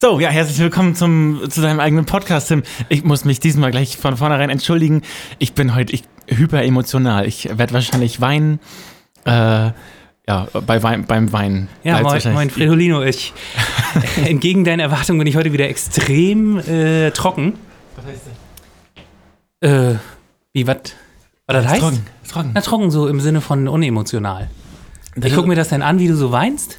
So, ja, herzlich willkommen zum, zu deinem eigenen Podcast, Tim. Ich muss mich diesmal gleich von vornherein entschuldigen. Ich bin heute ich, hyper emotional. Ich werde wahrscheinlich weinen. Äh, ja, bei Wein, beim Weinen. Ja, moin, moin Fredolino. Ich, entgegen deinen Erwartungen bin ich heute wieder extrem äh, trocken. Was heißt das? Äh, wie, was? Was das heißt? Trocken. trocken. Na, trocken so im Sinne von unemotional. Ich gucke mir das dann an, wie du so weinst.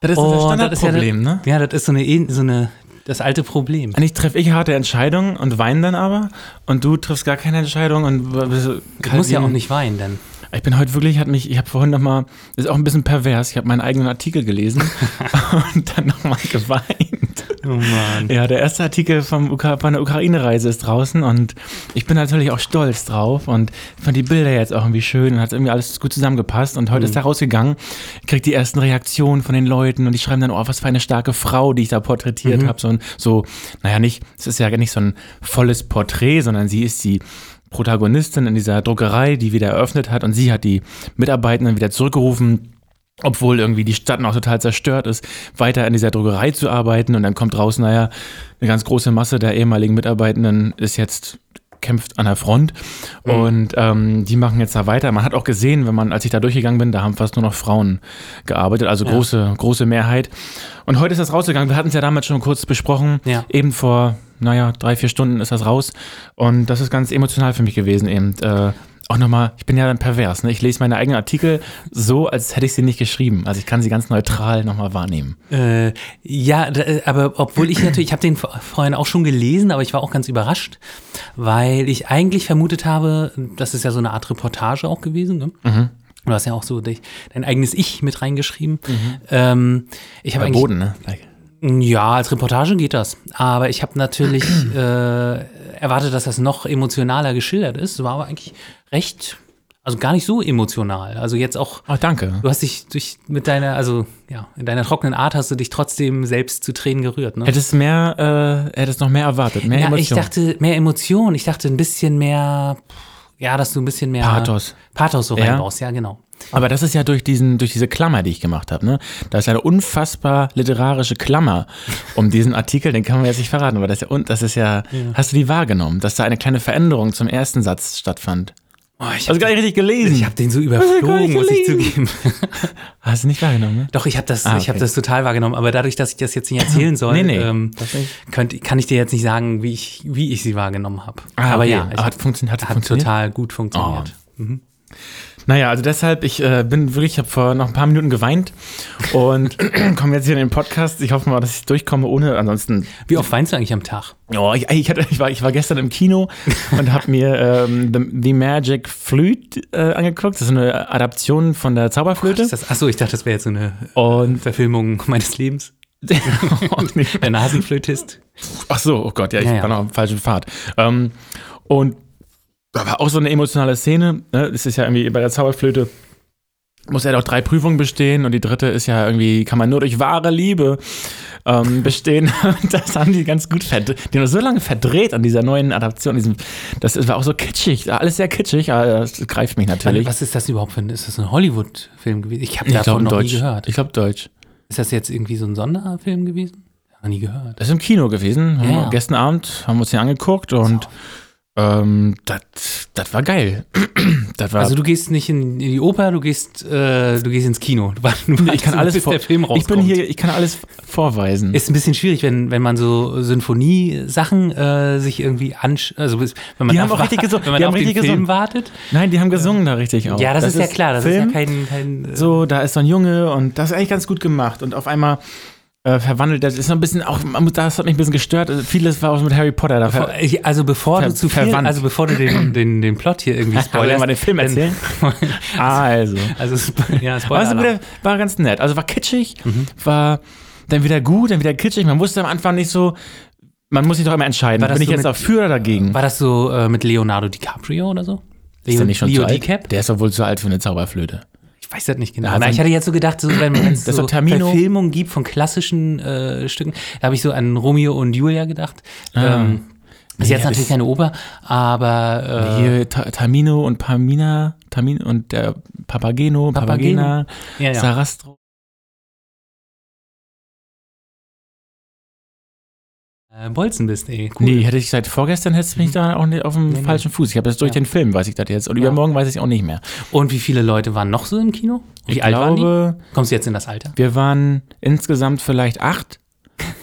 Das ist Oh, das das ja Standardproblem, das- ne? Ja, das ist so eine, so eine, das alte Problem. Eigentlich treffe ich harte Entscheidungen und weine dann aber. Und du triffst gar keine Entscheidung und bist Du musst ja auch nicht weinen, denn. Ich bin heute wirklich, hat mich, ich habe vorhin noch mal, das ist auch ein bisschen pervers, ich habe meinen eigenen Artikel gelesen und dann noch mal geweint. Oh Mann. Ja, der erste Artikel vom Ukra von der Ukraine-Reise ist draußen und ich bin natürlich auch stolz drauf und fand die Bilder jetzt auch irgendwie schön und hat irgendwie alles gut zusammengepasst und heute ist er rausgegangen, kriegt die ersten Reaktionen von den Leuten und die schreiben dann, oh, was für eine starke Frau, die ich da porträtiert habe. So, ein- so, naja, nicht, es ist ja nicht so ein volles Porträt, sondern sie ist die Protagonistin in dieser Druckerei, die wieder eröffnet hat und sie hat die Mitarbeitenden wieder zurückgerufen, obwohl irgendwie die Stadt noch total zerstört ist, weiter in dieser Druckerei zu arbeiten. Und dann kommt raus, naja, eine ganz große Masse der ehemaligen Mitarbeitenden ist jetzt kämpft an der Front und ähm, die machen jetzt da weiter. Man hat auch gesehen, wenn man, als ich da durchgegangen bin, da haben fast nur noch Frauen gearbeitet, also große, große Mehrheit. Und heute ist das rausgegangen. Wir hatten es ja damals schon kurz besprochen. Ja. Eben vor, naja, drei, vier Stunden ist das raus. Und das ist ganz emotional für mich gewesen eben. Äh, auch nochmal, ich bin ja dann pervers, ne? Ich lese meine eigenen Artikel so, als hätte ich sie nicht geschrieben. Also ich kann sie ganz neutral nochmal wahrnehmen. Äh, ja, äh, aber obwohl ich natürlich, ich habe den vor- vorhin auch schon gelesen, aber ich war auch ganz überrascht, weil ich eigentlich vermutet habe, das ist ja so eine Art Reportage auch gewesen. Ne? Du hast ja auch so dein eigenes Ich mit reingeschrieben. Ähm, ich habe eigentlich Verboten, ne? ja, als Reportage geht das. Aber ich habe natürlich äh, erwartet, dass das noch emotionaler geschildert ist. War aber eigentlich recht, also gar nicht so emotional. Also jetzt auch, Oh, danke. du hast dich durch mit deiner, also ja, in deiner trockenen Art hast du dich trotzdem selbst zu Tränen gerührt. Ne? Hättest mehr, äh, hättest noch mehr erwartet, mehr ja, Emotion. ich dachte mehr Emotion. Ich dachte ein bisschen mehr, ja, dass du ein bisschen mehr Pathos. Pathos so Ja. reinbaust. Ja, genau. Aber das ist ja durch diesen, durch diese Klammer, die ich gemacht habe, ne? Da ist eine unfassbar literarische Klammer um diesen Artikel, den kann man jetzt nicht verraten, aber das ist ja, und das ist ja, hast du die wahrgenommen, dass da eine kleine Veränderung zum ersten Satz stattfand? Oh, ich Hast du gar nicht richtig gelesen? ich habe den so überflogen, muss ich zugeben. Hast du nicht wahrgenommen, ne? Doch, ich habe das, Ah, ich habe okay. das total wahrgenommen. Aber dadurch, dass ich das jetzt nicht erzählen soll, Nee, nee, ähm, könnt, kann ich dir jetzt nicht sagen, wie ich, wie ich sie wahrgenommen habe. Ah, aber okay. ja, ich, hat funktioniert, hat, hat funktioniert? total gut funktioniert. Naja, also deshalb, ich äh, bin wirklich, ich habe vor noch ein paar Minuten geweint und komme jetzt hier in den Podcast. Ich hoffe mal, dass ich durchkomme ohne, ansonsten Wie oft weinst du eigentlich am Tag? Oh, ich, ich, hatte, ich, war, ich war gestern im Kino und habe mir ähm, The, The Magic Flute äh, angeguckt. Das ist eine Adaption von der Zauberflöte. Das, achso, ich dachte, das wäre jetzt so eine Und Verfilmung meines Lebens. oh, nee. Der Nasenflötist. ach so, oh Gott, ja, ich Ja, ja. war noch auf falschen Pfad. Ähm, und war auch so eine emotionale Szene. Ne? Es ist ja irgendwie bei der Zauberflöte muss er doch drei Prüfungen bestehen und die dritte ist ja irgendwie, kann man nur durch wahre Liebe ähm, bestehen. Das haben die ganz gut verdreht. Die haben das so lange verdreht an dieser neuen Adaption. Diesem, das war auch so kitschig, alles sehr kitschig, aber das greift mich natürlich. Was ist das überhaupt für ein, ist das ein Hollywood-Film gewesen? Ich habe Ich davon noch Deutsch. nie gehört. Ich glaube Deutsch. Ist das jetzt irgendwie so ein Sonderfilm gewesen? Noch nie gehört. Das ist im Kino gewesen. Ja. wir Gestern Abend haben wir uns den angeguckt und ähm, das das war geil. das war Also du gehst nicht in, in die Oper, du gehst, äh, du gehst ins Kino. Du, wartest, du ich kann alles bis vor, der Film ich rauskommt. bin hier, ich kann alles vorweisen. Ist ein bisschen schwierig, wenn, wenn man so Sinfoniesachen äh, sich irgendwie ansch... Also wenn man Die haben auch richtig gesungen. Wenn man Die auf haben den richtig Film gesungen. wartet. Nein, die haben gesungen da richtig auch. Ja, das, ist ja klar. Das Film, ist ja kein... kein äh, so, da ist so ein Junge und das ist eigentlich ganz gut gemacht und auf einmal äh, verwandelt, das ist noch ein bisschen auch, man muss- das hat mich ein bisschen gestört. Also vieles war auch mit Harry Potter. Da ich- also bevor du zu viel, also bevor du den, den, den Plot hier irgendwie spoilerst. ich mal den Film erzählen? also. also, spo- ja, Spoiler. es war, war ganz nett. Also war kitschig, war dann wieder gut, dann wieder kitschig. Man wusste am Anfang nicht so, man muss sich doch immer entscheiden, War das bin ich so jetzt mit- dafür oder dagegen? War das so äh, mit Leonardo DiCaprio oder so? ist der nicht schon Leo zu alt? DiCap? Der ist doch wohl zu alt für eine Zauberflöte. Ich weiß das nicht genau. Also- ich hatte jetzt so gedacht, so, wenn es so Termino. Verfilmungen gibt von klassischen äh, Stücken, da habe ich so an Romeo und Julia gedacht. Ah. Ähm, ist Nee, jetzt natürlich keine Oper, aber äh, Hier Ta Tamino und Pamina, Tamin und der Papageno, Papageno. Papagena, ja, ja. Sarastro. Bolzen bist, ey. Cool. Nee, hätte ich seit vorgestern hätte mich da auch nicht auf dem Nee, falschen Fuß. Ich habe das durch Ja. den Film, weiß ich das jetzt. Und Ja. übermorgen weiß ich auch nicht mehr. Und wie viele Leute waren noch so im Kino? Wie ich alt waren die? glaube, Kommst du jetzt in das Alter? wir waren insgesamt vielleicht acht.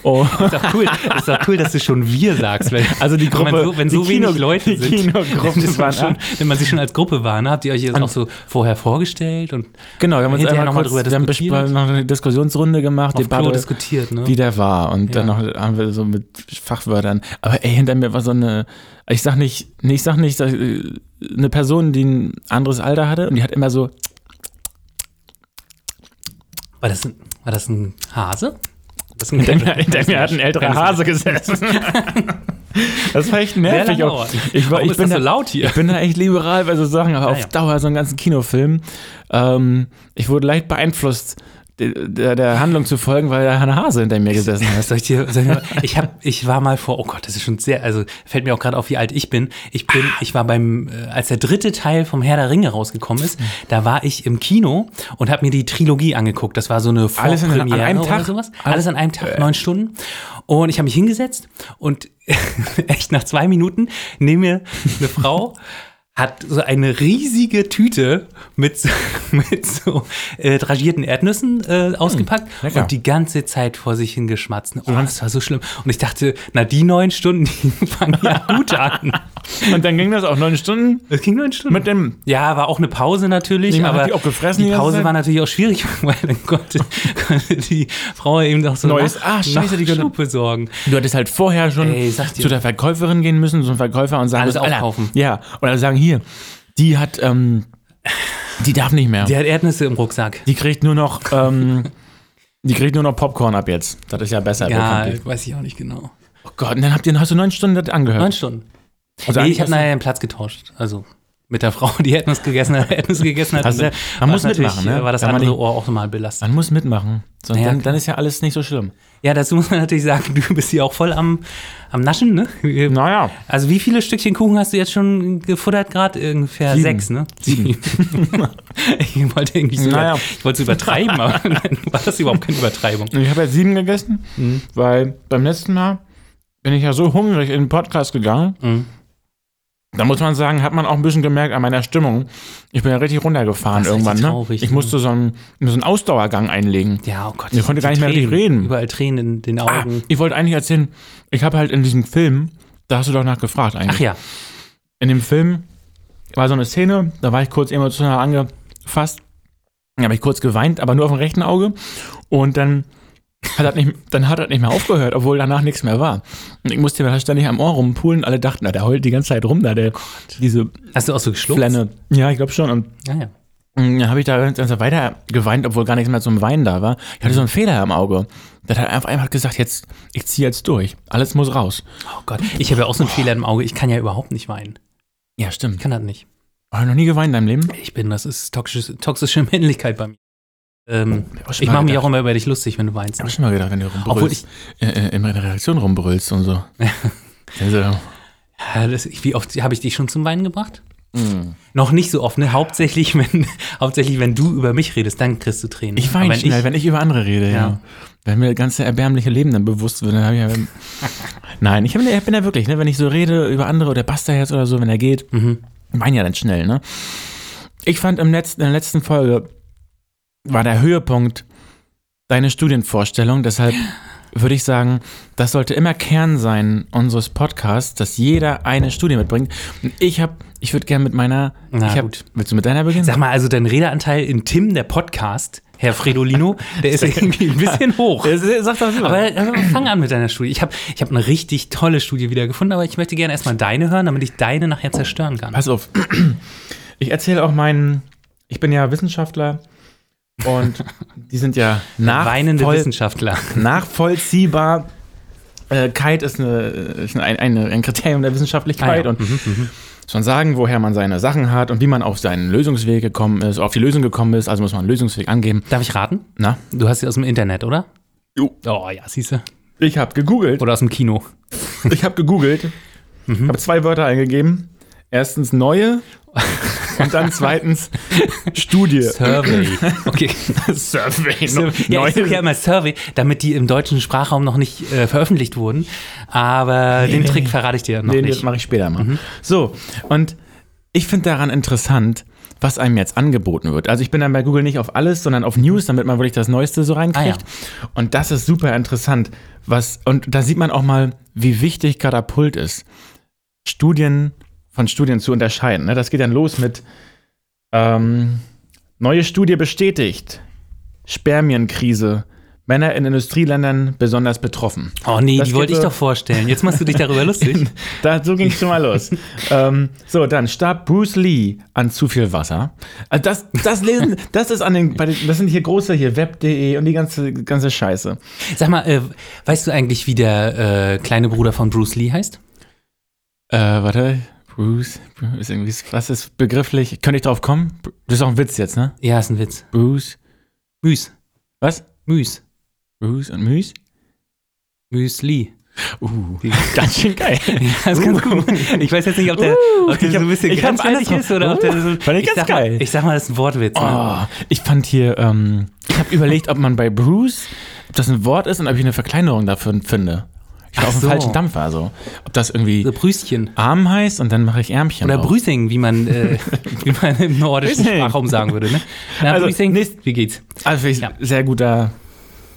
Oh. Ist doch cool, ist doch cool dass du schon wir sagst. Wenn, Also die wenn Gruppe- so, wenn so wenig Kino- Leute sind, Kinogruppe dann ist man waren schon, wenn man sich schon als Gruppe war, ne? habt ihr euch jetzt auch so vorher vorgestellt und Genau, wir haben uns einmal noch mal drüber wir haben diskutiert. noch eine Diskussionsrunde gemacht, auf Klo Debatte, diskutiert, ne? wie der war. Und dann Ja. noch haben wir so mit Fachwörtern. Aber ey, hinter mir war so eine, ich sag nicht, nee, ich sag nicht, äh, eine Person, die ein anderes Alter hatte und die hat immer so, War das ein, war das ein Hase? Das ist ein hinter mir, hat ein älterer Hase gesessen. das war echt nervig. auch. Ich, war, ich, bin das so da, laut hier? ich bin da echt liberal bei so Sachen, aber Ah, auf. Dauer so einen ganzen Kinofilm. Ähm, ich wurde leicht beeinflusst, der, der, Handlung zu folgen, weil da ein Hase hinter mir gesessen hat. Ich ich, mal, ich, hab, ich war mal vor, oh Gott, das ist schon sehr, also fällt mir auch gerade auf, wie alt ich bin. Ich bin, ich war beim, äh, als der dritte Teil vom Herr der Ringe rausgekommen ist, da war ich im Kino und habe mir die Trilogie angeguckt. Das war so eine Alles in- an Vorpremiere einem Tag? sowas. Alles an einem Tag, neun Stunden. Und ich habe mich hingesetzt und echt nach zwei Minuten neben mir eine Frau hat so eine riesige Tüte mit, so- mit so äh, dragierten Erdnüssen äh, ausgepackt lecker. und die ganze Zeit vor sich hingeschmatzt. Oh, das war so schlimm. Und ich dachte, na, die neun Stunden, die fangen ja gut an. Und dann ging das auch neun Stunden Das ging neun Stunden. mit dem ja, war auch eine Pause natürlich, Nee, aber die auch gefressen die Pause war natürlich auch schwierig, weil dann konnte, konnte die Frau eben noch so Neues- ah, scheiße, die Nachschub besorgen. Du hattest halt vorher schon Ey, zu der Verkäuferin gehen müssen, zum Verkäufer und sagen, Alles aufkaufen. Ja, oder sagen, hier, die hat, ähm, die darf nicht mehr. Die hat Erdnüsse im Rucksack. Die kriegt nur noch, ähm, die kriegt nur noch Popcorn ab jetzt. Das ist ja besser. Ja, weiß ich auch nicht genau. Oh Gott, und dann habt ihr, hast du neun Stunden das angehört. Neun Stunden. Also nee, ich habe nachher den Platz getauscht. Also mit der Frau, die Erdnuss gegessen hat, Erdnuss gegessen hat. Also, man muss mitmachen, ne? War das andere die- Ohr auch mal belastet. Man muss mitmachen. Sonst Ja, dann, dann ist ja alles nicht so schlimm. Ja, dazu muss man natürlich sagen, du bist hier auch voll am, am Naschen, ne? Naja. Also wie viele Stückchen Kuchen hast du jetzt schon gefuttert gerade? Ungefähr Sieben. sechs, ne? Sieben. ich wollte irgendwie so, Naja. ich wollte es übertreiben, aber war das überhaupt keine Übertreibung. Ich habe ja sieben gegessen, Mhm. weil beim letzten Mal bin ich ja so hungrig in den Podcast gegangen. Mhm. Da muss man sagen, hat man auch ein bisschen gemerkt an meiner Stimmung. Ich bin ja richtig runtergefahren Das irgendwann. Ne? traurig, ich ne? musste so einen, so einen Ausdauergang einlegen. Ja, oh Gott. Ich konnte gar nicht mehr richtig Tränen, reden. Überall Tränen in den Ah, Augen. ich wollte eigentlich erzählen, ich habe halt in diesem Film, da hast du doch nach gefragt eigentlich. Ach ja. In dem Film war so eine Szene, da war ich kurz emotional angefasst. Da habe ich kurz geweint, aber nur auf dem rechten Auge. Und dann hat das nicht, dann hat das nicht mehr aufgehört, obwohl danach nichts mehr war. Und ich musste mir halt ständig am Ohr rumpulen. Alle dachten, na, der heult die ganze Zeit rum, da der, diese Hast du auch so geschluckt? Flenne. Ja, ich glaube schon. Und Ja, ja. Dann habe ich da ganz weiter geweint, obwohl gar nichts mehr zum Weinen da war. Ich hatte so einen Fehler im Auge. Das hat einfach einfach gesagt, jetzt, ich ziehe jetzt durch. Alles muss raus. Oh Gott. Ich habe ja auch so einen Fehler im Auge. Ich kann ja überhaupt nicht weinen. Ja, Ich stimmt. kann das nicht. Habe noch nie geweint in deinem Leben? Ich bin, das ist toxische, toxische Männlichkeit bei mir. Ähm, ich mache mich auch immer über dich lustig, wenn du weinst. Ich habe schon mal gedacht, wenn du rumbrüllst. Obwohl ich- äh, äh, in meiner Reaktion rumbrüllst und so. also, Ja, das, wie oft habe ich dich schon zum Weinen gebracht? mm. Noch nicht so oft, ne? Hauptsächlich, wenn, hauptsächlich, wenn du über mich redest, dann kriegst du Tränen. Ich weine wenn schnell, wenn ich über andere rede, ja. Ja. Wenn mir das ganze erbärmliche Leben dann bewusst wird, dann habe ich ja. Nein, ich, hab, ich bin ja wirklich, ne, wenn ich so rede über andere oder Basta jetzt oder so, wenn er geht, Mhm. ich weine ja dann schnell, ne? Ich fand im letzten, in der letzten Folge war der Höhepunkt deine Studienvorstellung, deshalb würde ich sagen, das sollte immer Kern sein unseres Podcasts, dass jeder eine Studie mitbringt. Und ich habe, ich würde gerne mit meiner, Na ich hab, gut. willst du mit deiner beginnen? Sag mal, also dein Redeanteil in Tim, der Podcast, Herr Fredolino, der ist irgendwie ein bisschen hoch. Sag Aber äh, fang an mit deiner Studie. Ich habe ich hab eine richtig tolle Studie wieder gefunden, aber ich möchte gerne erstmal deine hören, damit ich deine nachher zerstören kann. Pass auf. Ich erzähle auch meinen, ich bin ja Wissenschaftler und die sind ja Weinende Wissenschaftler. nachvollziehbar. Äh, Kite ist, eine, ist ein, eine, ein Kriterium der Wissenschaftlichkeit Ah, ja. und Mhm, mhm. schon sagen, woher man seine Sachen hat und wie man auf seinen Lösungsweg gekommen ist, auf die Lösung gekommen ist. Also muss man einen Lösungsweg angeben. Darf ich raten? Na? Du hast sie aus dem Internet, oder? Jo. Oh ja, siehst du. Ich habe gegoogelt. Oder aus dem Kino. Ich habe gegoogelt. Mhm. Habe zwei Wörter eingegeben. Erstens neue und dann zweitens Studie. Survey. Okay. Survey. Ja, ich suche ja immer Survey, damit die im deutschen Sprachraum noch nicht äh, veröffentlicht wurden. Aber den nee, Trick nee. verrate ich dir noch Nee, nicht. das mache ich später mal. Mhm. So, und ich finde daran interessant, was einem jetzt angeboten wird. Also ich bin dann bei Google nicht auf alles, sondern auf News, damit man wirklich das Neueste so reinkriegt. Ah, Und das ist super interessant. Was, und da sieht man auch mal, wie wichtig Katapult ist, Studien von Studien zu unterscheiden. Ne? Das geht dann los mit ähm, neue Studie bestätigt. Spermienkrise. Männer in Industrieländern besonders betroffen. Oh nee, Das die wollte ich doch vorstellen. Jetzt machst du dich darüber lustig. Da, so ging es schon mal los. ähm, so, dann starb Bruce Lee an zu viel Wasser. Also das, das lesen, das ist an den, den, das sind hier große hier web.de und die ganze, ganze Scheiße. Sag mal, äh, weißt du eigentlich, wie der äh, kleine Bruder von Bruce Lee heißt? Äh, warte, Bruce, Bruce ist irgendwie, was ist begrifflich? Könnte ich drauf kommen? Das ist auch ein Witz jetzt, ne? Ja, ist ein Witz. Bruce, Müs. was? Müs. Bruce und Müs? Müsli. Uh, ganz schön geil. Ja, ist ganz gut. Ich weiß jetzt nicht, ob der, Uh, ob der ich so ein bisschen ich grenzwertig ist oder ob der so. Uh, fand ich ganz sag geil. Mal, ich sag mal, das ist ein Wortwitz. Ne? Oh, ich fand hier, ähm, ich habe überlegt, ob man bei Bruce, ob das ein Wort ist und ob ich eine Verkleinerung dafür finde. Ich war auf dem so. falschen Dampfer, also. Ob das irgendwie So Brüstchen. Arm heißt und dann mache ich Ärmchen. Oder drauf. Brüsing, wie man, äh, wie man im nordischen Brüsing. Sprachraum sagen würde. Ne? Na, Also, Brüsing, nächst- wie geht's? Also ich Ja. sehr guter,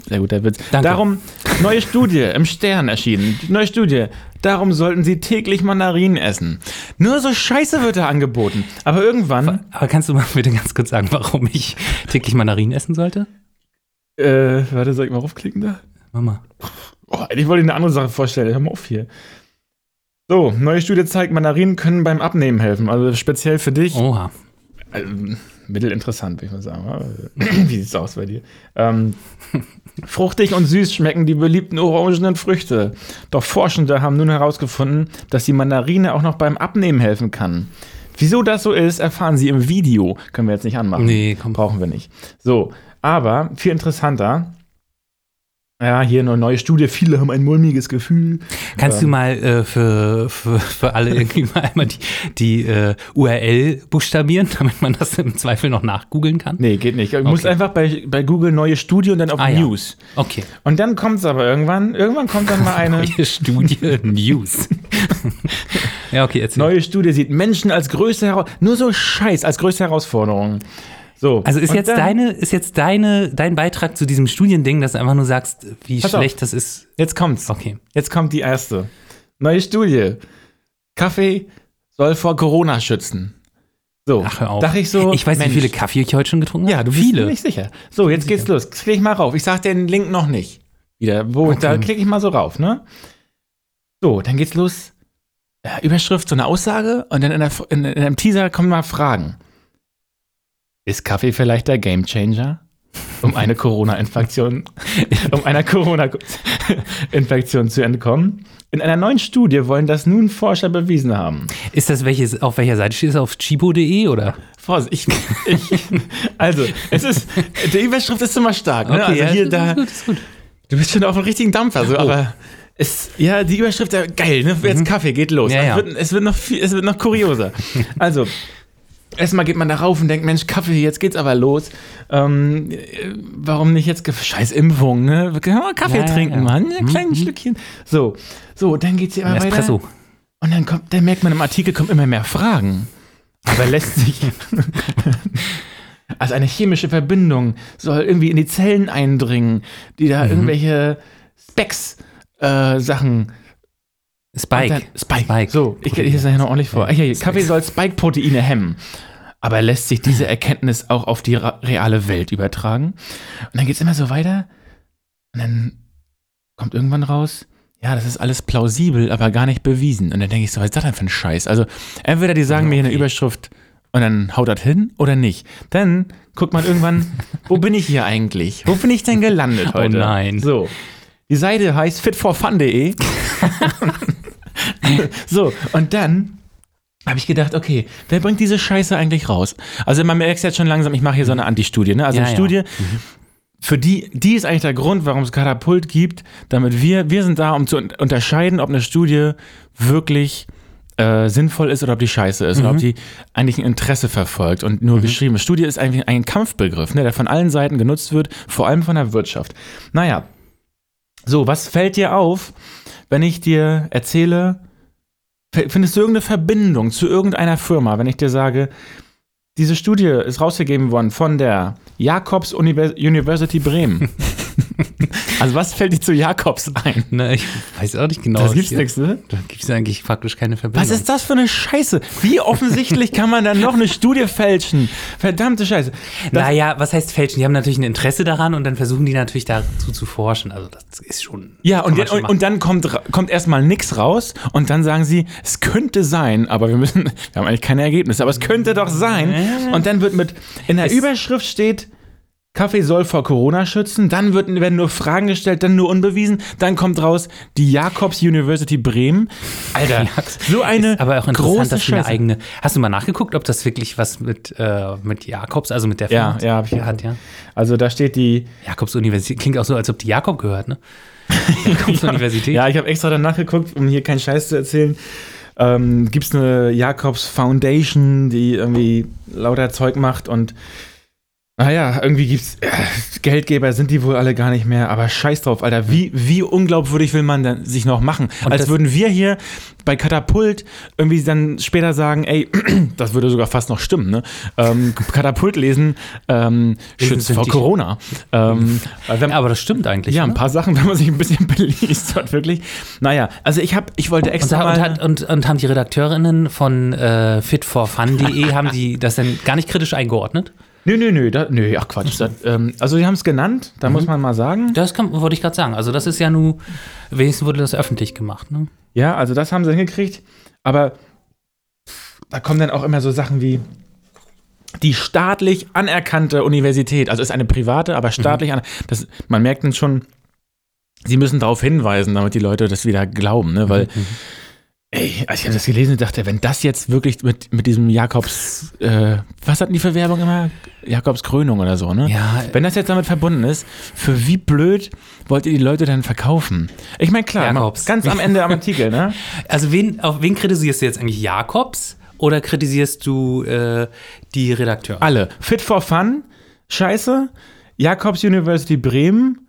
sehr guter Witz. Danke. Darum, neue Studie im Stern erschienen. Neue Studie. Darum sollten Sie täglich Mandarinen essen. Nur so Scheiße wird da angeboten. Aber irgendwann, Aber kannst du mal bitte ganz kurz sagen, warum ich täglich Mandarinen essen sollte? äh, warte, soll ich mal raufklicken da? Mama. Oh, ich wollte Ihnen eine andere Sache vorstellen. Hör mal auf hier. So, neue Studie zeigt, Mandarinen können beim Abnehmen helfen. Also speziell für dich. Oha. Also, mittelinteressant, würde ich mal sagen. Wie sieht's aus bei dir? Ähm, fruchtig und süß schmecken die beliebten orangenen Früchte. Doch Forschende haben nun herausgefunden, dass die Mandarine auch noch beim Abnehmen helfen kann. Wieso das so ist, erfahren Sie im Video. Können wir jetzt nicht anmachen. Nee, komm. Brauchen wir nicht. So, aber viel interessanter. Ja, hier eine neue Studie. Viele haben ein mulmiges Gefühl. Kannst Ähm, du mal äh, für, für, für alle irgendwie mal einmal die, die äh, URL buchstabieren, damit man das im Zweifel noch nachgoogeln kann? Nee, geht nicht. Du musst Okay. einfach bei, bei Google neue Studie und dann auf Ah, ja. News. Okay. Und dann kommt es aber irgendwann, irgendwann kommt dann mal eine Neue Studie News. ja, okay, erzähl. neue Studie, sieht Menschen als größte Herausforderung, nur so Scheiß als größte Herausforderung. So. Also ist jetzt dann- deine, ist jetzt deine, dein Beitrag zu diesem Studiending, dass du einfach nur sagst, wie Pass auf. schlecht das ist. Jetzt kommt's. Okay. Jetzt kommt die erste. Neue Studie. Kaffee soll vor Corona schützen. So. Ach, hör auf. Dachte ich so. ich weiß nicht, Mensch, wie viele Kaffee ich heute schon getrunken habe. Ja, du bist viele. nicht sicher. So, jetzt geht's los. Klick ich mal rauf. Ich sag den Link noch nicht. Wieder. Wo, Okay. Da klicke ich mal so rauf, ne? So, dann geht's los. Äh, Überschrift, so eine Aussage und dann in, der, in, in einem Teaser kommen mal Fragen. Ist Kaffee vielleicht der Gamechanger? Um eine Corona-Infektion, um einer Corona-Infektion zu entkommen? In einer neuen Studie wollen das nun Forscher bewiesen haben. Ist das welches, auf welcher Seite steht es? Auf chibo.de oder? Vorsicht, ich, ich, also, es ist, die Überschrift ist immer stark, ne? also ja, hier, ist, da, gut, ist gut. du bist schon auf einem richtigen Dampfer, so, Oh. aber es, ja, die Überschrift, ja, geil, ne? Jetzt Kaffee, geht los. Mhm. Ja, ja. Es, wird, es wird noch viel, es wird noch kurioser. also, erstmal geht man da rauf und denkt, Mensch, Kaffee, jetzt geht's aber los. Ähm, äh, warum nicht jetzt, scheiß Impfung, ne? Wir können mal Kaffee Ja, ja, trinken, ja. Mann, ein Mhm, kleines Stückchen. So, so, dann geht's hier immer weiter. Espresso. Und dann kommt, dann merkt man im Artikel kommen immer mehr Fragen. Aber lässt sich. also eine chemische Verbindung soll irgendwie in die Zellen eindringen, die da Mhm. irgendwelche Specs äh, Sachen. Spike. Dann, Spike. Spike. So, ich lese das hier noch ordentlich vor. Ja. Kaffee soll Spike-Proteine hemmen. Aber lässt sich diese Erkenntnis auch auf die reale Welt übertragen? Und dann geht es immer so weiter. Und dann kommt irgendwann raus, ja, das ist alles plausibel, aber gar nicht bewiesen. Und dann denke ich so, was ist das denn für ein Scheiß? Also, entweder die sagen mir hier eine Okay. Überschrift und dann haut das hin oder nicht. Dann guckt man irgendwann, wo bin ich hier eigentlich? Wo bin ich denn gelandet Oh heute? nein. So. Die Seite heißt fitforfun.de. so, und dann habe ich gedacht, okay, wer bringt diese Scheiße eigentlich raus? Also man merkt jetzt schon langsam, ich mache hier so eine Anti-Studie, ne? Also Ja, eine ja. Studie, für die, die ist eigentlich der Grund, warum es Katapult gibt, damit wir, wir sind da, um zu un- unterscheiden, ob eine Studie wirklich äh, sinnvoll ist oder ob die scheiße ist oder ob die eigentlich ein Interesse verfolgt und nur geschrieben ist. Studie ist eigentlich ein Kampfbegriff, ne, der von allen Seiten genutzt wird, vor allem von der Wirtschaft. Naja, so, was fällt dir auf, wenn ich dir erzähle, findest du irgendeine Verbindung zu irgendeiner Firma, wenn ich dir sage, diese Studie ist rausgegeben worden von der Jakobs Univers University Bremen. also was fällt dir zu Jakobs ein? Ne, ich weiß auch nicht genau. Das gibt's nichts, ne? Da gibt es eigentlich faktisch keine Verbindung. Was ist das für eine Scheiße? Wie offensichtlich kann man dann noch eine Studie fälschen? Verdammte Scheiße. Das, Naja, was heißt fälschen? Die haben natürlich ein Interesse daran und dann versuchen die natürlich dazu zu forschen. Also das ist schon. ja, und, man schon und, dann kommt, kommt erstmal nichts raus und dann sagen sie, es könnte sein, aber wir müssen, wir haben eigentlich keine Ergebnisse, aber es könnte doch sein. Und dann wird mit, in der Es- Überschrift steht, Kaffee soll vor Corona schützen, dann wird, werden nur Fragen gestellt, dann nur unbewiesen, dann kommt raus die Jakobs University Bremen. Alter, so eine ist aber auch interessant, große dass eine eigene. Hast du mal nachgeguckt, ob das wirklich was mit, äh, mit Jakobs, also mit der Ja, Firma ja, hab ich hat, ja? Also da steht die, Jakobs Universität klingt auch so, als ob die Jakob gehört, ne? Jakobs Universität. Ja, ich habe extra danach geguckt, um hier keinen Scheiß zu erzählen. Ähm, Gibt es eine Jakobs Foundation, die irgendwie lauter Zeug macht und naja, irgendwie gibt's äh, Geldgeber, sind die wohl alle gar nicht mehr, aber scheiß drauf, Alter. Wie, wie unglaubwürdig will man denn sich noch machen? Und Als würden wir hier bei Katapult irgendwie dann später sagen, ey, das würde sogar fast noch stimmen, ne? Ähm, Katapult lesen, ähm, schützt vor Corona. Ähm, Ja, aber das stimmt eigentlich. ja, ein ne? paar Sachen, wenn man sich ein bisschen beliest, hat wirklich. Naja, also ich habe, ich wollte Und, extra und, mal. hat, und, und haben die Redakteurinnen von äh, fitforfun.de haben die das denn gar nicht kritisch eingeordnet? Nö, nö, nö, da, nö, ach Quatsch. Das, ähm, also die haben es genannt, da Mhm. muss man mal sagen. Das kann, wollte ich gerade sagen. Also das ist ja nun, wenigstens wurde das öffentlich gemacht. Ne? Ja, also das haben sie hingekriegt. Aber da kommen dann auch immer so Sachen wie die staatlich anerkannte Universität. Also ist eine private, aber staatlich an. Das, man merkt dann schon, sie müssen darauf hinweisen, damit die Leute das wieder glauben, ne? Weil. Ey, als ich habe das gelesen und dachte, wenn das jetzt wirklich mit, mit diesem Jakobs, äh, was hatten die für Werbung immer? Jakobs Krönung oder so, ne? Ja, Wenn das jetzt damit verbunden ist, für wie blöd wollt ihr die Leute denn verkaufen? Ich meine, klar, Jakobs. ganz am Ende am Artikel, ne? also wen, auf wen kritisierst du jetzt eigentlich? Jakobs oder kritisierst du äh, die Redakteure? Alle. Fit for Fun, scheiße. Jakobs University Bremen,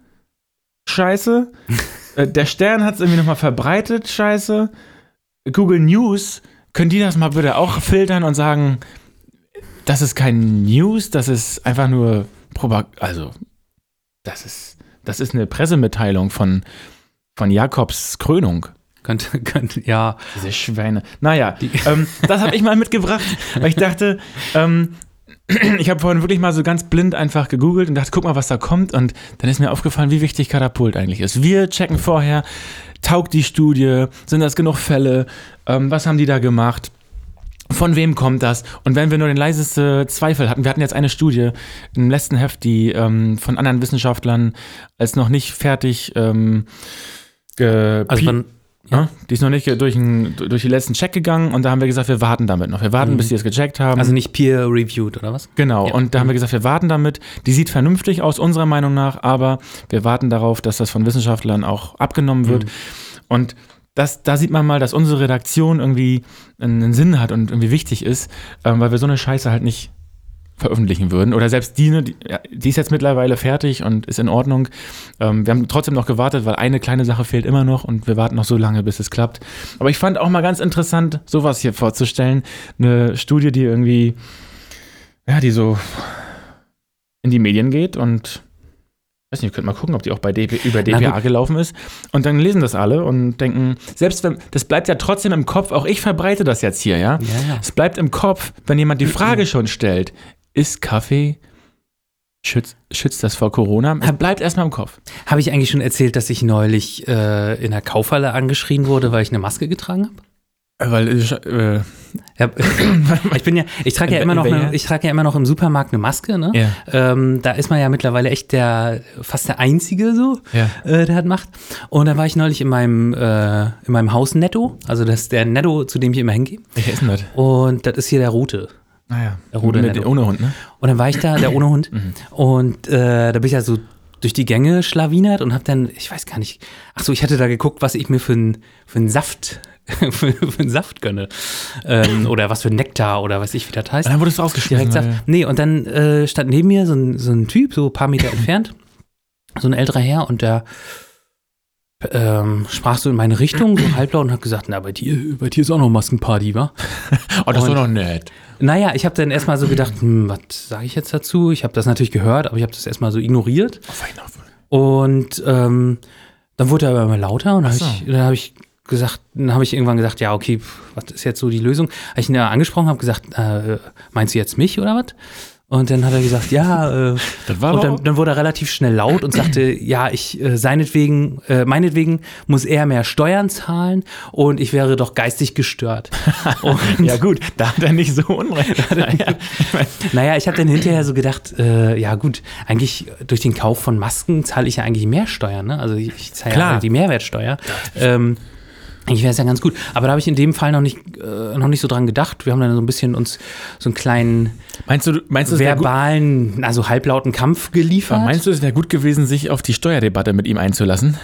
scheiße. Äh, Der Stern hat es irgendwie nochmal verbreitet, scheiße. Google News, können die das mal bitte auch filtern und sagen, das ist kein News, das ist einfach nur Propaganda. Also, das ist, das ist eine Pressemitteilung von, von Jakobs Krönung. Könnte, könnte, ja. Diese Schweine. Naja, ähm, das habe ich mal mitgebracht, weil ich dachte, ähm, ich habe vorhin wirklich mal so ganz blind einfach gegoogelt und dachte, guck mal, was da kommt. Und dann ist mir aufgefallen, wie wichtig Katapult eigentlich ist. Wir checken vorher, taugt die Studie, sind das genug Fälle, ähm, was haben die da gemacht? Von wem kommt das? Und wenn wir nur den leiseste Zweifel hatten, wir hatten jetzt eine Studie im letzten Heft, die ähm, von anderen Wissenschaftlern als noch nicht fertig ähm, Also man, ja. Die ist noch nicht durch, den, durch die letzten Check gegangen und da haben wir gesagt, wir warten damit noch. Wir warten, bis die es gecheckt haben. also nicht peer-reviewed oder was? genau. ja. Und da haben wir gesagt, wir warten damit. Die sieht vernünftig aus, unserer Meinung nach, aber wir warten darauf, dass das von Wissenschaftlern auch abgenommen wird. Und das, da sieht man mal, dass unsere Redaktion irgendwie einen Sinn hat und irgendwie wichtig ist, ähm, weil wir so eine Scheiße halt nicht veröffentlichen würden. Oder selbst die, ne, die, ja, ist jetzt mittlerweile fertig und ist in Ordnung. Ähm, wir haben trotzdem noch gewartet, weil eine kleine Sache fehlt immer noch und wir warten noch so lange, bis es klappt. Aber ich fand auch mal ganz interessant, sowas hier vorzustellen. Eine Studie, die irgendwie, ja, die so in die Medien geht und weiß nicht, ihr könnt mal gucken, ob die auch bei DP, über Na DPA gut. gelaufen ist. Und dann lesen das alle und denken, selbst wenn, das bleibt ja trotzdem im Kopf, auch ich verbreite das jetzt hier, ja. Ja, ja. Es bleibt im Kopf, wenn jemand die Frage schon stellt, ist Kaffee, schützt, schützt das vor Corona? Bleibt erstmal im Kopf. Habe ich eigentlich schon erzählt, dass ich neulich äh, in der Kaufhalle angeschrien wurde, weil ich eine Maske getragen habe? Weil, äh, Ja, ich bin ja, ich trage ja immer noch, eine, ich trage ja immer noch im Supermarkt eine Maske. Ne? Ja. Ähm, da ist man ja mittlerweile echt der, fast der einzige so, Ja. äh, der hat macht. Und da war ich neulich in meinem, äh, in meinem Haus Netto, also das ist der Netto, zu dem ich immer hingehe. ist denn das? Und das ist hier der rote. Naja, Der rote mit, ohne Hund, ne? Und dann war ich da, der ohne Hund. Und äh, da bin ich ja so durch die Gänge schlawinert und hab dann, ich weiß gar nicht, ach so, ich hatte da geguckt, was ich mir für einen für Saft, für, für einen Saft gönne. Ähm, oder was für ein Nektar oder was ich, wie das heißt. Und dann wurde es rausgeschmissen. Direkt Saft. Nee, und dann äh, stand neben mir so ein, so ein Typ, so ein paar Meter entfernt, so ein älterer Herr und der ähm, sprach so in meine Richtung, so halblaut und hat gesagt, na, bei dir, bei dir ist auch noch Maskenparty, wa? Oh, das ist Und- doch noch nett. Naja, ich habe dann erstmal so gedacht, hm, was sage ich jetzt dazu? Ich habe das natürlich gehört, aber ich habe das erstmal so ignoriert. Auf Weihnachten. Und ähm, dann wurde er aber immer lauter und dann so. habe ich, dann hab ich gesagt, dann habe ich irgendwann gesagt, ja, okay, pf, was ist jetzt so die Lösung? Habe ich ihn ja angesprochen, habe gesagt, äh, meinst du jetzt mich oder was? Und dann hat er gesagt, ja, äh, und dann, dann wurde er relativ schnell laut und sagte, ja, ich äh, seinetwegen, äh, meinetwegen muss er mehr Steuern zahlen und ich wäre doch geistig gestört. Ja gut, da hat er nicht so unrecht. naja, Naja, ich habe dann hinterher so gedacht, äh, ja gut, eigentlich durch den Kauf von Masken zahle ich ja eigentlich mehr Steuern, ne? Also ich, ich zahle ja die Mehrwertsteuer. Ähm, ich wäre es ja ganz gut. Aber da habe ich in dem Fall noch nicht, äh, noch nicht so dran gedacht. Wir haben dann so ein bisschen uns so einen kleinen meinst du, meinst du, verbalen, also halblauten Kampf geliefert. meinst du, es wäre gut gewesen, sich auf die Steuerdebatte mit ihm einzulassen?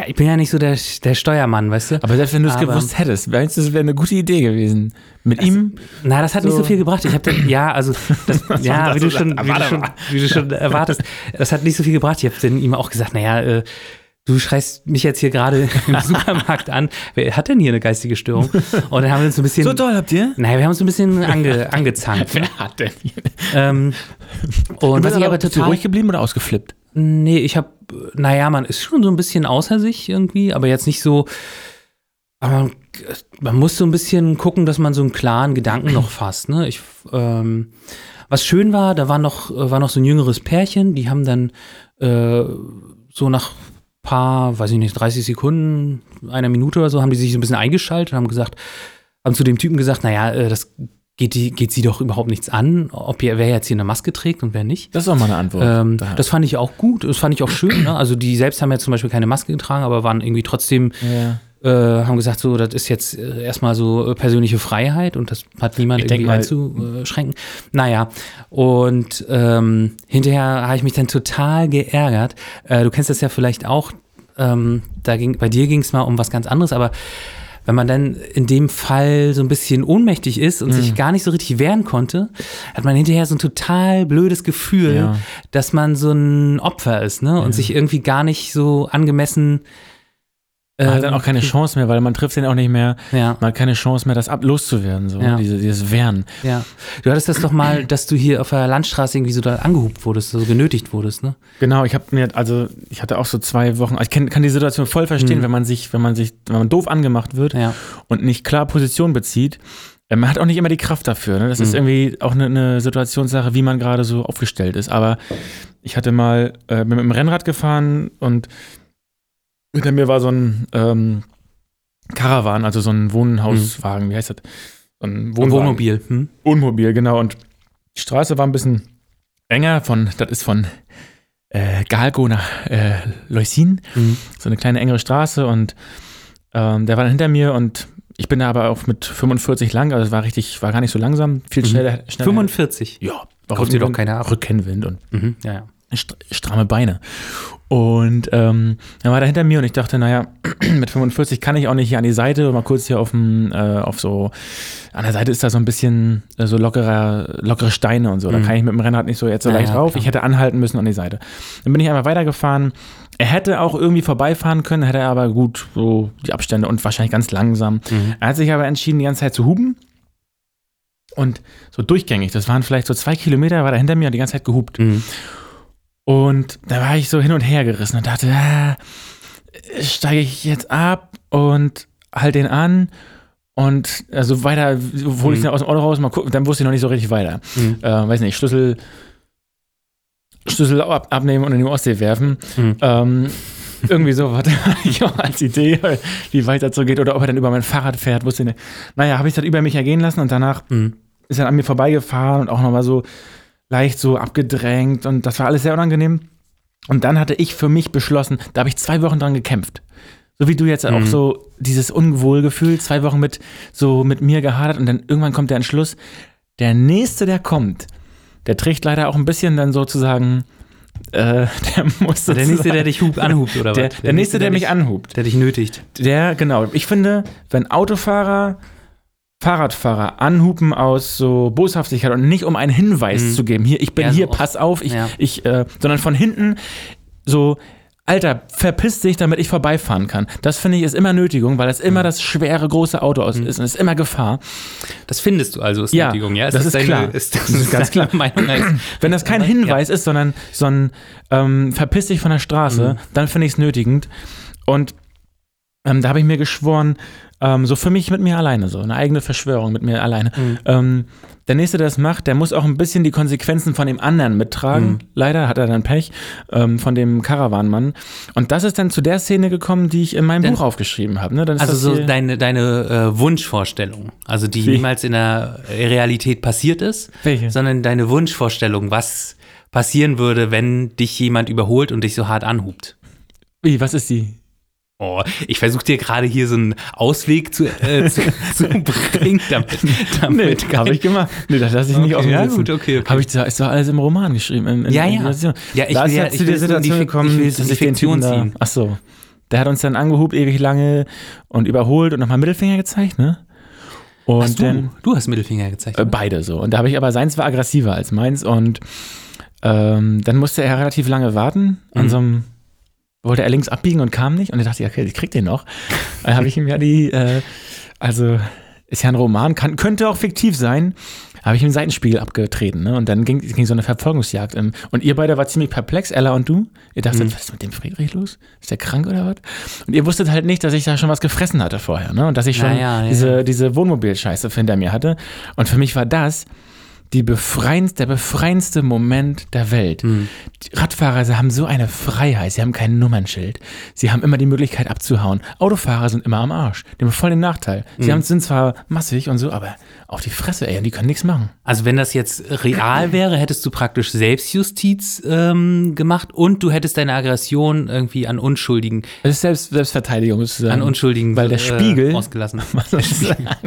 ja, ich bin ja nicht so der, der Steuermann, weißt du? Aber selbst wenn du es gewusst hättest, meinst du, es wäre eine gute Idee gewesen? Mit ihm? Na, das hat nicht so viel gebracht. Ich habe ja, also, das, ja, das wie du, so schon, wie, du schon, wie du schon erwartest, das hat nicht so viel gebracht. Ich habe dann ihm auch gesagt, naja, äh, du schreist mich jetzt hier gerade im Supermarkt an. Wer hat denn hier eine geistige Störung? Und dann haben wir uns so ein bisschen, toll habt ihr? naja, wir haben uns so ein bisschen ange, angezankt. Ne? Wer hat denn hier? Ähm, und was ich aber bist du total, ruhig geblieben oder ausgeflippt? Nee, ich habe, naja, man ist schon so ein bisschen außer sich irgendwie, aber jetzt nicht so. Aber man, muss so ein bisschen gucken, dass man so einen klaren Gedanken noch fasst. Ne? Ich, ähm, was schön war, da war noch, war noch so ein jüngeres Pärchen, die haben dann äh, so nach paar, weiß ich nicht, 30 Sekunden, einer Minute oder so, haben die sich so ein bisschen eingeschaltet, haben gesagt, haben zu dem Typen gesagt, naja, äh, das geht, die, geht sie doch überhaupt nichts an, ob ihr, wer jetzt hier eine Maske trägt und wer nicht. Das ist auch mal eine Antwort. Ähm, Da- das fand ich auch gut, das fand ich auch schön. Ne? Also die selbst haben ja zum Beispiel keine Maske getragen, aber waren irgendwie trotzdem, ja. Äh, haben gesagt, so, das ist jetzt äh, erstmal so äh, persönliche Freiheit und das hat niemand Ich irgendwie mal- einzuschränken. Naja, und ähm, hinterher habe ich mich dann total geärgert. Äh, du kennst das ja vielleicht auch, ähm, da ging, bei dir ging es mal um was ganz anderes, aber wenn man dann in dem Fall so ein bisschen ohnmächtig ist und Mhm. sich gar nicht so richtig wehren konnte, hat man hinterher so ein total blödes Gefühl, Ja. dass man so ein Opfer ist, ne? Und sich irgendwie gar nicht so angemessen. Man hat dann ähm, auch keine Chance mehr, weil man trifft den auch nicht mehr. Ja, Man hat keine Chance mehr, das ab loszuwerden, so Ja. diese, dieses Wehren. ja. Du hattest das doch mal, dass du hier auf der Landstraße irgendwie so da angehupt wurdest, so genötigt wurdest, ne? Genau, ich habe mir, also ich hatte auch so zwei Wochen, also ich kann, kann die Situation voll verstehen, wenn man sich, wenn man sich, wenn man doof angemacht wird Ja. und nicht klar Position bezieht. Äh, Man hat auch nicht immer die Kraft dafür. Ne? Das ist irgendwie auch eine, eine Situationssache, wie man gerade so aufgestellt ist. Aber ich hatte mal, äh, mit dem Rennrad gefahren und hinter mir war so ein ähm, Caravan, also so ein Wohnhauswagen, wie heißt das? So ein Wohnwagen. Wohnmobil. Hm? Wohnmobil, genau. Und die Straße war ein bisschen enger von, das ist von äh, Galgo nach äh, Leusin, Mhm. so eine kleine engere Straße und ähm, der war dann hinter mir und ich bin da aber auch mit 45 lang, also es war richtig, war gar nicht so langsam, viel schneller. schneller 45. Ja, Kommt dir doch keiner ab. Rückkennwind und Mhm. Ja, ja. st stramme Beine. Und ähm, dann war er hinter mir und ich dachte, naja, mit 45 kann ich auch nicht hier an die Seite, mal kurz hier auf dem, äh, auf so, an der Seite ist da so ein bisschen äh, so lockerer, lockere Steine und so. Da kann ich mit dem Rennrad nicht so jetzt so Ja, leicht drauf. klar. Ich hätte anhalten müssen an die Seite. Dann bin ich einmal weitergefahren. Er hätte auch irgendwie vorbeifahren können, hätte er aber gut so die Abstände und wahrscheinlich ganz langsam. Er hat sich aber entschieden, die ganze Zeit zu hupen. Und so durchgängig, das waren vielleicht so zwei Kilometer, war er hinter mir und die ganze Zeit gehupt. Mhm. Und da war ich so hin und her gerissen und dachte, ah, steige ich jetzt ab und halt den an und also weiter, hole ich Mhm. den aus dem Auto raus, mal gucken, dann wusste ich noch nicht so richtig weiter. Mhm. Äh, weiß nicht, Schlüssel, Schlüssel ab, abnehmen und in die Ostsee werfen. Mhm. Ähm, Irgendwie so hatte ich auch als Idee, wie weit das so geht oder ob er dann über mein Fahrrad fährt, wusste ich nicht. Naja, habe ich das über mich ergehen lassen und danach Mhm. ist er an mir vorbeigefahren und auch nochmal so leicht so abgedrängt und das war alles sehr unangenehm. Und dann hatte ich für mich beschlossen, da habe ich zwei Wochen dran gekämpft. So wie du jetzt auch Mhm. so dieses Unwohlgefühl, zwei Wochen mit so mit mir gehadert und dann irgendwann kommt der Entschluss, der nächste, der kommt, der trägt leider auch ein bisschen dann sozusagen, äh, der muss Der nächste, der dich hub, anhubt, oder der, was? der nächste, der mich dich, anhubt. Der dich nötigt. Der, genau. Ich finde, wenn Autofahrer Fahrradfahrer anhupen aus so Boshaftigkeit und nicht um einen Hinweis Mhm. zu geben, hier, ich bin Ja, so hier, oft. pass auf, ich, Ja. ich, äh, sondern von hinten so, Alter, verpiss dich, damit ich vorbeifahren kann. Das finde ich ist immer Nötigung, weil das Mhm. immer das schwere, große Auto aus ist und es ist immer Gefahr. Das findest du also, ist Ja, Nötigung, ja? das ist deine, klar. Ist, das Das ist ist ganz deine Meinung Wenn das kein Ja. Hinweis ist, sondern so ein ähm, verpiss dich von der Straße, Mhm. dann finde ich es nötigend. Und ähm, da habe ich mir geschworen, ähm, so für mich mit mir alleine, so eine eigene Verschwörung mit mir alleine. Mhm. Ähm, der Nächste, der das macht, der muss auch ein bisschen die Konsequenzen von dem anderen mittragen. Mhm. Leider hat er dann Pech ähm, von dem Karawanmann. Und das ist dann zu der Szene gekommen, die ich in meinem Dann- Buch aufgeschrieben habe. Ne? Also so deine, deine äh, Wunschvorstellung, also die Wie? niemals in der Realität passiert ist, Welche? sondern deine Wunschvorstellung, was passieren würde, wenn dich jemand überholt und dich so hart anhubt. Wie, was ist die? Oh, ich versuche dir gerade hier so einen Ausweg zu, äh, zu, zu bringen, damit, damit habe ich gemacht. Nee, das lasse ich nicht aus dem ja, gut, okay, okay. Habe ich da, ist doch alles im Roman geschrieben. In, in, Ja, in ja. Situation. Ja, ich da will ist ja- zu der in die Situation Fik- gekommen, ich will in dass die ich den Typen da, ach so. Der hat uns dann angehubt, ewig lange und überholt und nochmal Mittelfinger gezeigt, ne? Und Hast du, dann du hast Mittelfinger gezeigt. äh, beide so. Und da habe ich aber seins war aggressiver als meins und ähm, dann musste er relativ lange warten an Mhm. so einem wollte er links abbiegen und kam nicht und ich dachte, ja, okay, ich krieg den noch. Dann habe ich ihm ja die, äh, also ist ja ein Roman, kann, könnte auch fiktiv sein, habe ich ihm den Seitenspiegel abgetreten, ne? Und dann ging, ging so eine Verfolgungsjagd. Im, und ihr beide war ziemlich perplex, Ella und du. Ihr dachtet, Mhm. was ist mit dem Friedrich los? Ist der krank oder was? Und ihr wusstet halt nicht, dass ich da schon was gefressen hatte vorher, ne? Und dass ich schon Ja, ja, ja, diese, ja. diese Wohnmobilscheiße hinter mir hatte. Und für mich war das die befreiendste, der befreiendste Moment der Welt. Mhm. Radfahrer sie haben so eine Freiheit, sie haben kein Nummernschild. Sie haben immer die Möglichkeit abzuhauen. Autofahrer sind immer am Arsch. Die haben voll den Nachteil. Sie Mhm. haben, sind zwar massig und so, aber auf die Fresse, ey, und die können nichts machen. Also wenn das jetzt real wäre, hättest du praktisch Selbstjustiz ähm, gemacht und du hättest deine Aggression irgendwie an Unschuldigen, Das ist Selbst, Selbstverteidigung sozusagen. an Unschuldigen Weil der äh, Spiegel, ausgelassen. das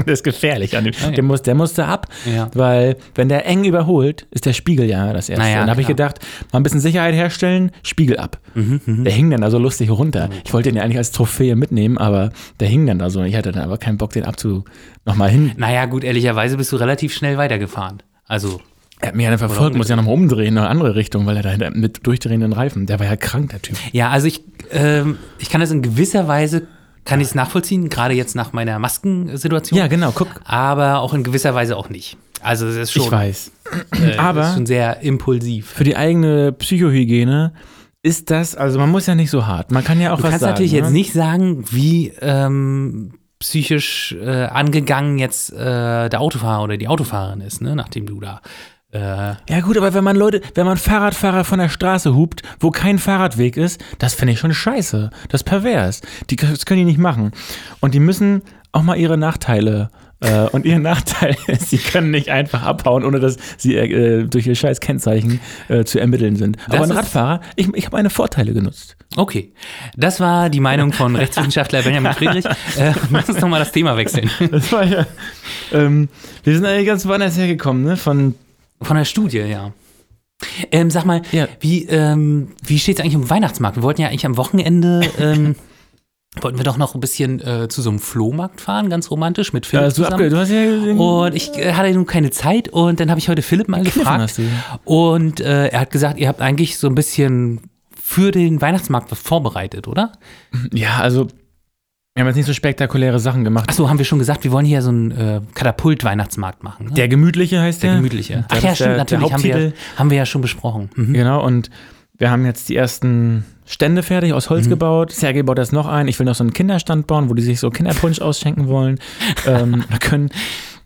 ist gefährlich. An dem. Der, muss, der musste ab, Ja. weil wenn der eng überholt, ist der Spiegel ja das erste. Naja, und da habe ich gedacht, mal ein bisschen Sicherheit herstellen, Spiegel ab. Mhm, Der hing dann da so lustig runter. Ich wollte den ja eigentlich als Trophäe mitnehmen, aber der hing dann da so. Ich hatte dann aber keinen Bock, den abzu nochmal hin. Naja, gut, ehrlicherweise bist du relativ schnell weitergefahren. Also, Er hat mich ja dann verfolgt, muss ja nochmal umdrehen in eine andere Richtung, weil er da mit durchdrehenden Reifen, der war ja krank, der Typ. ja, also ich, ähm, ich kann das in gewisser Weise, kann ich es nachvollziehen, gerade jetzt nach meiner Maskensituation. Ja, genau, guck. Aber auch in gewisser Weise auch nicht. Also es ist schon, Ich weiß. äh, aber- ist schon sehr impulsiv. Für die eigene Psychohygiene ist das, also man muss ja nicht so hart. Man kann ja auch Du was kannst sagen. natürlich ne? jetzt nicht sagen, wie ähm, psychisch äh, angegangen jetzt äh, der Autofahrer oder die Autofahrerin ist, ne, nachdem du da. Äh, Ja gut, aber wenn man Leute, wenn man Fahrradfahrer von der Straße hupt, wo kein Fahrradweg ist, das finde ich schon scheiße. Das ist pervers. Die, das können die nicht machen. Und die müssen auch mal ihre Nachteile äh, und ihr Nachteil ist, sie können nicht einfach abhauen, ohne dass sie äh, durch ihr scheiß Kennzeichen äh, zu ermitteln sind. Das Aber ein Radfahrer, ich, ich habe meine Vorteile genutzt. okay, das war die Meinung von Rechtswissenschaftler Benjamin Friedrich. Äh, lass uns nochmal das Thema wechseln. Das war ja. Ähm, wir sind eigentlich ganz woanders hergekommen, ne? Von Von der Studie, ja. Ähm, sag mal, Ja. wie, ähm, wie steht es eigentlich um den Weihnachtsmarkt? Wir wollten ja eigentlich am Wochenende, ähm, wollten wir doch noch ein bisschen äh, zu so einem Flohmarkt fahren, ganz romantisch, mit Philipp ja, zusammen. du hast ja gesehen, Und ich äh, hatte nun keine Zeit und dann habe ich heute Philipp mal gefragt. hast du. Und äh, er hat gesagt, ihr habt eigentlich so ein bisschen für den Weihnachtsmarkt was vorbereitet, oder? Ja, also wir haben jetzt nicht so spektakuläre Sachen gemacht. Achso, haben wir schon gesagt, wir wollen hier so einen äh, Katapult-Weihnachtsmarkt machen. Ne? Der gemütliche heißt Der der. gemütliche. Das Ach ja, stimmt, der, natürlich, der haben wir, haben wir ja schon besprochen. Mhm. Genau, und wir haben jetzt die ersten Stände fertig, aus Mhm. Holz gebaut. Sergei baut das noch ein. Ich will noch so einen Kinderstand bauen, wo die sich so Kinderpunsch ausschenken wollen ähm, oder können.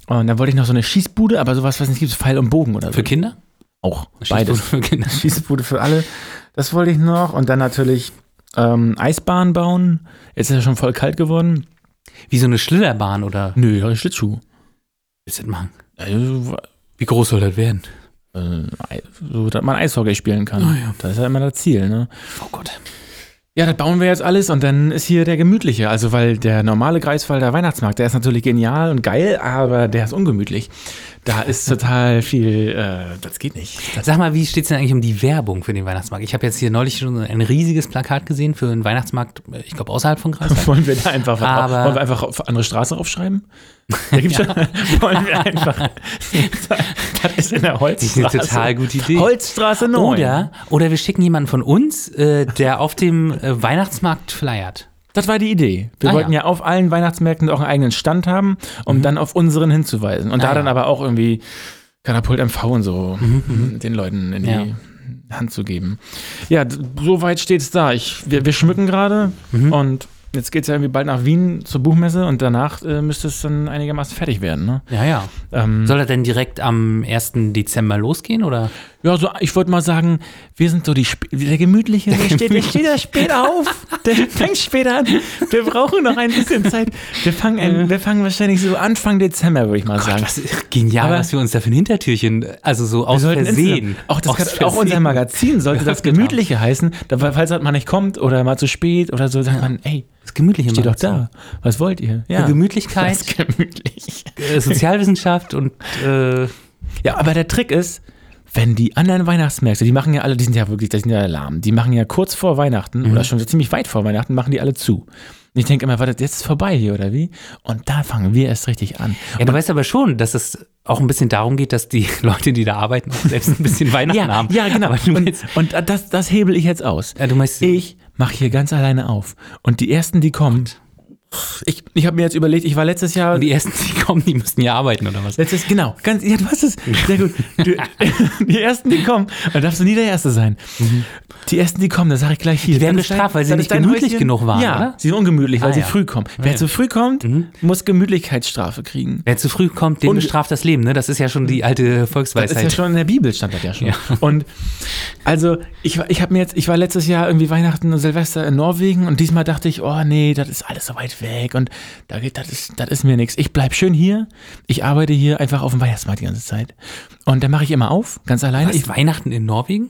Und dann wollte ich noch so eine Schießbude, aber sowas, was nicht gibt, Pfeil und Bogen oder so. Für Kinder? Auch, Schießbude beides. Für Kinder. Schießbude für alle. Das wollte ich noch. Und dann natürlich ähm, Eisbahn bauen. Jetzt ist ja schon voll kalt geworden. Wie so eine Schlitterbahn oder Nö, ja, Schlittschuh. willst du das machen? Also, Wie groß soll das werden? Äh, so, dass man Eishockey spielen kann. Ah, ja. Das ist ja immer das Ziel, ne? Oh Gott. Ja, das bauen wir jetzt alles und dann ist hier der gemütliche. Also, weil der normale Greifswalder Weihnachtsmarkt, der ist natürlich genial und geil, aber der ist ungemütlich. Da ist total viel, äh, das geht nicht. Das, Sag mal, wie steht es denn eigentlich um die Werbung für den Weihnachtsmarkt? Ich habe jetzt hier neulich schon ein riesiges Plakat gesehen für einen Weihnachtsmarkt, äh, ich glaube außerhalb von Greifswald. wollen wir da einfach, was Aber- wollen wir einfach auf andere Straße aufschreiben? Da gibt's schon, wollen wir einfach, das ist in der Das ist eine Holzstraße. total gute Idee. Holzstraße 9. Oder, oder wir schicken jemanden von uns, äh, der auf dem äh, Weihnachtsmarkt flyert. Das war die Idee. Wir Ah, wollten ja. ja. auf allen Weihnachtsmärkten auch einen eigenen Stand haben, um dann auf unseren hinzuweisen. Und Ah, da dann ja. aber auch irgendwie Katapult MV und so den Leuten in die Ja. Hand zu geben. Ja, soweit steht es da. Ich, wir, wir schmücken gerade und jetzt geht es ja irgendwie bald nach Wien zur Buchmesse und danach äh, müsste es dann einigermaßen fertig werden. Ne? Ja, ja. Ähm, Soll er denn direkt am 1. Dezember losgehen oder? Ja, so, ich wollte mal sagen, wir sind so die Sp der Gemütliche, der, steht, der steht ja später auf. Der fängt später an. Wir brauchen noch ein bisschen Zeit. Wir fangen, ein, wir fangen wahrscheinlich so Anfang Dezember, würde ich mal sagen. Was, genial, Aber- was wir uns da für ein Hintertürchen, also so aus Versehen. Auch, das kann, auch unser. Magazin sollte das gehabt Gemütliche heißen. Da, falls halt mal nicht kommt oder mal zu spät oder so, sagt man, ey, Das gemütliche steht doch da. Was wollt ihr? Ja, Für Gemütlichkeit, das gemütlich. äh, Sozialwissenschaft und äh, Ja, aber der Trick ist, wenn die anderen Weihnachtsmärkte, die machen ja alle, die sind ja wirklich, die sind ja lahm, die machen ja kurz vor Weihnachten Mhm. oder schon ziemlich weit vor Weihnachten, machen die alle zu. Und ich denke immer, warte, jetzt ist vorbei hier, oder wie? Und da fangen wir erst richtig an. Ja, du weißt aber schon, dass es auch ein bisschen darum geht, dass die Leute, die da arbeiten, auch selbst ein bisschen Weihnachten ja, haben. ja, genau. Und, und das, das hebel ich jetzt aus. ja, du meinst Ich mache hier ganz alleine auf. Und die ersten, die kommen, ich, ich habe mir jetzt überlegt, ich war letztes Jahr die ersten, die kommen, die müssten ja arbeiten oder was? Letztes, genau, ganz, ja, du hast es. Sehr gut. Du, die ersten, die kommen, dann darfst du nie der Erste sein. Die ersten, die kommen, das sage ich gleich hier. Die werden bestraft, weil sie nicht gemütlich Häuschen. genug waren, Ja, oder? sie sind ungemütlich, weil Ah, sie ja. früh kommen. Wer ja. zu früh kommt, muss Gemütlichkeitsstrafe kriegen. Wer zu früh kommt, den Und- bestraft das Leben, ne? Das ist ja schon die alte Das ist ja Volksweisheit. schon in der Bibel stand das ja schon. Und also ich, war- ich mir jetzt, ich war letztes Jahr irgendwie Weihnachten und Silvester in Norwegen und diesmal dachte ich, oh nee, das ist alles so weit weg und da geht, das ist, das ist mir nichts. Ich bleib schön hier. Ich arbeite hier einfach auf dem Weihnachtsmarkt die ganze Zeit. Und dann mache ich immer auf, ganz alleine. Ich, Was, Weihnachten in Norwegen?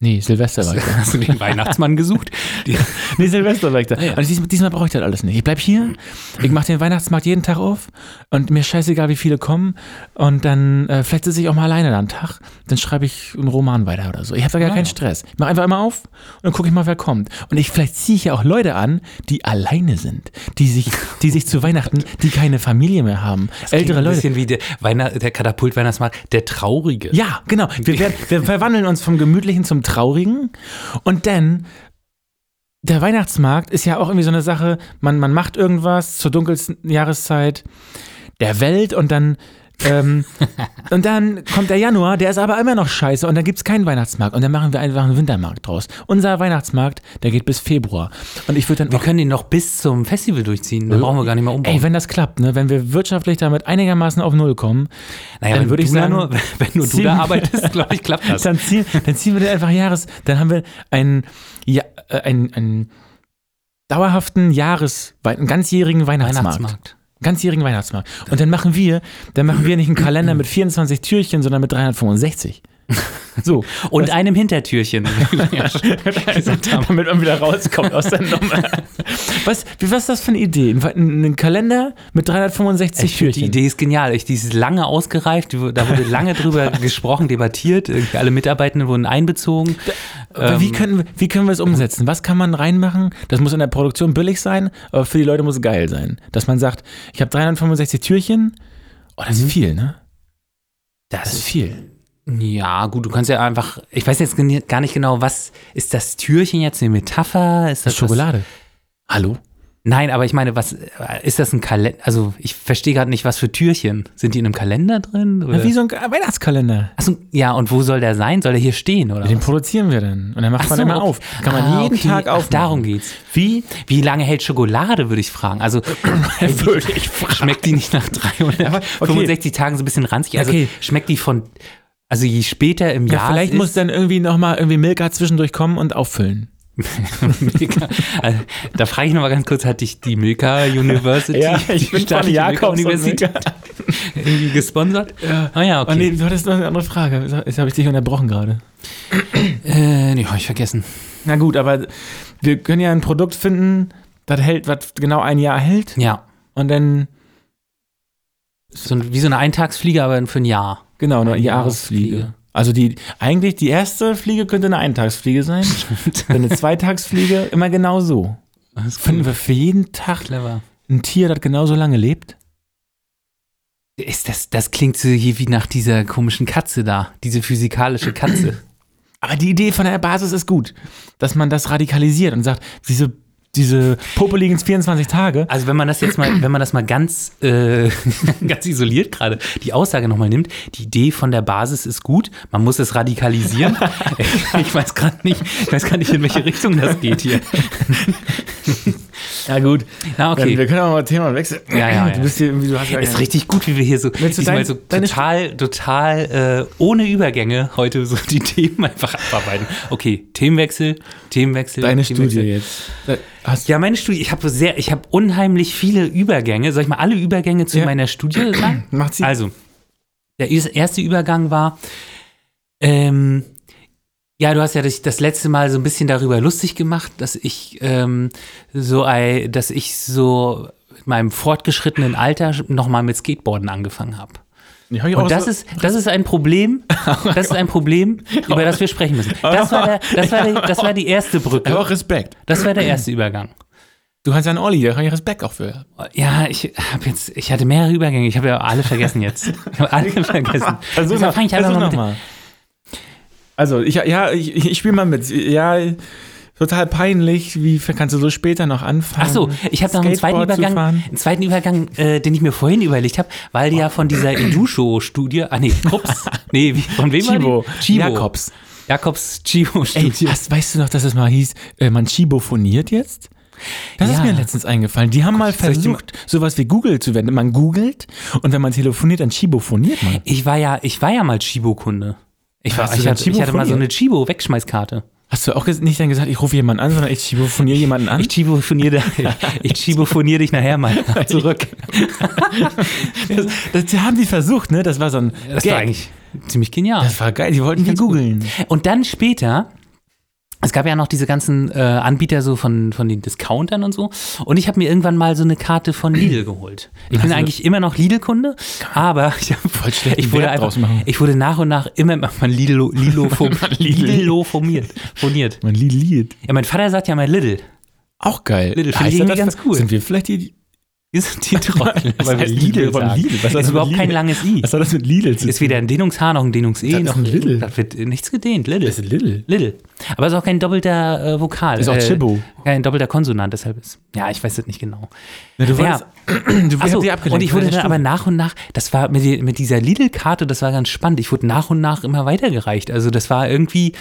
Nee, Silvester war ich da. Hast du den Weihnachtsmann gesucht? Die, Nee, Silvester war ich da. Ja. Und diesmal, diesmal brauche ich das alles nicht. Ich bleib hier, ich mache den Weihnachtsmarkt jeden Tag auf und mir scheißegal, wie viele kommen. Und dann äh, vielleicht sitze ich auch mal alleine am Tag. Dann schreibe ich einen Roman weiter oder so. Ich habe da gar Ah, keinen ja. Stress. Ich mache einfach immer auf und dann gucke ich mal, wer kommt. Und ich vielleicht ziehe ich ja auch Leute an, die alleine sind, die sich, die sich zu Weihnachten, die keine Familie mehr haben. Ältere ein Leute. bisschen wie der, Weihnacht, der Katapult-Weihnachtsmarkt, der Traurige. Ja, genau. Wir, werden, wir verwandeln uns vom Gemütlichen zum Traurigen. Und dann, der Weihnachtsmarkt ist ja auch irgendwie so eine Sache, man, man macht irgendwas zur dunkelsten Jahreszeit der Welt und dann. Ähm, und dann kommt der Januar, der ist aber immer noch scheiße und dann gibt es keinen Weihnachtsmarkt und dann machen wir einfach einen Wintermarkt draus. Unser Weihnachtsmarkt, der geht bis Februar. Und ich würde dann Wir auch können den noch bis zum Festival durchziehen. Da brauchen wir gar nicht mehr umbauen. Ey, wenn das klappt, ne, wenn wir wirtschaftlich damit einigermaßen auf Null kommen, naja, dann würde ich sagen, nur, wenn nur du da arbeitest, glaube ich, klappt das. Dann ziehen, dann ziehen wir den einfach Jahres, dann haben wir einen, ja, äh, einen, einen dauerhaften Jahres, einen ganzjährigen Weihnachtsmarkt. Weihnachtsmarkt. Ganzjährigen Weihnachtsmarkt. Und dann machen wir, dann machen wir nicht einen Kalender mit 24 Türchen, sondern mit 365. So. Und einem Hintertürchen. damit man wieder rauskommt aus der Nummer. Was, wie, was ist das für eine Idee? Ein, ein Kalender mit 365 Ich Türchen. die Idee ist genial. Ich, die ist lange ausgereift, da wurde lange drüber gesprochen, debattiert. Irgendwie Alle Mitarbeitenden wurden einbezogen. Aber wie, Ähm, können, wir- wie können wir es umsetzen? Was kann man reinmachen? Das muss in der Produktion billig sein, aber für die Leute muss es geil sein. Dass man sagt, ich habe 365 Türchen. Oh, das ist viel, ne? Das ist viel. Ja, gut, du kannst ja einfach, ich weiß jetzt gar nicht genau, was ist das Türchen jetzt eine Metapher? Ist Das das Schokolade. Hallo? Was, nein, aber ich meine, was ist das ein Kalender? Also ich verstehe gerade nicht, was für Türchen. Sind die in einem Kalender drin? Oder? Ja, wie so ein Weihnachtskalender. Achso, ja, und wo soll der sein? Soll der hier stehen oder? Den was? produzieren wir dann. Und dann macht Ach man so, immer okay. auf. Kann man Ah, jeden okay. Tag auf. darum geht's. Wie? Wie lange hält Schokolade, würde ich fragen. Also Würde ich fragen. schmeckt die nicht nach 365 Tagen so ein bisschen ranzig? Also Okay. schmeckt die von, also je später im Ja, Jahr vielleicht muss dann irgendwie nochmal irgendwie Milka zwischendurch kommen und auffüllen. Milka. Also, da frage ich noch mal ganz kurz, hat dich die Milka University, Ja, ich bin von Jakobs Universität, irgendwie gesponsert? Ja. Ah ja, Oh okay. nee, du hattest noch eine andere Frage. Jetzt habe ich dich unterbrochen gerade. Äh, nee, habe ich vergessen. Na gut, aber wir können ja ein Produkt finden, das hält, was genau ein Jahr hält. Ja, Und dann, so, wie so eine Eintagsfliege, aber für ein Jahr. Genau, eine Eine Jahresfliege. Jahresfliege. Also die, eigentlich die erste Fliege könnte eine Eintagsfliege sein. Dann eine Zweitagsfliege, immer genau so. Finden wir für jeden Tag clever. ein Tier, das genauso lange lebt? Ist das, das klingt so hier wie nach dieser komischen Katze da, diese physikalische Katze. Aber die Idee von der Basis ist gut, dass man das radikalisiert und sagt, diese, diese popeligen 24 Tage, Also wenn man das jetzt mal, wenn man das mal ganz, äh, ganz isoliert gerade die Aussage nochmal nimmt, die Idee von der Basis ist gut, man muss es radikalisieren. ich weiß gerade nicht, ich weiß gar nicht, in welche Richtung das geht hier. ja gut, Na dann, wir okay. können auch mal Thema wechseln. Ja, ja. Du bist hier irgendwie, du hast ja Ist richtig gut, wie wir hier so, du dein- so total, total äh, ohne Übergänge heute so die Themen einfach abarbeiten. Okay, Themenwechsel, Themenwechsel. deine Themenwechsel. Studie jetzt. Da Hast Ja, meine Studie, ich habe sehr, ich habe unheimlich viele Übergänge. Soll ich mal alle Übergänge zu Ja. meiner Studie sagen? Macht sie. Also, der erste Übergang war, ähm, ja, du hast ja das letzte Mal so ein bisschen darüber lustig gemacht, dass ich ähm, so, ei- dass ich so mit meinem fortgeschrittenen Alter nochmal mit Skateboarden angefangen habe. Ja, Und das so- ist, das ist ein Problem, das ist ein Problem, über das wir sprechen müssen. Das war, der, das war, der, das war die erste aber Brücke. auch Respekt. Das war der erste Übergang. Du hast ja einen Olli, da habe ich Respekt auch für. Ja, ich habe jetzt, ich hatte mehrere Übergänge. Ich habe ja alle vergessen jetzt. Ich habe alle vergessen. Versuch Deshalb noch, fang ich einfach versuch mal noch mit- mal. Also, ich, ja, ich, ich spiele mal mit. Ja, total peinlich. Wie kannst du so später noch anfangen? Ach so, ich habe noch einen zweiten Übergang, einen zweiten Übergang, äh, den ich mir vorhin überlegt habe, weil die ja von dieser Edusho-Studie, ah nee, Krups, nee, wie, von wem Chibo. war die? Chibo. Jakobs. Jakobs Chibo-Studie. weißt du noch, dass es mal hieß, äh, man Chibophoniert jetzt? Das ist Ja. mir letztens eingefallen. Die haben mal ich die versucht, sowas wie Google zu werden. Man googelt und wenn man telefoniert, dann chibophoniert man. Ich war ja, ich war ja mal Chibo-Kunde. Ich, war, ich, hatte, ich hatte mal so eine Chibo-Wegschmeißkarte. Hast du auch nicht dann gesagt, ich rufe jemanden an, sondern ich chibophoniere jemanden an? Ich chibophoniere, ich chibophoniere dich nachher mal zurück. das, das haben die versucht, ne? Das war so ein Das Gag. war eigentlich ziemlich genial. Das war geil, die wollten die googeln. Und dann später, es gab ja noch diese ganzen äh, Anbieter so von, von den Discountern und so. Und ich habe mir irgendwann mal so eine Karte von Lidl geholt. Ich bin eigentlich immer noch Lidl-Kunde, aber ich, hab, Voll ich, wurde einfach, ich wurde nach und nach immer von Lidl, Lidl, Lidl. Lidl formiert. Foniert. Mein Lied. Ja, mein Vater sagt ja mal Lidl. Auch geil. Lidl finde ich irgendwie ganz cool. Sind wir vielleicht die. Wir sind die Trottel, Was weil wir heißt Lidl von sagen. Lidl? Was ist das mit überhaupt kein Lidl? langes I. Was hat das mit Lidl zu Ist weder ein Dehnungs-H noch ein Dehnungs-E. Das ist noch ein Lidl. Das wird nichts gedehnt. Lidl. Das ist Lidl. Lidl. Aber es ist auch kein doppelter äh, Vokal. Ist auch äh, Chibo. Kein doppelter Konsonant, deshalb ist. Ja, ich weiß es nicht genau. Ja, du Ja. wolltest, du Ach so, hast die abgelenkt. und ich wurde dann aber nach und nach, das war mit, die- mit dieser Lidl-Karte, das war ganz spannend. Ich wurde nach und nach immer weitergereicht. Also das war irgendwie,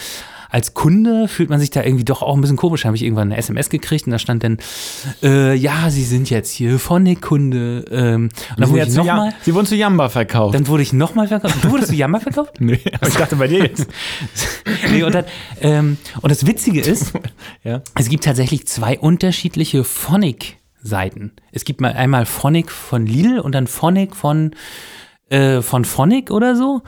als Kunde fühlt man sich da irgendwie doch auch ein bisschen komisch. Da habe ich irgendwann eine SMS gekriegt und da stand dann, äh, ja, Sie sind jetzt hier Phonic-Kunde. Ähm, und dann wurde ich noch mal, Sie wurden zu Jamba verkauft. dann wurde ich nochmal verkauft. Du wurdest zu Jammer verkauft? nee, aber ich dachte bei dir jetzt. Nee, und, dann, ähm, und das Witzige ist, Ja. es gibt tatsächlich zwei unterschiedliche Phonic-Seiten. Es gibt mal einmal Phonic von Lidl und dann Phonic von, äh, von Phonic oder so.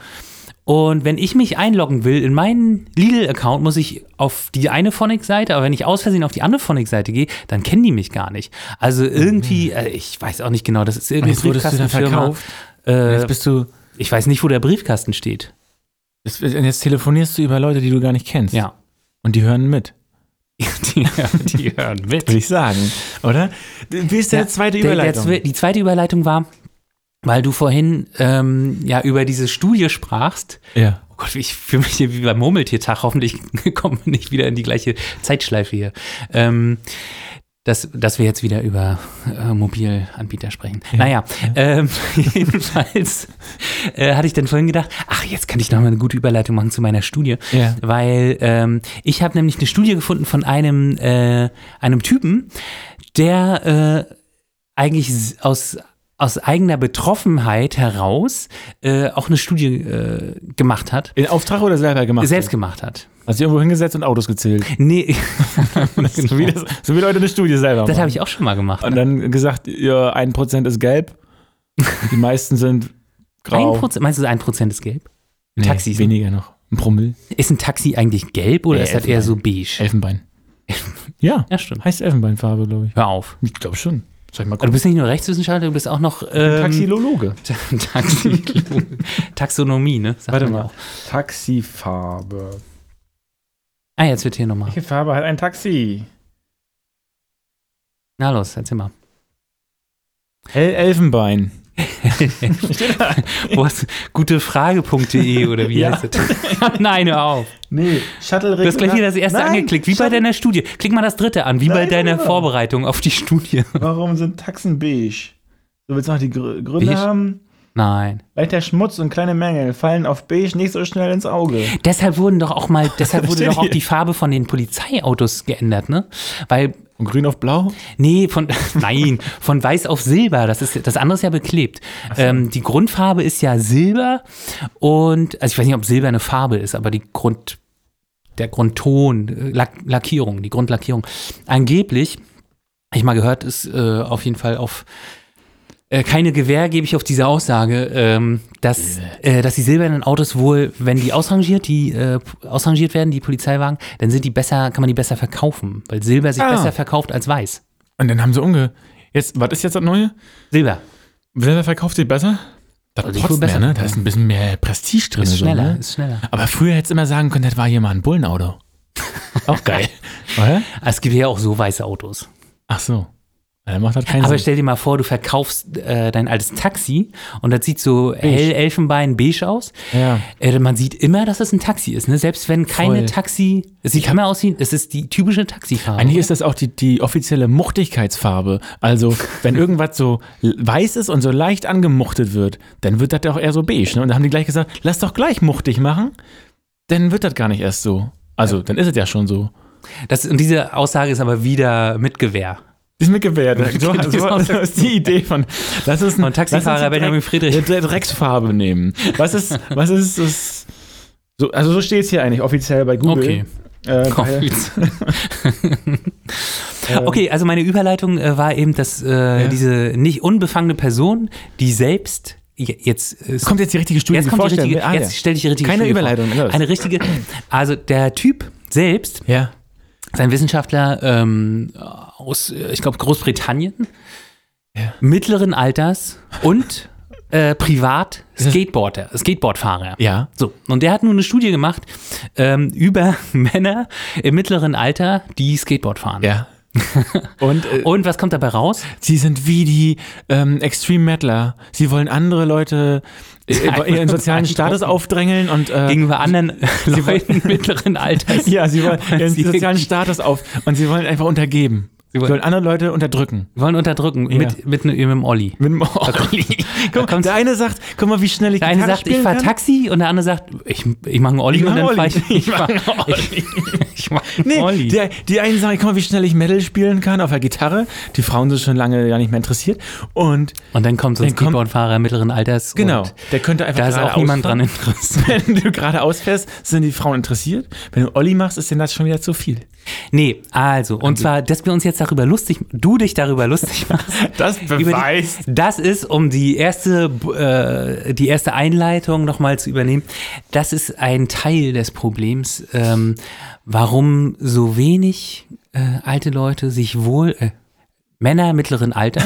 Und wenn ich mich einloggen will in meinen Lidl-Account, muss ich auf die eine Phonic-Seite, aber wenn ich aus Versehen auf die andere Phonic-Seite gehe, dann kennen die mich gar nicht. Also irgendwie, äh, ich weiß auch nicht genau, das ist irgendwie jetzt wurdest du da verkauft. Äh, Jetzt bist du. ich weiß nicht, wo der Briefkasten steht. Jetzt, jetzt telefonierst du über Leute, die du gar nicht kennst. Ja. Und die hören mit. Die, die hören mit. Würde ich sagen. Oder? Wie ist der Ja, zweite Der- Überleitung? Der, zwe- die zweite Überleitung war, weil du vorhin ähm, ja über diese Studie sprachst. ja. Oh Gott, ich fühle mich hier wie beim Murmeltiertag. Hoffentlich kommen wir nicht wieder in die gleiche Zeitschleife hier. Ähm, dass, dass wir jetzt wieder über äh, Mobilanbieter sprechen. Naja, Ähm, jedenfalls äh, hatte ich dann vorhin gedacht, ach, jetzt kann ich noch mal eine gute Überleitung machen zu meiner Studie. Ja. Weil ähm, ich habe nämlich eine Studie gefunden von einem, äh, einem Typen, der äh, eigentlich aus, aus eigener Betroffenheit heraus äh, auch eine Studie äh, gemacht hat. In Auftrag oder selber gemacht? Selbst gemacht hat. Hast dich irgendwo hingesetzt und Autos gezählt. Nee, so, wie das, so wie Leute eine Studie selber das machen. habe ich auch schon mal gemacht. Und Ne? dann gesagt, ja, ein Prozent ist gelb, die meisten sind grau. Ein Prozent, meinst du, ein Prozent ist gelb? Nee, Taxis. Weniger noch. Ein Promille. Ist ein Taxi eigentlich gelb oder Nee, ist das eher so beige? Elfenbein. ja, Ja, stimmt. heißt Elfenbeinfarbe, glaube ich. Hör auf. Ich glaube schon. Soll ich mal Aber Du gucken? bist nicht nur Rechtswissenschaftler, du bist auch noch ähm, Taxilologe. Taxi Taxonomie, ne? Sagt Warte mal. auch. Taxifarbe. Ah, jetzt wird hier nochmal. Welche Farbe hat ein Taxi? Na los, erzähl mal. Hell Elfenbein. Du, gutefrage.de oder wie Ja. heißt das? Nein, hör auf. Nee, Shuttle Du hast gleich wieder das erste Nein, angeklickt, wie bei Shuttle- deiner Studie. Klick mal das dritte an, wie bei Nein, deiner oder? Vorbereitung auf die Studie. Warum sind Taxen beige? Du willst noch die Gr Gründe Beige? haben? Nein. Leichter Schmutz und kleine Mängel fallen auf beige nicht so schnell ins Auge. Deshalb wurden doch auch mal, deshalb wurde doch auch die Farbe von den Polizeiautos geändert, ne? Weil Und grün auf blau? Nee, von nein, von weiß auf silber. Das ist das andere ist ja beklebt. Ähm, die Grundfarbe ist ja Silber und also ich weiß nicht, ob Silber eine Farbe ist, aber die Grund der Grundton, äh, Lack, Lackierung, die Grundlackierung. Angeblich, ich mal gehört, ist äh, auf jeden Fall auf äh, keine Gewähr gebe ich auf diese Aussage, ähm, dass, äh, dass die silbernen Autos wohl, wenn die ausrangiert, die äh, ausrangiert werden, die Polizeiwagen, dann sind die besser, kann man die besser verkaufen, weil Silber sich Ah. besser verkauft als Weiß. Und dann haben sie umge... Jetzt, was ist jetzt das Neue? Silber. Silber verkauft sich besser? Das Also ich trotz wohl besser. ne? Da ist ein bisschen mehr Prestige drin. Ist so, schneller, ne? ist schneller. Aber früher hättest du immer sagen können, das war hier mal ein Bullenauto. Auch geil. Oder? Es gibt ja auch so weiße Autos. Ach so. Dann macht das keinen Aber Sinn. stell dir mal vor, du verkaufst äh, dein altes Taxi und das sieht so hell Elfenbein beige aus. Ja. Äh, man sieht immer, dass es ein Taxi ist, ne? Selbst wenn keine Voll. Taxi, es sieht immer aus wie, es ist die typische Taxifarbe. Eigentlich ist das auch die, die offizielle Muchtigkeitsfarbe. Also, wenn irgendwas so weiß ist und so leicht angemuchtet wird, dann wird das ja auch eher so beige. Ne? Und da haben die gleich gesagt, lass doch gleich muchtig machen, dann wird das gar nicht erst so. Also, dann ist es ja schon so. das, und diese Aussage ist aber wieder mit Gewehr. Die ist mir gewährt. So, so, so ist die Idee von, lass uns, Von Taxifahrer Benjamin Friedrich. Drecksfarbe nehmen. Was ist, was ist das? So, also, so steht es hier eigentlich offiziell bei Google. Okay. Äh, bei, Okay, also meine Überleitung äh, war eben, dass äh, Ja. diese nicht unbefangene Person, die selbst jetzt äh, kommt jetzt die richtige Studie Jetzt kommt die richtige, Ah, ja. jetzt stell dich die richtige Keine Studie vor. Überleitung, los. Eine richtige, also der Typ selbst, ja. ist ein Wissenschaftler ähm, aus, äh, ich glaube, Großbritannien, Ja. mittleren Alters und äh, privat Skateboarder, Skateboardfahrer. Ja. So, und der hat nun eine Studie gemacht ähm, über Männer im mittleren Alter, die Skateboard fahren. Ja. Und äh, Und was kommt dabei raus? sie sind wie die ähm, Extreme Metaler. Sie wollen andere Leute äh, ihren sozialen Status aufdrängeln und äh, Gegenüber anderen Leuten mittleren Alters. ja, sie wollen ihren Sie- sozialen Status auf und sie wollen einfach untergeben. Sie wollen- wollen andere Leute unterdrücken. wollen unterdrücken Ja. mit, mit, mit dem Olli. Mit dem Olli. Guck, der eine sagt, guck mal, wie schnell ich Der eine sagt, ich spielen fahr kann. Taxi und der andere sagt, ich, ich mache einen Olli Ich und dann Olli. fahr ich, Ich ich, mach mach, einen ich, ich mach einen Nee, Olli. der, die einen sagen, guck mal, wie schnell ich Metal spielen kann auf der Gitarre. Die Frauen sind schon lange ja nicht mehr interessiert. Und und dann kommt so ein Skateboardfahrer mittleren Alters. genau, der könnte einfach da ist auch niemand dran interessiert. Wenn du gerade ausfährst, sind die Frauen interessiert. Wenn du Olli machst, ist denn das schon wieder zu viel. Nee, also, und zwar, dass wir uns jetzt darüber lustig, du dich darüber lustig machst. Das über die- Das ist, um die erste, äh, die erste Einleitung nochmal zu übernehmen, das ist ein Teil des Problems, ähm, warum so wenig äh, alte Leute sich wohl, äh, Männer mittleren Alters,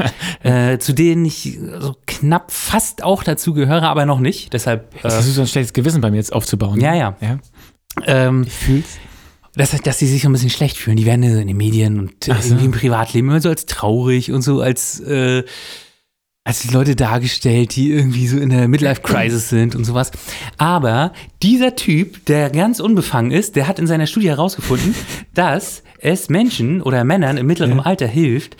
äh, zu denen ich so knapp fast auch dazu gehöre, aber noch nicht. Deshalb, äh, Das ist so ein schlechtes Gewissen bei mir jetzt aufzubauen. ja, ja. ja. Ähm, Fühlst? Dass, dass sie sich so ein bisschen schlecht fühlen. Die werden so in den Medien und so. irgendwie im Privatleben immer so als traurig und so als, äh, als Leute dargestellt, die irgendwie so in der Midlife-Crisis sind und sowas. Aber dieser Typ, der ganz unbefangen ist, der hat in seiner Studie herausgefunden, dass es Menschen oder Männern im mittleren Ja. Alter hilft,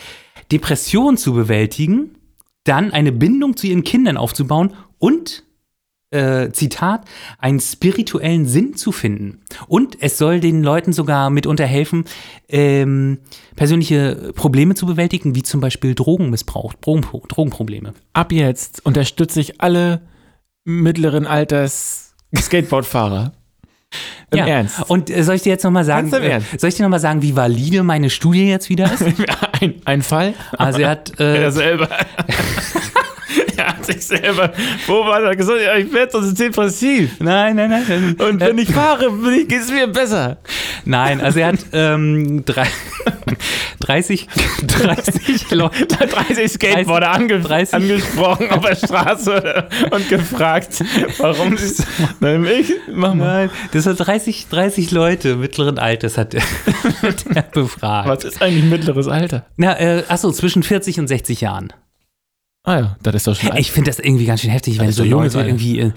Depressionen zu bewältigen, dann eine Bindung zu ihren Kindern aufzubauen und äh, Zitat, einen spirituellen Sinn zu finden. Und es soll den Leuten sogar mitunter helfen, ähm, persönliche Probleme zu bewältigen, wie zum Beispiel Drogenmissbrauch, Drogen, Drogenprobleme. Ab jetzt unterstütze ich alle mittleren Alters Skateboardfahrer. Im ja. Ernst. Und äh, soll ich dir jetzt nochmal sagen, äh, soll ich dir noch mal sagen, wie valide meine Studie jetzt wieder ist? ein, ein Fall? Also er hat, äh, Er selber. er hat sich selber. Wo war er gesagt? Ja, ich werde sonst depressiv. nein, nein, nein, nein. Und wenn ich fahre, geht es mir besser. Nein, also er hat ähm, drei, 30, 30 Leute. 30 Skateboarder ange 30. angesprochen auf der Straße und gefragt, warum sie. Nein, ich, mach mal. Nein, das hat 30, 30 Leute mittleren Alters hat er, hat er befragt. Was ist eigentlich mittleres Alter? Na, äh, achso, zwischen 40 und 60 Jahren. Ah ja, das ist doch schon. Ich finde das irgendwie ganz schön heftig, wenn ist so Leute irgendwie. Äh,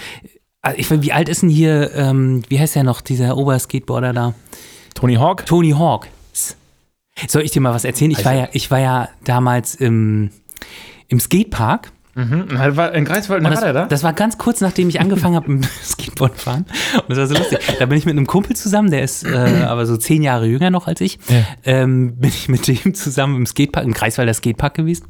also ich finde, wie alt ist denn hier, ähm, wie heißt der noch, dieser Oberskateboarder da? Tony Hawk? Tony Hawk. Soll ich dir mal was erzählen? Ich war ja, ich war ja damals im, im Skatepark. Mhm. War in Greifswald, der da? das, das war ganz kurz, nachdem ich angefangen habe mit Skateboard fahren. Und das war so lustig. Da bin ich mit einem Kumpel zusammen, der ist äh, aber so zehn Jahre jünger noch als ich. Ja. Ähm, bin ich mit dem zusammen im Skatepark, im Greifswalder Skatepark gewesen.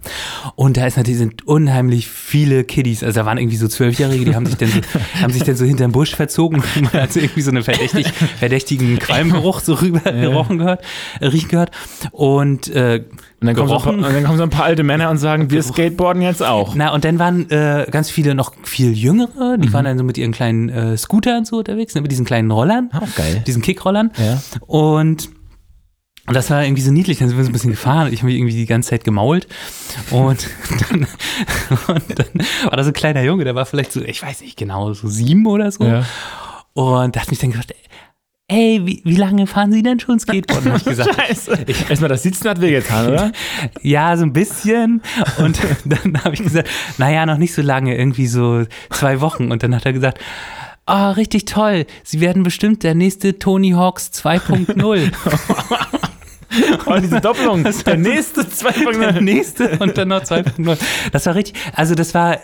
Und da ist natürlich sind unheimlich viele Kiddies. Also da waren irgendwie so Zwölfjährige, die haben sich dann so, haben sich dann so hinterm Busch verzogen. Und man hat so irgendwie so einen verdächtig, verdächtigen Qualmgeruch so rüber gerochen gehört, äh, riechen gehört. Und äh, Und dann, kommen so ein paar, gerochen. und dann kommen so ein paar alte Männer und sagen, wir skateboarden jetzt auch. Na, und dann waren äh, ganz viele noch viel jüngere, Mhm. die waren dann so mit ihren kleinen äh, Scootern so unterwegs, ne, mit diesen kleinen Rollern, Auch geil. diesen Kickrollern. Ja. Und und das war irgendwie so niedlich, dann sind wir so ein bisschen gefahren und ich habe mich irgendwie die ganze Zeit gemault. Und dann, und dann war da so ein kleiner Junge, der war vielleicht so, ich weiß nicht genau, so sieben oder so. Ja. Und da hat mich dann gefragt, ey, wie, wie lange fahren Sie denn schon Skateboard? Und hab ich gesagt, Scheiße. Erstmal das Sitzen hat wehgetan, oder? Ja, so ein bisschen. Und dann habe ich gesagt, naja, noch nicht so lange, irgendwie so zwei Wochen. Und dann hat er gesagt, ah, richtig toll. Sie werden bestimmt der nächste Tony Hawks 2.0. Oh, diese Doppelung. Der nächste zwei der nächste und dann noch 2.0. Das war richtig, also das war,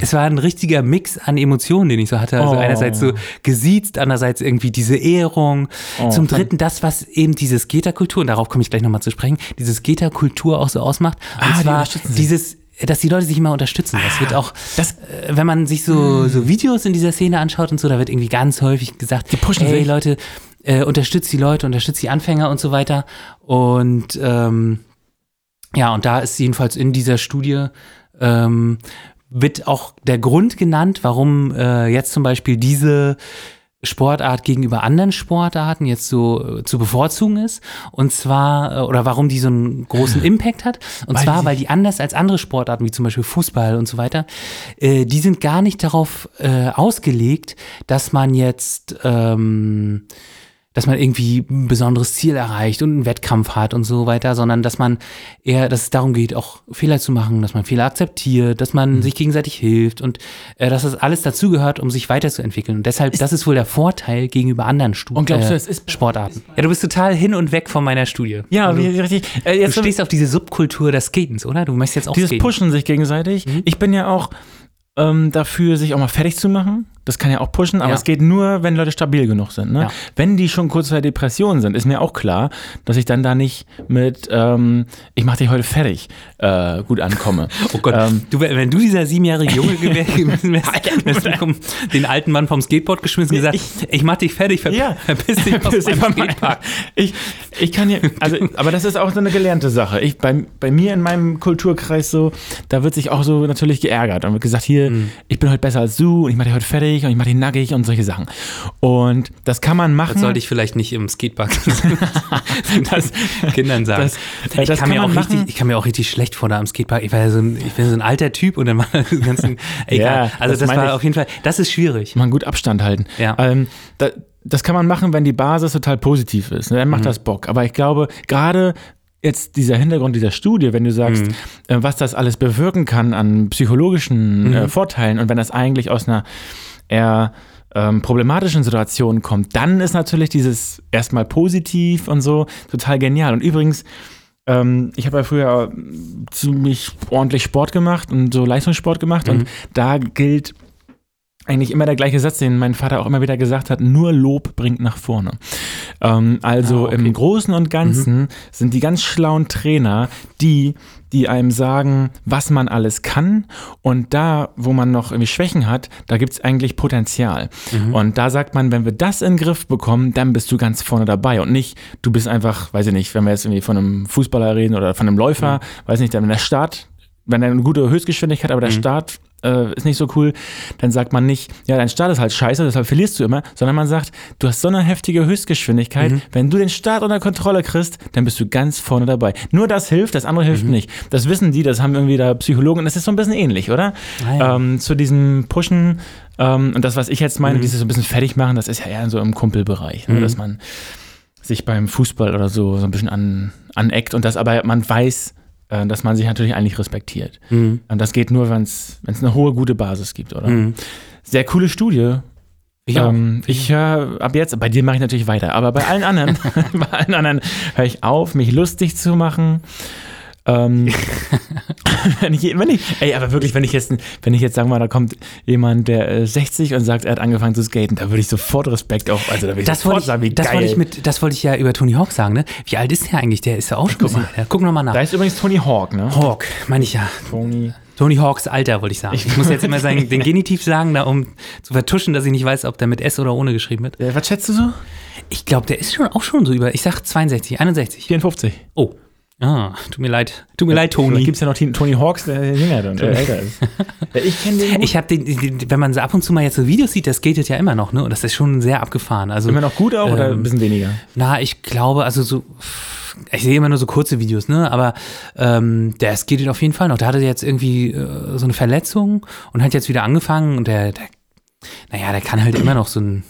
es war ein richtiger Mix an Emotionen, den ich so hatte. Also Oh. einerseits so gesiezt, andererseits irgendwie diese Ehrung. Zum dritten das, was eben diese Skaterkultur, und darauf komme ich gleich nochmal zu sprechen, diese Skaterkultur auch so ausmacht. Und Ah, die zwar sich. dieses dass die Leute sich immer unterstützen. Das wird auch, das- äh, wenn man sich so, so Videos in dieser Szene anschaut und so, da wird irgendwie ganz häufig gesagt, Die pushen hey sich. Leute, äh, unterstützt die Leute, unterstützt die Anfänger und so weiter. Und ähm, ja, und da ist jedenfalls in dieser Studie ähm, wird auch der Grund genannt, warum äh, jetzt zum Beispiel diese Sportart gegenüber anderen Sportarten jetzt so äh, zu bevorzugen ist. Und zwar, äh, oder warum die so einen großen Impact hat. Und Weil zwar, weil die anders als andere Sportarten, wie zum Beispiel Fußball und so weiter, äh, die sind gar nicht darauf äh, ausgelegt, dass man jetzt ähm, dass man irgendwie ein besonderes Ziel erreicht und einen Wettkampf hat und so weiter, sondern dass man eher, dass es darum geht, auch Fehler zu machen, dass man Fehler akzeptiert, dass man Mhm. sich gegenseitig hilft und äh, dass das alles dazugehört, um sich weiterzuentwickeln. Und deshalb, das ist wohl der Vorteil gegenüber anderen Stu Und glaubst du, äh, es ist- Sportarten. Ja, du bist total hin und weg von meiner Studie. Ja, Also, wie, richtig. Äh, du jetzt stehst auf diese Subkultur des Skatens, oder? Du möchtest jetzt auch dieses skaten. Pushen sich gegenseitig. Mhm. Ich bin ja auch ähm, dafür, sich auch mal fertig zu machen. Das kann ja auch pushen, aber Ja. es geht nur, wenn Leute stabil genug sind. Ne? Ja. Wenn die schon kurz vor der Depression sind, ist mir auch klar, dass ich dann da nicht mit, ähm, ich mach dich heute fertig, äh, gut ankomme. Oh Gott, Ähm, du, wenn du dieser siebenjährige Junge gewesen wärst, den alten Mann vom Skateboard geschmissen und gesagt, ich, mach dich fertig, ver Ja. verpiss dich aus Verpiss von meinem- Skatepark. Ich, ich kann ja, also, aber das ist auch so eine gelernte Sache. Ich, bei, bei mir in meinem Kulturkreis so, da wird sich auch so natürlich geärgert und wird gesagt, hier, Mhm. ich bin heute besser als du und ich mache dich heute fertig und ich mache dich nackig und solche Sachen. Und das kann man machen. Das sollte ich vielleicht nicht im Skatepark das Kindern sagen. das- äh, ich, das kann kann mir auch richtig, ich kann mir auch richtig schlecht vor da am Skatepark. Ich war ja so ein, ich bin so ein alter Typ und dann war das ganzen, egal. Ja, also das das, war ich. auf jeden Fall, das ist schwierig. man gut Abstand halten. Ja. Ähm, da, das kann man machen, wenn die Basis total positiv ist. Ne? Dann Mhm. macht das Bock. Aber ich glaube, gerade jetzt dieser Hintergrund dieser Studie, wenn du sagst, Mhm. äh, was das alles bewirken kann an psychologischen Mhm. äh, Vorteilen und wenn das eigentlich aus einer eher ähm, problematischen Situation kommt, dann ist natürlich dieses erstmal positiv und so total genial. Und übrigens, ähm, ich habe ja früher ziemlich ordentlich Sport gemacht und so Leistungssport gemacht Mhm. und da gilt eigentlich immer der gleiche Satz, den mein Vater auch immer wieder gesagt hat, nur Lob bringt nach vorne. Ähm, also Ah, okay. im Großen und Ganzen sind die ganz schlauen Trainer die, die einem sagen, was man alles kann. Und da, wo man noch irgendwie Schwächen hat, da gibt es eigentlich Potenzial. Und da sagt man, wenn wir das in den Griff bekommen, dann bist du ganz vorne dabei. Und nicht, du bist einfach, weiß ich nicht, wenn wir jetzt irgendwie von einem Fußballer reden oder von einem Läufer, weiß nicht, wenn der Start, wenn er eine gute Höchstgeschwindigkeit, aber der Start äh, ist nicht so cool, dann sagt man nicht, ja, dein Start ist halt scheiße, deshalb verlierst du immer, sondern man sagt, du hast so eine heftige Höchstgeschwindigkeit, wenn du den Start unter Kontrolle kriegst, dann bist du ganz vorne dabei. Nur das hilft, das andere hilft nicht. Das wissen die, das haben irgendwie da Psychologen das ist so ein bisschen ähnlich, oder? Ah, ja. ähm, zu diesem Pushen ähm, und das, was ich jetzt meine, dieses so ein bisschen fertig machen, das ist ja eher so im Kumpelbereich, ne? dass man sich beim Fußball oder so so ein bisschen an, aneckt und das aber man weiß, äh, dass man sich natürlich eigentlich respektiert. Mhm. Und das geht nur, wenn es eine hohe, gute Basis gibt, oder? Mhm. Sehr coole Studie. Ich. Ähm, ich höre ab jetzt, bei dir mache ich natürlich weiter, aber bei allen anderen, bei allen anderen höre ich auf, mich lustig zu machen. Ähm, wenn, ich, wenn ich, ey, aber wirklich, wenn ich jetzt, wenn ich jetzt sagen wir mal, da kommt jemand, der äh, 60 und sagt, er hat angefangen zu skaten, da würde ich sofort Respekt auf, also da würde ich Das sofort wollte, sagen, wie ich, das, geil. wollte ich mit, das wollte ich ja über Tony Hawk sagen, ne? Wie alt ist der eigentlich? Der ist ja auch schon ein bisschen älter. Guck noch mal nach. da ist übrigens Tony Hawk, ne? Hawk, meine ich ja. Tony. Tony Hawks Alter, wollte ich sagen. Ich, muss jetzt immer sagen, den Genitiv sagen, da, um zu vertuschen, dass ich nicht weiß, ob der mit S oder ohne geschrieben wird. Äh, was schätzt du so? Ich glaube, der ist schon auch schon so über, ich sag 62, 61. 54. Oh. Ah, tut mir leid. Tut mir leid, Vielleicht Tony. gibt es ja noch Tony Tony Hawks, der jünger und äh, älter ist. Ja, ich kenne den Ich habe den, den, wenn man so ab und zu mal jetzt so Videos sieht, das skatet ja immer noch, ne? Und das ist schon sehr abgefahren. Also, immer noch gut auch oder Ähm, ein bisschen weniger? na, ich glaube, also so, ich sehe immer nur so kurze Videos, ne? Aber ähm, der skatet auf jeden Fall noch. Der hatte jetzt irgendwie äh, so eine Verletzung und hat jetzt wieder angefangen und der, der naja, der kann halt immer noch so ein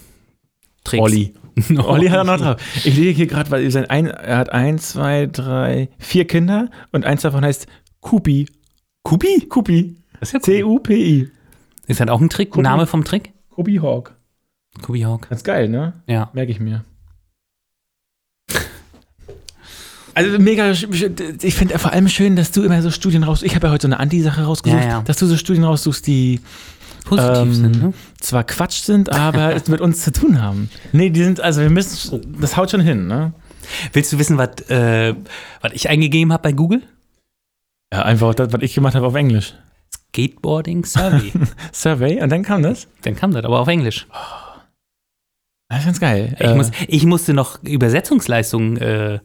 Tricks. Olli. Olli hat er noch drauf. Ich lese hier gerade, weil ein, er hat eins, zwei, drei, vier Kinder und eins davon heißt Kupi. Kupi? Kupi. C-U-P-I. Ist halt auch ein Trick, Kubi. Name vom Trick? Kubi Hawk. Kubi Hawk. Das ist geil, ne? Ja. Merke ich mir. Also mega, ich finde vor allem schön, dass du immer so Studien raus. Ich habe ja heute so eine Anti-Sache rausgesucht, Ja, ja. dass du so Studien raussuchst, die Positiv Ähm, sind, ne? zwar Quatsch sind, aber es mit uns zu tun haben. Nee, die sind, also wir müssen, das haut schon hin, ne? Willst du wissen, was, äh, was ich eingegeben habe bei Google? Ja, einfach das, was ich gemacht habe auf Englisch. Skateboarding Survey. Survey und dann kam das. Dann kam das, aber auf Englisch. Das ist ganz geil. Ich, Äh, muss, ich musste noch Übersetzungsleistungen äh,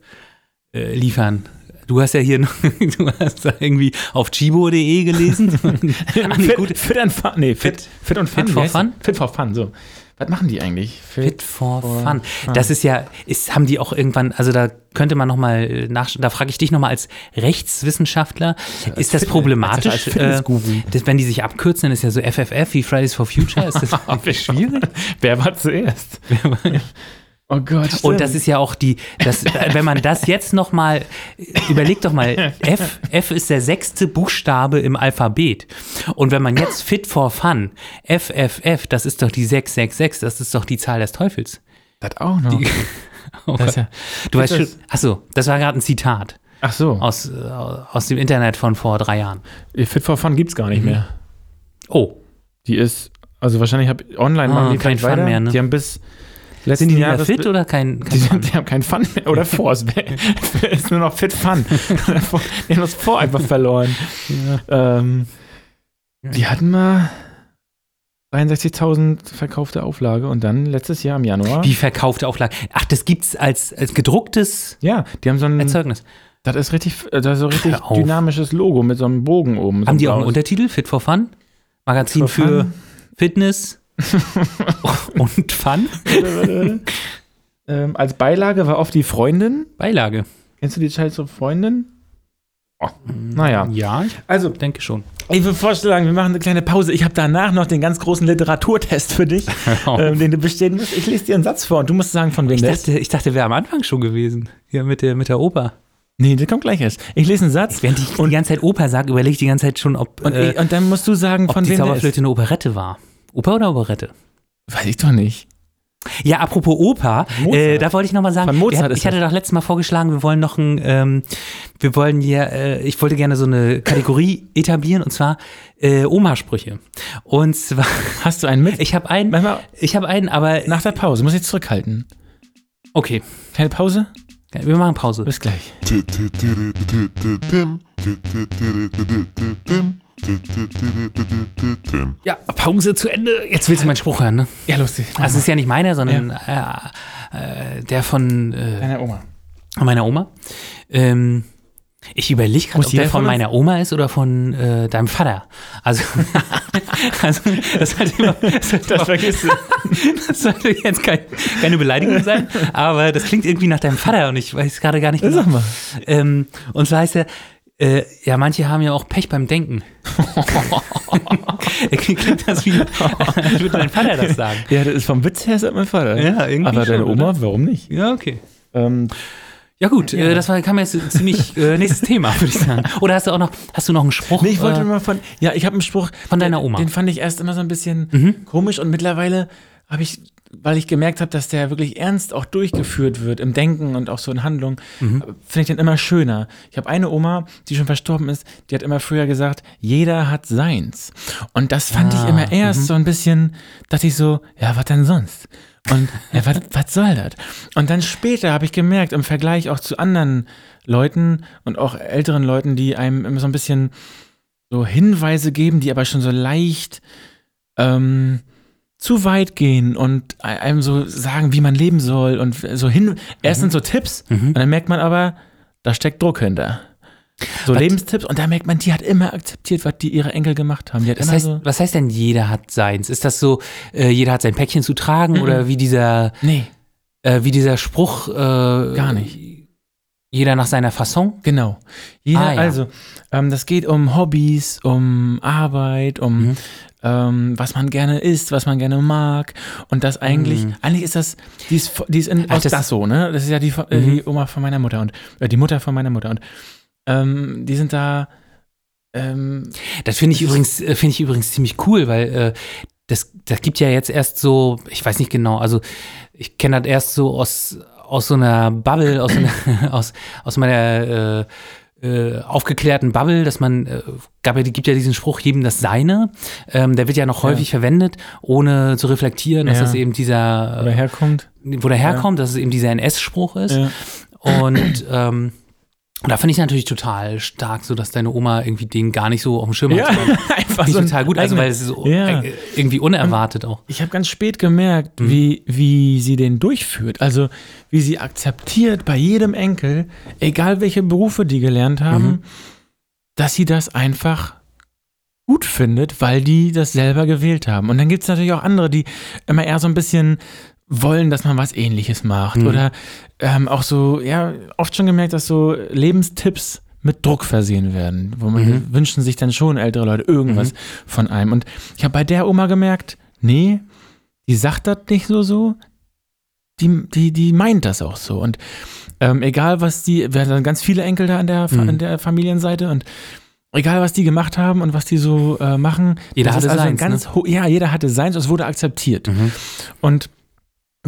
äh, liefern. Du hast ja hier, noch- du hast da irgendwie auf chibo.de gelesen. Ach nee, fit, gut. fit and fun. Nee, fit, fit, und fun. Fit for fun? Fit for fun, so. Was machen die eigentlich? Fit for Fun. Das ist ja, ist, haben die auch irgendwann, also da könnte man nochmal nach, da frage ich dich nochmal als Rechtswissenschaftler, ist das Fit- problematisch, als äh, dass, wenn die sich abkürzen, dann ist ja so FFF wie Fridays for Future, ist das schwierig. Wer war zuerst? Oh Gott. Stimmt. Und das ist ja auch die, das, wenn man das jetzt nochmal, überleg doch mal, F, F ist der sechste Buchstabe im Alphabet. Und wenn man jetzt Fit for Fun, FFF, das ist doch die 666, das ist doch die Zahl des Teufels. das auch noch. Oh Das ja, du weißt schon, achso, das war gerade ein Zitat ach so. aus, äh, aus dem Internet von vor drei Jahren. Fit for Fun gibt's gar nicht Mhm. mehr. Oh, Die ist, also wahrscheinlich hab, online Ah, machen die kein Fun weiter. mehr, ne? Die haben bis letzten sind die mehr Jahres fit oder kein, Die, kein Fun? sind, die haben keinen Fun mehr. Oder vor. Es ist nur noch Fit Fun. die haben das vor einfach verloren. Ähm, die hatten mal 63.000 verkaufte Auflage und dann letztes Jahr im Januar. Wie verkaufte Auflage? Ach, das gibt's als, als gedrucktes ja, die haben so ein, Erzeugnis. das ist richtig, das ist so richtig dynamisches Logo mit so einem Bogen oben. so Haben die auch einen. Untertitel? Fit for Fun? Magazin For für Fun? Fitness und Fun? ähm, als Beilage war oft die Freundin. Beilage. Kennst du die Scheiße so Freundin? Oh, naja. Ja, ich Also, denke schon. Ich würde vorschlagen, wir machen eine kleine Pause. Ich habe danach noch den ganz großen Literaturtest für dich, ähm, den du bestehen musst. Ich lese dir einen Satz vor und du musst sagen, von wem Ich der ist. dachte, ich dachte, wäre am Anfang schon gewesen. Hier mit der, mit der Oper. Nee, der kommt gleich erst. Ich lese einen Satz Während ich die ganze Zeit Oper sage, überlege ich die ganze Zeit schon, ob, und, äh, und dann musst du sagen, von die wem der Zauberflöte eine Operette war. Oper oder Operette? Weiß ich doch nicht. Ja, apropos Oper, äh, da wollte ich nochmal sagen, Von Mozart wir hat, ich hatte doch letztes Mal vorgeschlagen, wir wollen noch ein, ähm, wir wollen hier, äh, ich wollte gerne so eine Kategorie etablieren und zwar äh, Oma-Sprüche. Und zwar, Hast du einen mit? ich habe einen, Manchmal ich habe einen, aber nach der Pause, muss ich zurückhalten. Okay, Kleine Pause? wir machen Pause. Bis gleich. Ja, Pause zu Ende. Jetzt willst du meinen Spruch hören, ne? Ja, lustig. Also es ist ja nicht meiner, sondern äh, äh, der von äh, Deine Oma. meiner Oma. Ähm, ich überlege gerade, ob der von von meiner Oma ist oder von äh, deinem Vater. Also, also das sollte immer, das sollte immer vergisst du. Das sollte jetzt kein, keine Beleidigung sein, aber das klingt irgendwie nach deinem Vater und ich weiß gerade gar nicht genau. Sag mal. Ähm, und zwar heißt er, äh, ja, manche haben ja auch Pech beim Denken. Klingt das wie, als würde dein Vater das sagen. Ja, das ist vom Witz her, sagt mein Vater. Ja, irgendwie Aber deine Oma, warum nicht? Ja, okay. Ähm, Ja gut, Äh, das war, kam jetzt ziemlich äh, nächstes Thema, würde ich sagen. Oder hast du auch noch, hast du noch einen Spruch? nee, ich wollte äh, mal von, ja, ich habe einen Spruch. Von deiner den- Oma. Den fand ich erst immer so ein bisschen komisch und mittlerweile habe ich, weil ich gemerkt habe, dass der wirklich ernst auch durchgeführt wird im Denken und auch so in Handlung, finde ich den immer schöner. Ich habe eine Oma, die schon verstorben ist, die hat immer früher gesagt, jeder hat seins. Und das fand ich immer erst so ein bisschen, dachte ich so, ja, was denn sonst? Und ja, was, was soll das? Und dann später habe ich gemerkt, im Vergleich auch zu anderen Leuten und auch älteren Leuten, die einem immer so ein bisschen so Hinweise geben, die aber schon so leicht ähm, zu weit gehen und einem so sagen, wie man leben soll und so hin. Erst sind so Tipps Mhm. und dann merkt man aber, da steckt Druck hinter. So Was- Lebenstipps und da merkt man, die hat immer akzeptiert, was die ihre Enkel gemacht haben. Immer heißt, so. was heißt denn, jeder hat seins? Ist das so, äh, jeder hat sein Päckchen zu tragen Mhm. oder wie dieser, Nee, äh, wie dieser Spruch? Äh, Gar nicht. Jeder nach seiner Fasson? genau. Jeder, Ah, ja. also, ähm, das geht um Hobbys, um Arbeit, um Mhm. Ähm, was man gerne isst, was man gerne mag. Und das eigentlich, Mhm. eigentlich ist das, die ist, die ist in, aus das- Dasso, ne? Das ist ja die, äh, Mhm. die Oma von meiner Mutter und äh, die Mutter von meiner Mutter. Und ähm, die sind da. Ähm, Das finde ich übrigens, äh, finde ich übrigens ziemlich cool, weil äh, das, das gibt ja jetzt erst so, ich weiß nicht genau, also ich kenne das erst so aus, aus so einer Bubble, aus, so einer, aus, aus meiner äh, äh, aufgeklärten Bubble, dass man, äh, gab ja, gibt ja diesen Spruch, jedem das Seine. Ähm, der wird ja noch Ja. häufig verwendet, ohne zu reflektieren, dass Ja. das eben dieser, wo der herkommt. wo der herkommt, dass es eben dieser NS-Spruch ist. Ja. Und ähm, und da finde ich natürlich total stark, so dass deine Oma irgendwie den gar nicht so auf dem Schirm Ja, hat. einfach so total gut, also weil es ist so Ja. irgendwie unerwartet auch. Ich habe ganz spät gemerkt, Mhm. wie, wie sie den durchführt. Also, wie sie akzeptiert bei jedem Enkel, egal welche Berufe die gelernt haben, Mhm. dass sie das einfach gut findet, weil die das selber gewählt haben. Und dann gibt es natürlich auch andere, die immer eher so ein bisschen wollen, dass man was ähnliches macht. Mhm. Oder ähm, auch so, ja, oft schon gemerkt, dass so Lebenstipps mit Druck versehen werden, wo man Mhm. wünschen sich dann schon ältere Leute irgendwas von einem. Und ich habe bei der Oma gemerkt, nee, die sagt das nicht so so, die, die, die meint das auch so. Und ähm, egal was die, wir hatten ganz viele Enkel da an der, Mhm. an der Familienseite und egal was die gemacht haben und was die so äh, machen, Jeder hatte also ein seins, ne? ja, jeder hatte seins, es wurde akzeptiert. Mhm. Und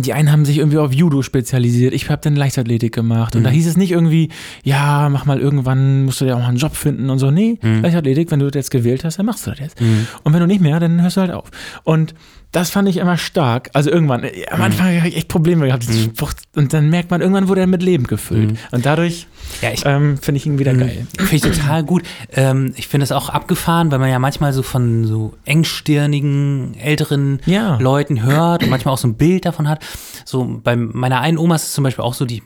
die einen haben sich irgendwie auf Judo spezialisiert. Ich habe dann Leichtathletik gemacht. Und Mhm. da hieß es nicht irgendwie, ja, mach mal irgendwann, musst du dir auch mal einen Job finden und so. Nee, Mhm. Leichtathletik, wenn du das jetzt gewählt hast, dann machst du das jetzt. Mhm. Und wenn du nicht mehr, dann hörst du halt auf. Und das fand ich immer stark. Also irgendwann, am Anfang habe ich echt Probleme gehabt. Mhm. Und dann merkt man, irgendwann wurde er mit Leben gefüllt. Mhm. Und dadurch Ja, ich ähm, finde ich ihn wieder Mhm. geil. Finde ich total gut. Ähm, ich finde es auch abgefahren, weil man ja manchmal so von so engstirnigen, älteren Ja. Leuten hört und manchmal auch so ein Bild davon hat. So bei meiner einen Oma ist es zum Beispiel auch so, die,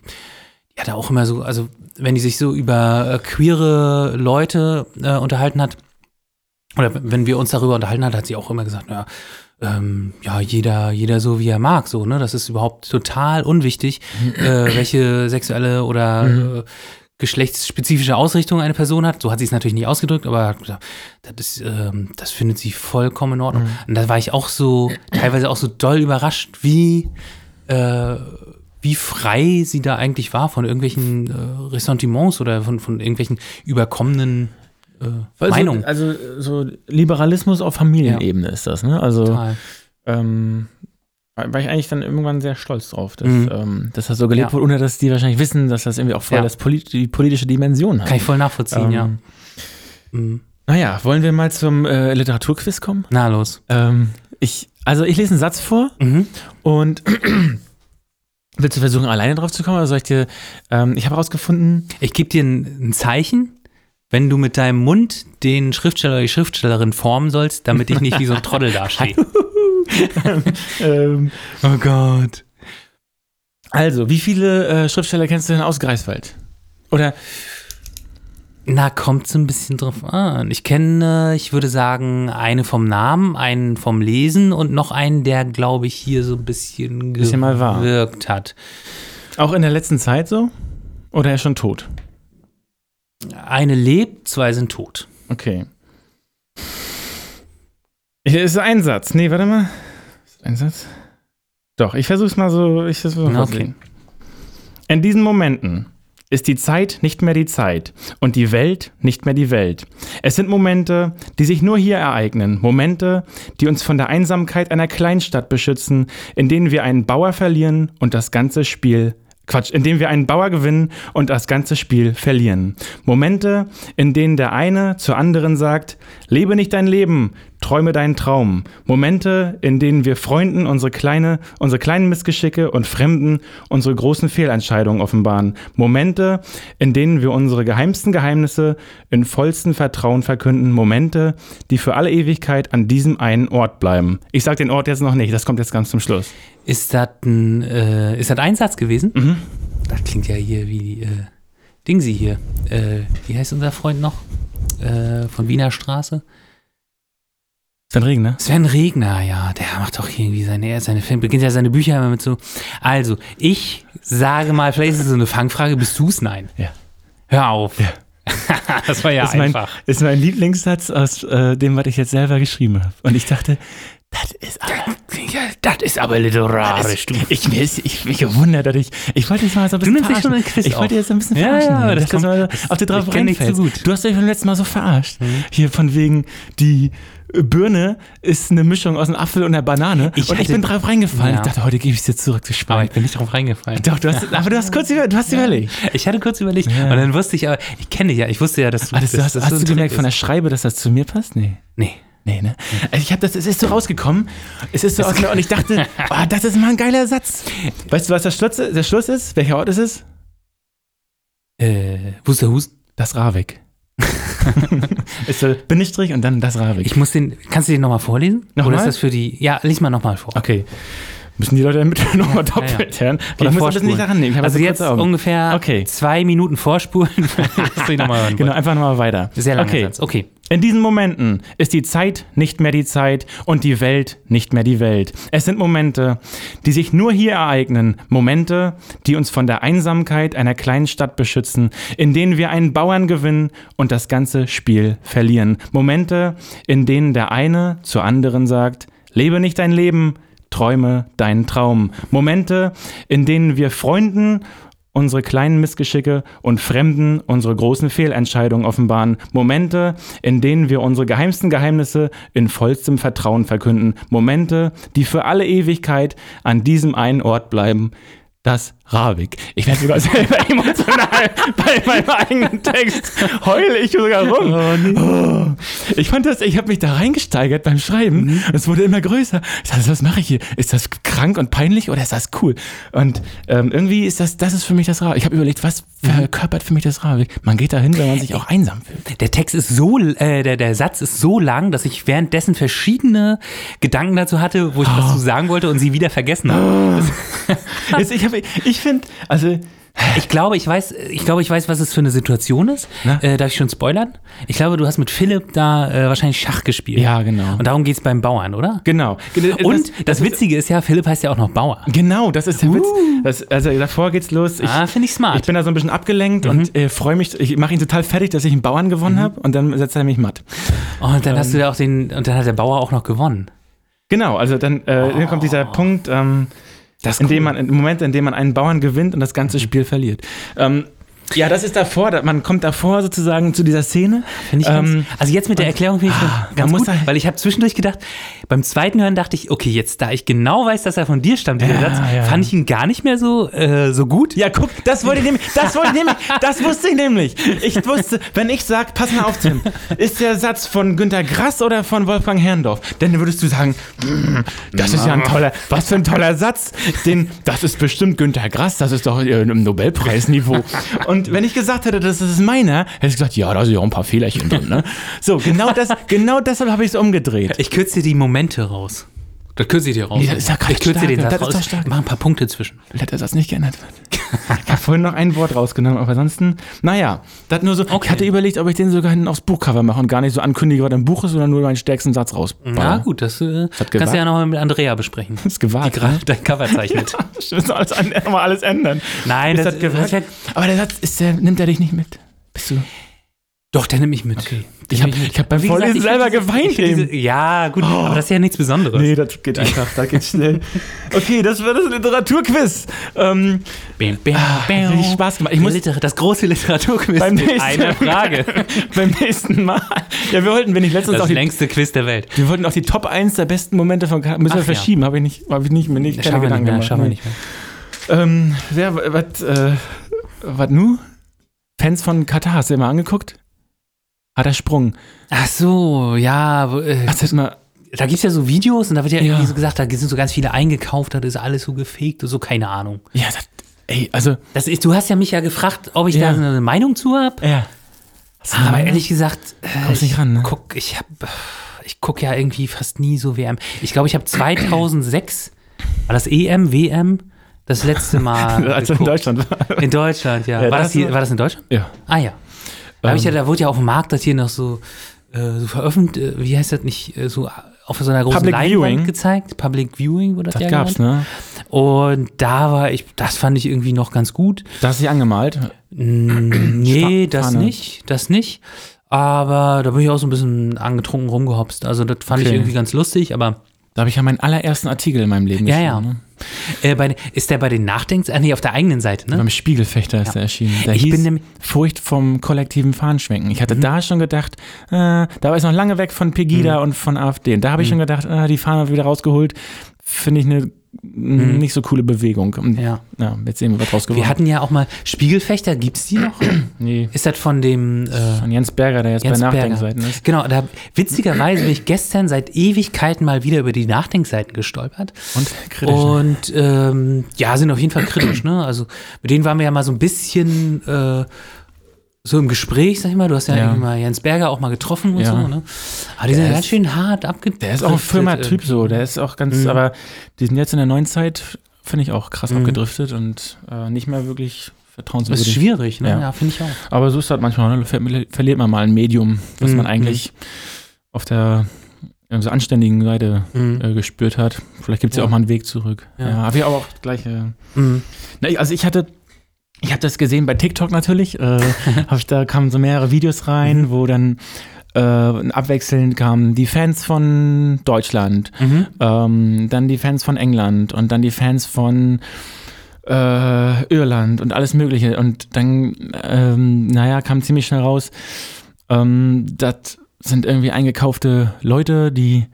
die hat auch immer so, also wenn die sich so über äh, queere Leute äh, unterhalten hat, oder wenn wir uns darüber unterhalten hat, hat sie auch immer gesagt, ja, ähm, ja, jeder, jeder so wie er mag, so, ne? Das ist überhaupt total unwichtig, äh, welche sexuelle oder äh, geschlechtsspezifische Ausrichtung eine Person hat. So hat sie es natürlich nicht ausgedrückt, aber das, ist, ähm, das findet sie vollkommen in Ordnung. Und da war ich auch so, teilweise auch so doll überrascht, wie, äh, wie frei sie da eigentlich war von irgendwelchen äh, Ressentiments oder von, von irgendwelchen überkommenen äh. Also, also so Liberalismus auf Familienebene ist das, ne? Also Total. ähm, war ich eigentlich dann irgendwann sehr stolz drauf, dass, Mhm. ähm, dass das so gelebt Ja. wurde, ohne dass die wahrscheinlich wissen, dass das irgendwie auch voll Ja. das polit die politische Dimension hat. Kann ich voll nachvollziehen, ja. Ähm, Mhm. Naja, wollen wir mal zum äh, Literaturquiz kommen? Na los. Ähm, ich, also ich lese einen Satz vor Mhm. und Willst du versuchen, alleine drauf zu kommen oder soll ich dir, ähm, ich habe herausgefunden, Ich gebe dir ein, ein Zeichen, wenn du mit deinem Mund den Schriftsteller oder die Schriftstellerin formen sollst, damit ich nicht wie so ein Trottel dastehe. ähm, oh Gott. also, wie viele äh, Schriftsteller kennst du denn aus Greifswald? Oder, Na, kommt so ein bisschen drauf an. Ich kenne, ich würde sagen, eine vom Namen, einen vom Lesen und noch einen, der, glaube ich, hier so ein bisschen, Bisschen gewirkt hat. auch in der letzten Zeit so? Oder er ist schon tot? Eine lebt, zwei sind tot. Okay. Hier ist ein Satz. Nee, warte mal. Ist ein Satz? Doch, ich versuch's mal so. Ich versuch's mal vorzulesen. In diesen Momenten ist die Zeit nicht mehr die Zeit und die Welt nicht mehr die Welt. Es sind Momente, die sich nur hier ereignen. Momente, die uns von der Einsamkeit einer Kleinstadt beschützen, in denen wir einen Bauer verlieren und das ganze Spiel Quatsch, in denen wir einen Bauer gewinnen und das ganze Spiel verlieren. Momente, in denen der eine zur anderen sagt, lebe nicht dein Leben, träume deinen Traum. Momente, in denen wir Freunden unsere kleine, unsere kleinen Missgeschicke und Fremden unsere großen Fehlentscheidungen offenbaren. Momente, in denen wir unsere geheimsten Geheimnisse in vollstem Vertrauen verkünden. Momente, die für alle Ewigkeit an diesem einen Ort bleiben. Ich sag den Ort jetzt noch nicht, das kommt jetzt ganz zum Schluss. Ist das ein, äh, ist das ein Satz gewesen? Mhm. Das klingt ja hier wie, äh, Dingsy hier. Äh, wie heißt unser Freund noch? Äh, von Wiener Straße? Sven Regen, ne? Sven Regner, ja, der macht doch irgendwie seine, seine Film, beginnt ja seine Bücher immer mit so. Also, ich sage mal, vielleicht ist es so eine Fangfrage, bist du's? Nein. Ja. Hör auf. Ja. das war ja ist mein, einfach. ist mein Lieblingssatz aus äh, dem, was ich jetzt selber geschrieben habe. Und ich dachte, das ist aber, das ist aber literarisch, du. ich, mir ist, ich mich gewundert, dass ich, ich wollte jetzt mal so ein bisschen nimmst dich schon ein Quiz Ich auf. wollte jetzt so ein bisschen Ja, verarschen. ja, hier, das du kommt- mal auf die drauf ich zu reinfällst. gut. Mhm. Du hast dich beim letzten Mal so verarscht. Hier von wegen, die Birne ist eine Mischung aus einem Apfel und einer Banane. Ich und ich bin drauf reingefallen. Ja. Ich dachte, heute gebe ich es dir zurück zu Aber sparen. ich bin nicht drauf reingefallen. Doch, du hast, aber du hast kurz über, du hast überlegt. Ich hatte kurz überlegt Ja. und dann wusste ich aber, ich kenne dich ja, ich wusste ja, dass du Ah, das, hast, dass hast du gemerkt von der. Schreibe, dass das zu mir passt? Nee. Nee. Nee, ne? Also ich habe das, es ist so rausgekommen. Es ist so aus, und ich dachte, oh, das ist mal ein geiler Satz. Weißt du, was der Schluss, der Schluss ist? Welcher Ort ist es? Äh, Wusterhusen? Das Ravik. ist Bindestrich und dann das Ravik. Ich muss den, kannst du den nochmal vorlesen? Nochmal? Oder ist das für die, ja, lies mal nochmal vor. okay. Müssen die Leute damit nochmal ja. doppelt hören? Okay, Oder ich muss ein bisschen nicht daran nehmen. Also so jetzt ungefähr Okay. zwei Minuten vorspulen. Genau, einfach nochmal weiter. Sehr langer okay. Satz. Okay. In diesen Momenten ist die Zeit nicht mehr die Zeit und die Welt nicht mehr die Welt. Es sind Momente, die sich nur hier ereignen. Momente, die uns von der Einsamkeit einer kleinen Stadt beschützen, in denen wir einen Bauern gewinnen und das ganze Spiel verlieren. Momente, in denen der eine zur anderen sagt, lebe nicht dein Leben, träume deinen Traum. Momente, in denen wir Freunden unsere kleinen Missgeschicke und Fremden unsere großen Fehlentscheidungen offenbaren. Momente, in denen wir unsere geheimsten Geheimnisse in vollstem Vertrauen verkünden. Momente, die für alle Ewigkeit an diesem einen Ort bleiben. Das Ravik. Ich werde sogar selber emotional bei meinem eigenen Text. Heule ich sogar rum. Oh. Ich fand das, ich habe mich da reingesteigert beim Schreiben. Es wurde immer größer. Ich dachte, was mache ich hier? Ist das krank und peinlich oder ist das cool? Und ähm, irgendwie ist das, das ist für mich das Ravik. Ich habe überlegt, was verkörpert für mich das Ravik? Man geht dahin, wenn man sich auch einsam fühlt. Der Text ist so, äh, der, der Satz ist so lang, dass ich währenddessen verschiedene Gedanken dazu hatte, wo ich was zu sagen wollte und sie wieder vergessen habe. Ich hab, ich finde, also Ich glaube, ich weiß, ich glaube, ich weiß, was es für eine Situation ist. Na? Äh, darf ich schon spoilern? Ich glaube, du hast mit Philipp da äh, wahrscheinlich Schach gespielt. Ja, genau. Und darum geht es beim Bauern, oder? genau. Und das, Witzige ist ja, Philipp heißt ja auch noch Bauer. Genau, das ist der Witz. Das, also davor geht's los. Ich, ah, finde ich smart. ich bin da so ein bisschen abgelenkt und äh, freue mich. Ich mache ihn total fertig, dass ich einen Bauern gewonnen habe und dann setzt er mich matt. und dann Ähm. hast du ja auch den, und dann hat der Bauer auch noch gewonnen. Genau, also dann, dann kommt dieser Punkt, ähm, Das ist in cool. dem man, im Moment, in dem man einen Bauern gewinnt und das ganze Spiel verliert. Ähm, Ja, das ist davor, da- man kommt davor sozusagen zu dieser Szene. Finde ich ganz, Ähm, also jetzt mit der Erklärung finde ich Ah, ganz gut, weil ich habe zwischendurch gedacht, beim zweiten Hören dachte ich, okay, jetzt da ich genau weiß, dass er von dir stammt, Ja, Satz, ja. fand ich ihn gar nicht mehr so, äh, so gut. Ja, guck, das wollte ich nämlich, das wollte ich nämlich, das wusste ich nämlich. Ich wusste, wenn ich sag, pass mal auf, Tim, ist der Satz von Günter Grass oder von Wolfgang Herrndorf? Dann würdest du sagen, "Mm, das ist ja ein toller, was für ein toller Satz. Den, das ist bestimmt Günter Grass, das ist doch äh, im Nobelpreisniveau. Und wenn ich gesagt hätte, das ist meiner, hätte ich gesagt, ja, da sind ja auch ein paar Fehlerchen drin, ne? So, genau das, genau deshalb habe ich es umgedreht. Ich kürze dir die Momente raus. Das kürze ich dir raus. Nee, das ist ja gerade ich kürze dir den stark, Satz das raus. stark. Mach ein paar Punkte zwischen. Letter Satz nicht geändert wird. Ich habe vorhin noch ein Wort rausgenommen, aber ansonsten, naja, das nur so. Ich Okay. hatte überlegt, ob ich den sogar hinten aufs Buchcover mache und gar nicht so ankündige, was im Buch ist, sondern nur meinen stärksten Satz raus. Na gut, das äh, kannst du ja nochmal mit Andrea besprechen. Das ist gewagt. Die gerade dein Cover zeichnet. Ich muss alles, an- alles ändern. Nein, Ist das, das gewagt? das wär, Aber der Satz, ist der, nimmt er dich nicht mit? Bist du? Doch, der nimmt mich mit. Okay. Ich habe mit. ich hab beim gesagt, Vorlesen ich selber diese- geweint ich diese, Ja, gut, aber das ist ja nichts Besonderes. Nee, das geht einfach, das geht schnell. Okay, das war das Literaturquiz. Ähm, Bam, bam, bam. richtig Spaß gemacht. Ich muss- das große Literaturquiz beim mit nächsten einer Frage. beim nächsten Mal. Ja, wir wollten, wenn ich letztens auch Das die längste Quiz der Welt. Wir wollten auch die Top 1 der besten Momente von Katar. Müssen wir Ach ja. verschieben, habe ich nicht, habe ich nicht, mir nicht keine Schaffen wir nicht Gedanken mehr, gemacht. wir nicht mehr. Ähm, wer, was, äh, was nu? Fans von Katar, hast du dir mal angeguckt? Hat er Sprung. Ach so, ja. Äh, du jetzt mal, da gibt es ja so Videos und da wird ja, Ja. irgendwie so gesagt, da sind so ganz viele eingekauft, das ist alles so gefegt, so keine Ahnung. ja, das, ey, also, Das ist, du hast ja mich ja gefragt, ob ich Ja. da so eine Meinung zu habe. ja. Aber mal- ehrlich gesagt, äh, nicht ran, ne? guck, ich hab, ich guck ja irgendwie fast nie so WM. Ich glaube, ich habe 2006, war das EM, WM, das letzte Mal als in. Deutschland war. In Deutschland, ja. Ja, war, das das hier, war das in Deutschland? Ja. Ah ja. Da, hab ich ja, Ähm. da wurde ja auf dem Markt das hier noch so, äh, so veröffentlicht, äh, wie heißt das nicht, äh, so auf so einer großen Public Leinwand Viewing? gezeigt. Public Viewing wurde das, Das ja gab's, genannt. ne? Und da war ich, das fand ich irgendwie noch ganz gut. Da hast du dich angemalt. Nee, das nicht, das nicht. Aber da bin ich auch so ein bisschen angetrunken rumgehopst. Also das fand ich Okay. irgendwie ganz lustig, aber Da habe ich ja meinen allerersten Artikel in meinem Leben Ja, geschrieben. ja. Ne? äh, bei, ist der bei den Nachdenks, ah nee, auf der eigenen Seite, ne? Beim Spiegelfechter ist Ja. der erschienen. Der Ich bin nämlich- Furcht vom kollektiven Fahnenschwenken. Ich Mhm. hatte da schon gedacht, äh, da war ich noch lange weg von Pegida Mhm. und von AfD. Und da habe ich schon gedacht, äh, die Fahne wieder rausgeholt. Finde ich eine m, nicht so coole Bewegung. Mhm. Ja. ja, jetzt sehen wir, was draus geworden Wir hatten ja auch mal Spiegelfechter, gibt's die noch? Nee, ist das von dem äh, von Jens Berger, der jetzt Jens bei Berger. Nachdenkseiten ist. Genau, da witzigerweise bin ich gestern seit Ewigkeiten mal wieder über die Nachdenkseiten gestolpert. Und kritisch. ne? Und ähm, ja, sind auf jeden Fall kritisch, ne? Also mit denen waren wir ja mal so ein bisschen äh, so im Gespräch, sag ich mal. Du hast ja, Ja. irgendwie mal Jens Berger auch mal getroffen und Ja. so, ne? Aber die sind Der ganz ist- schön hart abgedriftet. Der ist auch ein Firma-Typ so, der ist auch ganz, Mhm. aber die sind jetzt in der neuen Zeit, finde ich auch krass Mhm. abgedriftet und äh, nicht mehr wirklich Das vertrauenswürdig. ist schwierig, ne? Ja. Ja, finde ich auch. Aber so ist das manchmal, ne? Ver verliert man mal ein Medium, was Mhm, man eigentlich auf der also anständigen Seite Mhm. äh, gespürt hat. Vielleicht gibt es ja. Ja. auch mal einen Weg zurück. Ja. Ja, aber auch gleich. Äh, Mhm. also ich hatte, ich habe das gesehen bei TikTok natürlich. Äh, ich, da kamen so mehrere Videos rein, wo dann äh, abwechselnd kamen die Fans von Deutschland, Mhm. ähm, dann die Fans von England und dann die Fans von äh, Irland und alles Mögliche. Und dann, ähm, naja, kam ziemlich schnell raus, ähm, das sind irgendwie eingekaufte Leute, die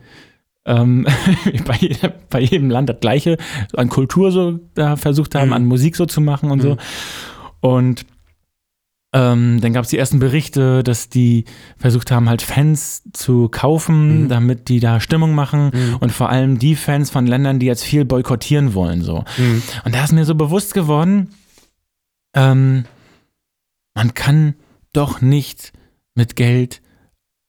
ähm, bei, jeder, bei jedem Land das Gleiche an Kultur so da versucht haben, Mhm. an Musik so zu machen und Mhm. so. Und ähm, dann gab es die ersten Berichte, dass die versucht haben, halt Fans zu kaufen, Mhm. damit die da Stimmung machen. Mhm. Und vor allem die Fans von Ländern, die jetzt viel boykottieren wollen. So. Mhm. Und da ist mir so bewusst geworden, ähm, man kann doch nicht mit Geld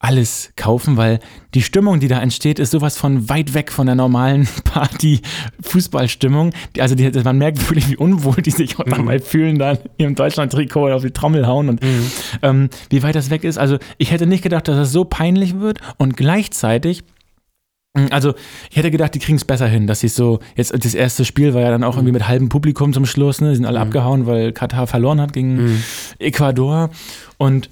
alles kaufen, weil die Stimmung, die da entsteht, ist sowas von weit weg von der normalen Party-Fußballstimmung. Also die, man merkt wirklich, wie unwohl die sich auch Mhm. dabei fühlen, da in ihrem Deutschland-Trikot auf die Trommel hauen und Mhm. ähm, wie weit das weg ist. Also ich hätte nicht gedacht, dass das so peinlich wird und gleichzeitig, mh, also ich hätte gedacht, die kriegen es besser hin, dass sie so, jetzt das erste Spiel war ja dann auch irgendwie mit halbem Publikum zum Schluss, ne? die sind alle Mhm. abgehauen, weil Katar verloren hat gegen Mhm. Ecuador und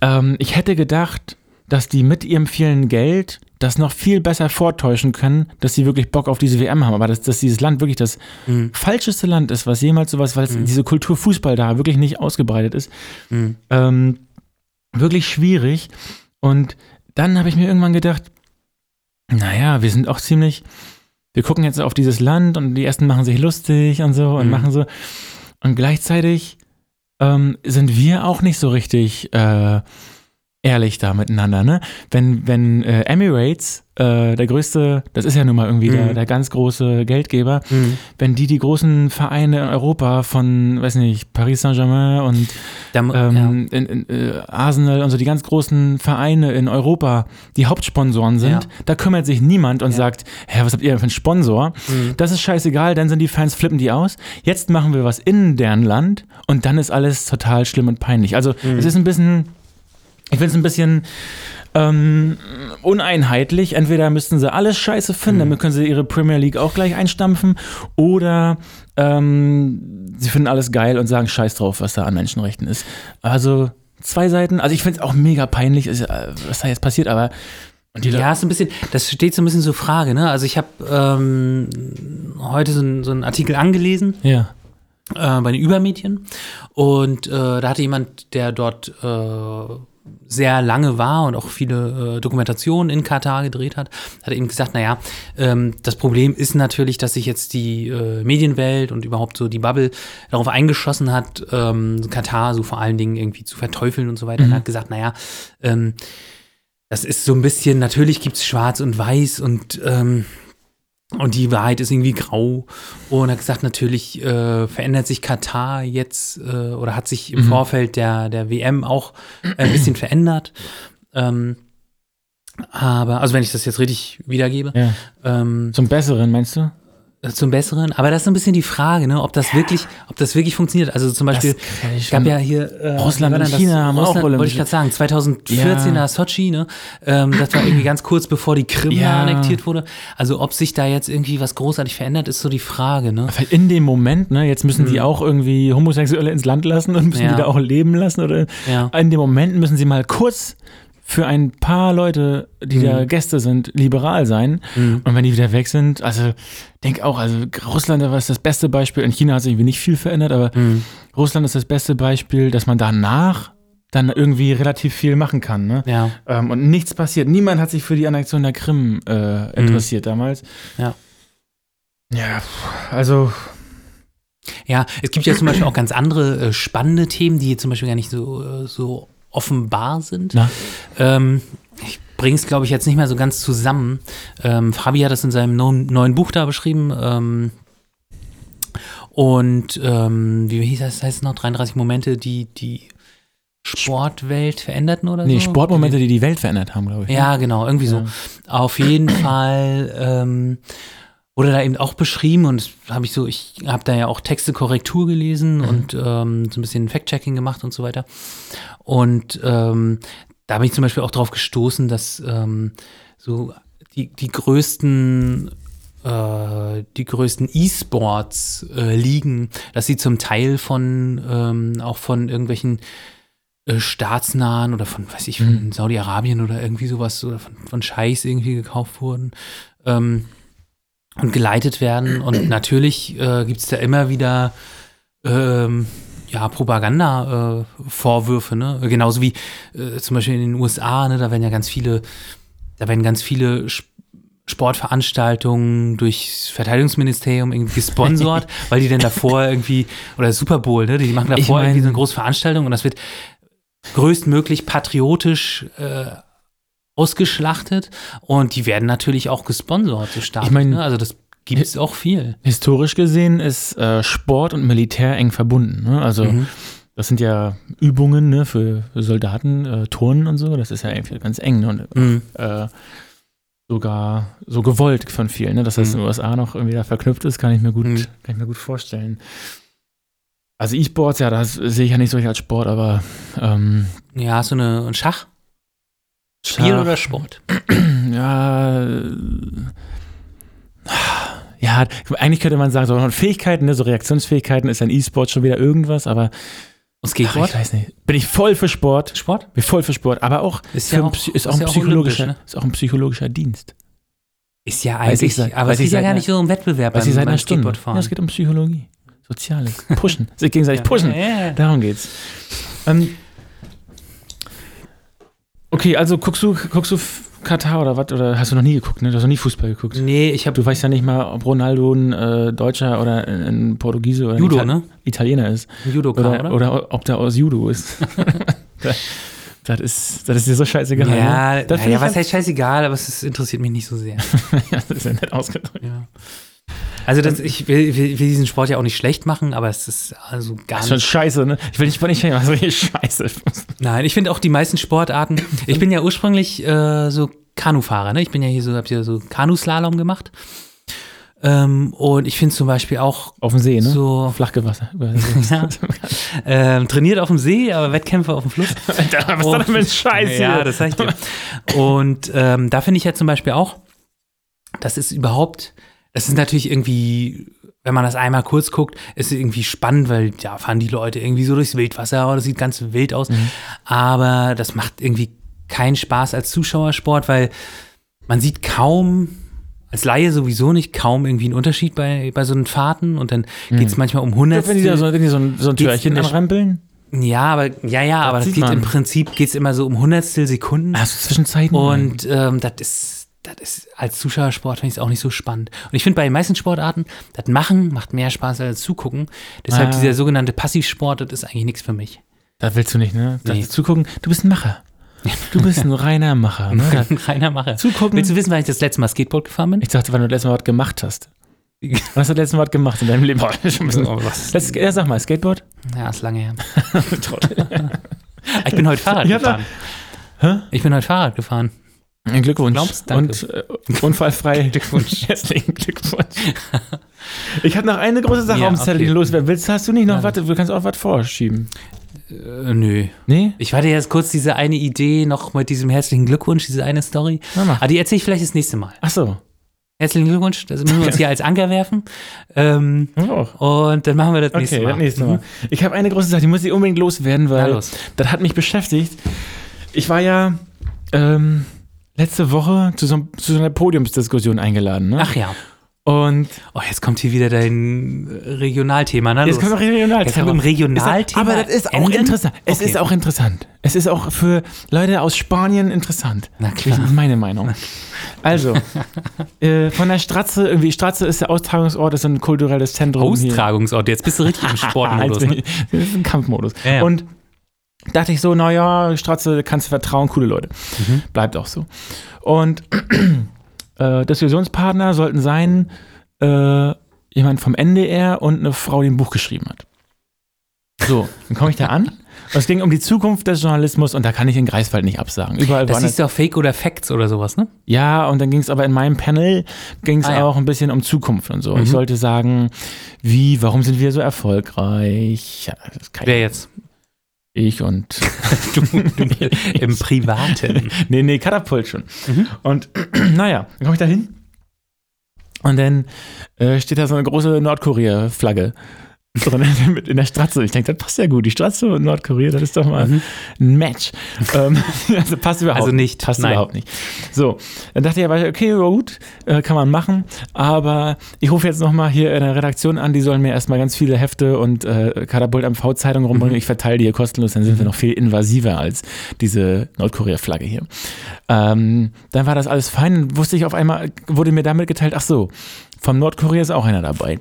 ähm, ich hätte gedacht, dass die mit ihrem vielen Geld das noch viel besser vortäuschen können, dass sie wirklich Bock auf diese WM haben. Aber dass, dass dieses Land wirklich das Mhm. falscheste Land ist, was jemals sowas, weil es diese Kultur Fußball da wirklich nicht ausgebreitet ist. Mhm. Ähm, wirklich schwierig. Und dann habe ich mir irgendwann gedacht, naja, wir sind auch ziemlich, wir gucken jetzt auf dieses Land und die ersten machen sich lustig und so und Mhm. machen so. Und gleichzeitig ähm, sind wir auch nicht so richtig äh, ehrlich da miteinander, ne? Wenn, wenn äh, Emirates, äh, der größte, das ist ja nun mal irgendwie der, Mhm. der ganz große Geldgeber, Mhm. wenn die die großen Vereine in Europa von, weiß nicht, Paris Saint-Germain und Da, mu- ähm, in, in, äh, Arsenal und so die ganz großen Vereine in Europa, die Hauptsponsoren sind, Ja. da kümmert sich niemand und Ja. sagt, hä, was habt ihr denn für einen Sponsor? ja. Mhm. Das ist scheißegal, dann sind die Fans, flippen die aus. Jetzt machen wir was in deren Land und dann ist alles total schlimm und peinlich. Also Mhm. es ist ein bisschen, ich finde es ein bisschen ähm, uneinheitlich. Entweder müssten sie alles scheiße finden, Mhm. damit können sie ihre Premier League auch gleich einstampfen, oder ähm, sie finden alles geil und sagen Scheiß drauf, was da an Menschenrechten ist. Also zwei Seiten. Also ich finde es auch mega peinlich, äh, was da jetzt passiert, aber Ja, ist ein bisschen, das steht so ein bisschen zur Frage, ne? Also ich habe ähm, heute so, ein, so einen Artikel angelesen ja. äh, bei den Übermedien und äh, da hatte jemand, der dort äh, sehr lange war und auch viele äh, Dokumentationen in Katar gedreht hat, hat eben gesagt, naja, ähm, das Problem ist natürlich, dass sich jetzt die äh, Medienwelt und überhaupt so die Bubble darauf eingeschossen hat, ähm, Katar so vor allen Dingen irgendwie zu verteufeln und so weiter. Und hat gesagt, naja, ähm, das ist so ein bisschen, natürlich gibt's schwarz und weiß und ähm, und die Wahrheit ist irgendwie grau. Und er hat gesagt, natürlich äh, verändert sich Katar jetzt äh, oder hat sich im Mhm. Vorfeld der, der WM auch ein bisschen verändert. Ähm, aber, also wenn ich das jetzt richtig wiedergebe, ja. ähm, Zum Besseren, meinst du? Zum Besseren. Aber das ist so ein bisschen die Frage, ne, ob das wirklich, ob das wirklich funktioniert. Also zum Beispiel, gab ja hier äh, Russland und China haben auch Russland, Wollte ich gerade sagen, 2014 Ja. da Sochi, ne? Ähm, das war irgendwie ganz kurz bevor die Krim Ja. annektiert wurde. Also ob sich da jetzt irgendwie was großartig verändert, ist so die Frage, ne? Weil in dem Moment, ne, jetzt müssen die auch irgendwie Homosexuelle ins Land lassen und müssen Mhm. Ja. die da auch leben lassen oder Ja. in dem Moment müssen sie mal kurz für ein paar Leute, die da Gäste sind, liberal sein. Mhm. Und wenn die wieder weg sind, also denk auch, also Russland war das beste Beispiel. In China hat sich irgendwie nicht viel verändert, aber Mhm. Russland ist das beste Beispiel, dass man danach dann irgendwie relativ viel machen kann. Ne? Ja, Ähm, und nichts passiert. Niemand hat sich für die Annexion der Krim äh, interessiert damals. Mhm. Ja. Ja, also Ja, es gibt ja zum Beispiel auch ganz andere äh, spannende Themen, die zum Beispiel gar nicht so, äh, so offenbar sind. Ähm, ich bringe es, glaube ich, jetzt nicht mehr so ganz zusammen. Ähm, Fabi hat das in seinem neuen, neuen Buch da beschrieben. Ähm, und ähm, wie hieß das, heißt es noch? 33 Momente, die die Sportwelt veränderten oder Nee, so? Sportmomente, die die Welt verändert haben, glaube ich. Ja, genau, irgendwie so. Ja. Auf jeden Fall ähm, wurde da eben auch beschrieben und habe ich so, ich habe da ja auch Texte Korrektur gelesen und ähm, so ein bisschen Fact-Checking gemacht und so weiter. Und ähm, da bin ich zum Beispiel auch drauf gestoßen, dass ähm, so die, die größten äh, die größten E-Sports äh, liegen, dass sie zum Teil von ähm, auch von irgendwelchen äh, staatsnahen oder von, weiß ich, von Mhm. Saudi-Arabien oder irgendwie sowas oder von, von Scheichs irgendwie gekauft wurden ähm, und geleitet werden. Und natürlich äh, gibt es da immer wieder ähm, ja, Propaganda-Vorwürfe, ne? Genauso wie äh, zum Beispiel in den USA, ne, da werden ja ganz viele, da werden ganz viele Sp- Sportveranstaltungen durchs Verteidigungsministerium irgendwie gesponsert, weil die dann davor irgendwie, oder Super Bowl, ne? Die machen Ich davor mein- irgendwie so eine große Veranstaltung und das wird größtmöglich patriotisch äh, ausgeschlachtet und die werden natürlich auch gesponsert, so stark. Ich mein- ne? Also das gibt es auch viel. Historisch gesehen ist äh, Sport und Militär eng verbunden. Ne? Also Mhm. das sind ja Übungen ne, für, Soldaten, äh, Turnen und so. Das ist ja irgendwie ganz eng ne? und Mhm. äh, sogar so gewollt von vielen. Ne? Dass das in den USA noch irgendwie da verknüpft ist, kann ich mir gut, Mhm. kann ich mir gut vorstellen. Also E-Sports, ja, das sehe ich ja nicht so richtig als Sport, aber ähm, Ja, hast du eine ein Schach? Spiel oder Sport? Ja, ja, eigentlich könnte man sagen, so Fähigkeiten, ne, so Reaktionsfähigkeiten ist ein E-Sport schon wieder irgendwas, aber Und Skateboard? ich weiß nicht. Bin ich voll für Sport. Sport? Bin voll für Sport, aber auch, Ist ja auch- Psy- ist ist auch ein ja psychologischer, olympisch, ne? ist auch ein psychologischer Dienst. Ist ja ich eigentlich, seit- aber es ich geht ja gar nicht so um Wettbewerb ich seit einer Stunde. Ja, Skateboardfahren. es geht um Psychologie. Soziales. Pushen. Sich gegenseitig pushen. Ja. Darum geht's. Ähm, okay, also guckst du, guckst du Katar oder was? Oder hast du noch nie geguckt, ne? Du hast noch nie Fußball geguckt. Nee, ich habe Du weißt ja nicht mal, ob Ronaldo ein äh, Deutscher oder ein, ein Portugiese oder ein Judo, Ital- ne? Italiener ist. Judoka, Oder, oder? oder, ob der aus Judo ist. das, ist das ist dir so scheißegal. ja, ne? Ich was heißt scheißegal, aber es interessiert mich nicht so sehr. ja, das ist ja nett ausgedrückt. Ja. Also das, ich will, will, will diesen Sport ja auch nicht schlecht machen, aber es ist also gar Das ist schon nicht. scheiße, ne? Ich will nicht, nicht sagen, was richtig scheiße. Nein, ich finde auch die meisten Sportarten. Ich bin ja ursprünglich äh, so Kanufahrer, ne? Ich bin ja hier so, hab hier so Kanuslalom gemacht. Ähm, und ich finde zum Beispiel auch Auf dem See, ne? so Flachgewasser. Ja. ähm, trainiert auf dem See, aber Wettkämpfe auf dem Fluss. Was ist das denn für ein Scheiß Ja, das sag ich dir. Und ähm, da finde ich ja zum Beispiel auch, das ist überhaupt, das ist natürlich irgendwie, wenn man das einmal kurz guckt, ist es irgendwie spannend, weil ja, fahren die Leute irgendwie so durchs Wildwasser oder das sieht ganz wild aus. Mhm. Aber das macht irgendwie keinen Spaß als Zuschauersport, weil man sieht kaum, als Laie sowieso nicht, kaum irgendwie einen Unterschied bei, bei so einen Fahrten und dann geht es manchmal um Mhm. Wenn die da so, wenn die so ein, so ein Türchen anrempeln? Ja, aber ja, ja, aber das geht man. im Prinzip geht's immer so um Hundertstel Sekunden. Du Zwischenzeiten? Und ähm, das ist, das ist als Zuschauersport finde ich es auch nicht so spannend. Und ich finde bei den meisten Sportarten, das Machen macht mehr Spaß als zugucken. Deshalb Ah. dieser sogenannte Passivsport, das ist eigentlich nichts für mich. Das willst du nicht, ne? Das Nee. zugucken. Du bist ein Macher. Du bist ein reiner Macher. Ne? Reiner Macher. Zugucken. Willst du wissen, wann ich das letzte Mal Skateboard gefahren bin? Ich dachte, wann du das letzte Mal was gemacht hast. Was hast du das letzte Mal gemacht in deinem Leben? Bisschen- Oh, was? Let's, ja, sag mal, Skateboard? Ja, ist lange her. ich bin heute Fahrrad Ja, gefahren. Hä? Ich bin heute Fahrrad gefahren. Ein Glückwunsch. Glaubst, danke. Und äh, unfallfrei. Glückwunsch. Herzlichen Glückwunsch. Ich habe noch eine große Sache Ja, auf dem Zettel, okay. loswerden willst. Hast du nicht noch Ja. was? Du kannst auch was vorschieben. Äh, nö. Nee? Ich warte jetzt kurz diese eine Idee noch mit diesem herzlichen Glückwunsch, diese eine Story. Aber die erzähle ich vielleicht das nächste Mal. Ach so. Herzlichen Glückwunsch, das müssen wir uns hier als Anker werfen. Ähm, auch. und dann machen wir das nächste Okay, Mal. das nächste Mal. Ich habe eine große Sache, die muss ich unbedingt loswerden, weil los. das hat mich beschäftigt. Ich war ja ähm, letzte Woche zu so, zu so einer Podiumsdiskussion eingeladen. Ne? Ach ja. Und Oh, jetzt kommt hier wieder dein Regionalthema. Na, jetzt los. kommen wir regional. Jetzt im Regionalthema Aber das ist auch enden? interessant. Es Okay. ist auch interessant. Es ist auch für Leute aus Spanien interessant. Na klar. Das ist meine Meinung. Also, äh, von der Stratze, irgendwie, Stratze ist der Austragungsort, ist ein kulturelles Zentrum. hier. Austragungsort. Jetzt bist du richtig im Sportmodus. Ne? Das ist ein Kampfmodus. Ja, ja. Und dachte ich so, naja, Stratze, kannst du vertrauen, coole Leute. Mhm. Bleibt auch so. Und äh, Diskussionspartner sollten sein, äh, jemand vom NDR und eine Frau, die ein Buch geschrieben hat. So, dann komme ich da an. Und es ging um die Zukunft des Journalismus und da kann ich in Greifswald nicht absagen. Überall Das du auf Fake oder Facts oder sowas, ne? ja, und dann ging es aber in meinem Panel ging es Ah, ja. auch ein bisschen um Zukunft und so. Mhm. Ich sollte sagen, wie, warum sind wir so erfolgreich? Ja, das ist kein Wer jetzt? Ich und Du, du im Privaten. nee, nee, Katapult schon. Mhm. Und naja, dann komme ich da hin und dann äh, steht da so eine große Nordkorea-Flagge drin mit in der Stratze. Ich denke, das passt ja gut. Die Stratze und Nordkorea, das ist doch mal Mhm. ein Match. ähm, also passt überhaupt Also nicht, Passt nein. überhaupt nicht. So, dann dachte ich aber, okay, gut, äh, kann man machen. Aber ich rufe jetzt nochmal hier in der Redaktion an, die sollen mir erstmal ganz viele Hefte und äh, Katapult MV Zeitung rumbringen. Mhm. Ich verteile die hier kostenlos, dann sind wir noch viel invasiver als diese Nordkorea-Flagge hier. Ähm, dann war das alles fein. Dann wusste ich auf einmal, wurde mir damit geteilt, ach so, vom Nordkorea ist auch einer dabei.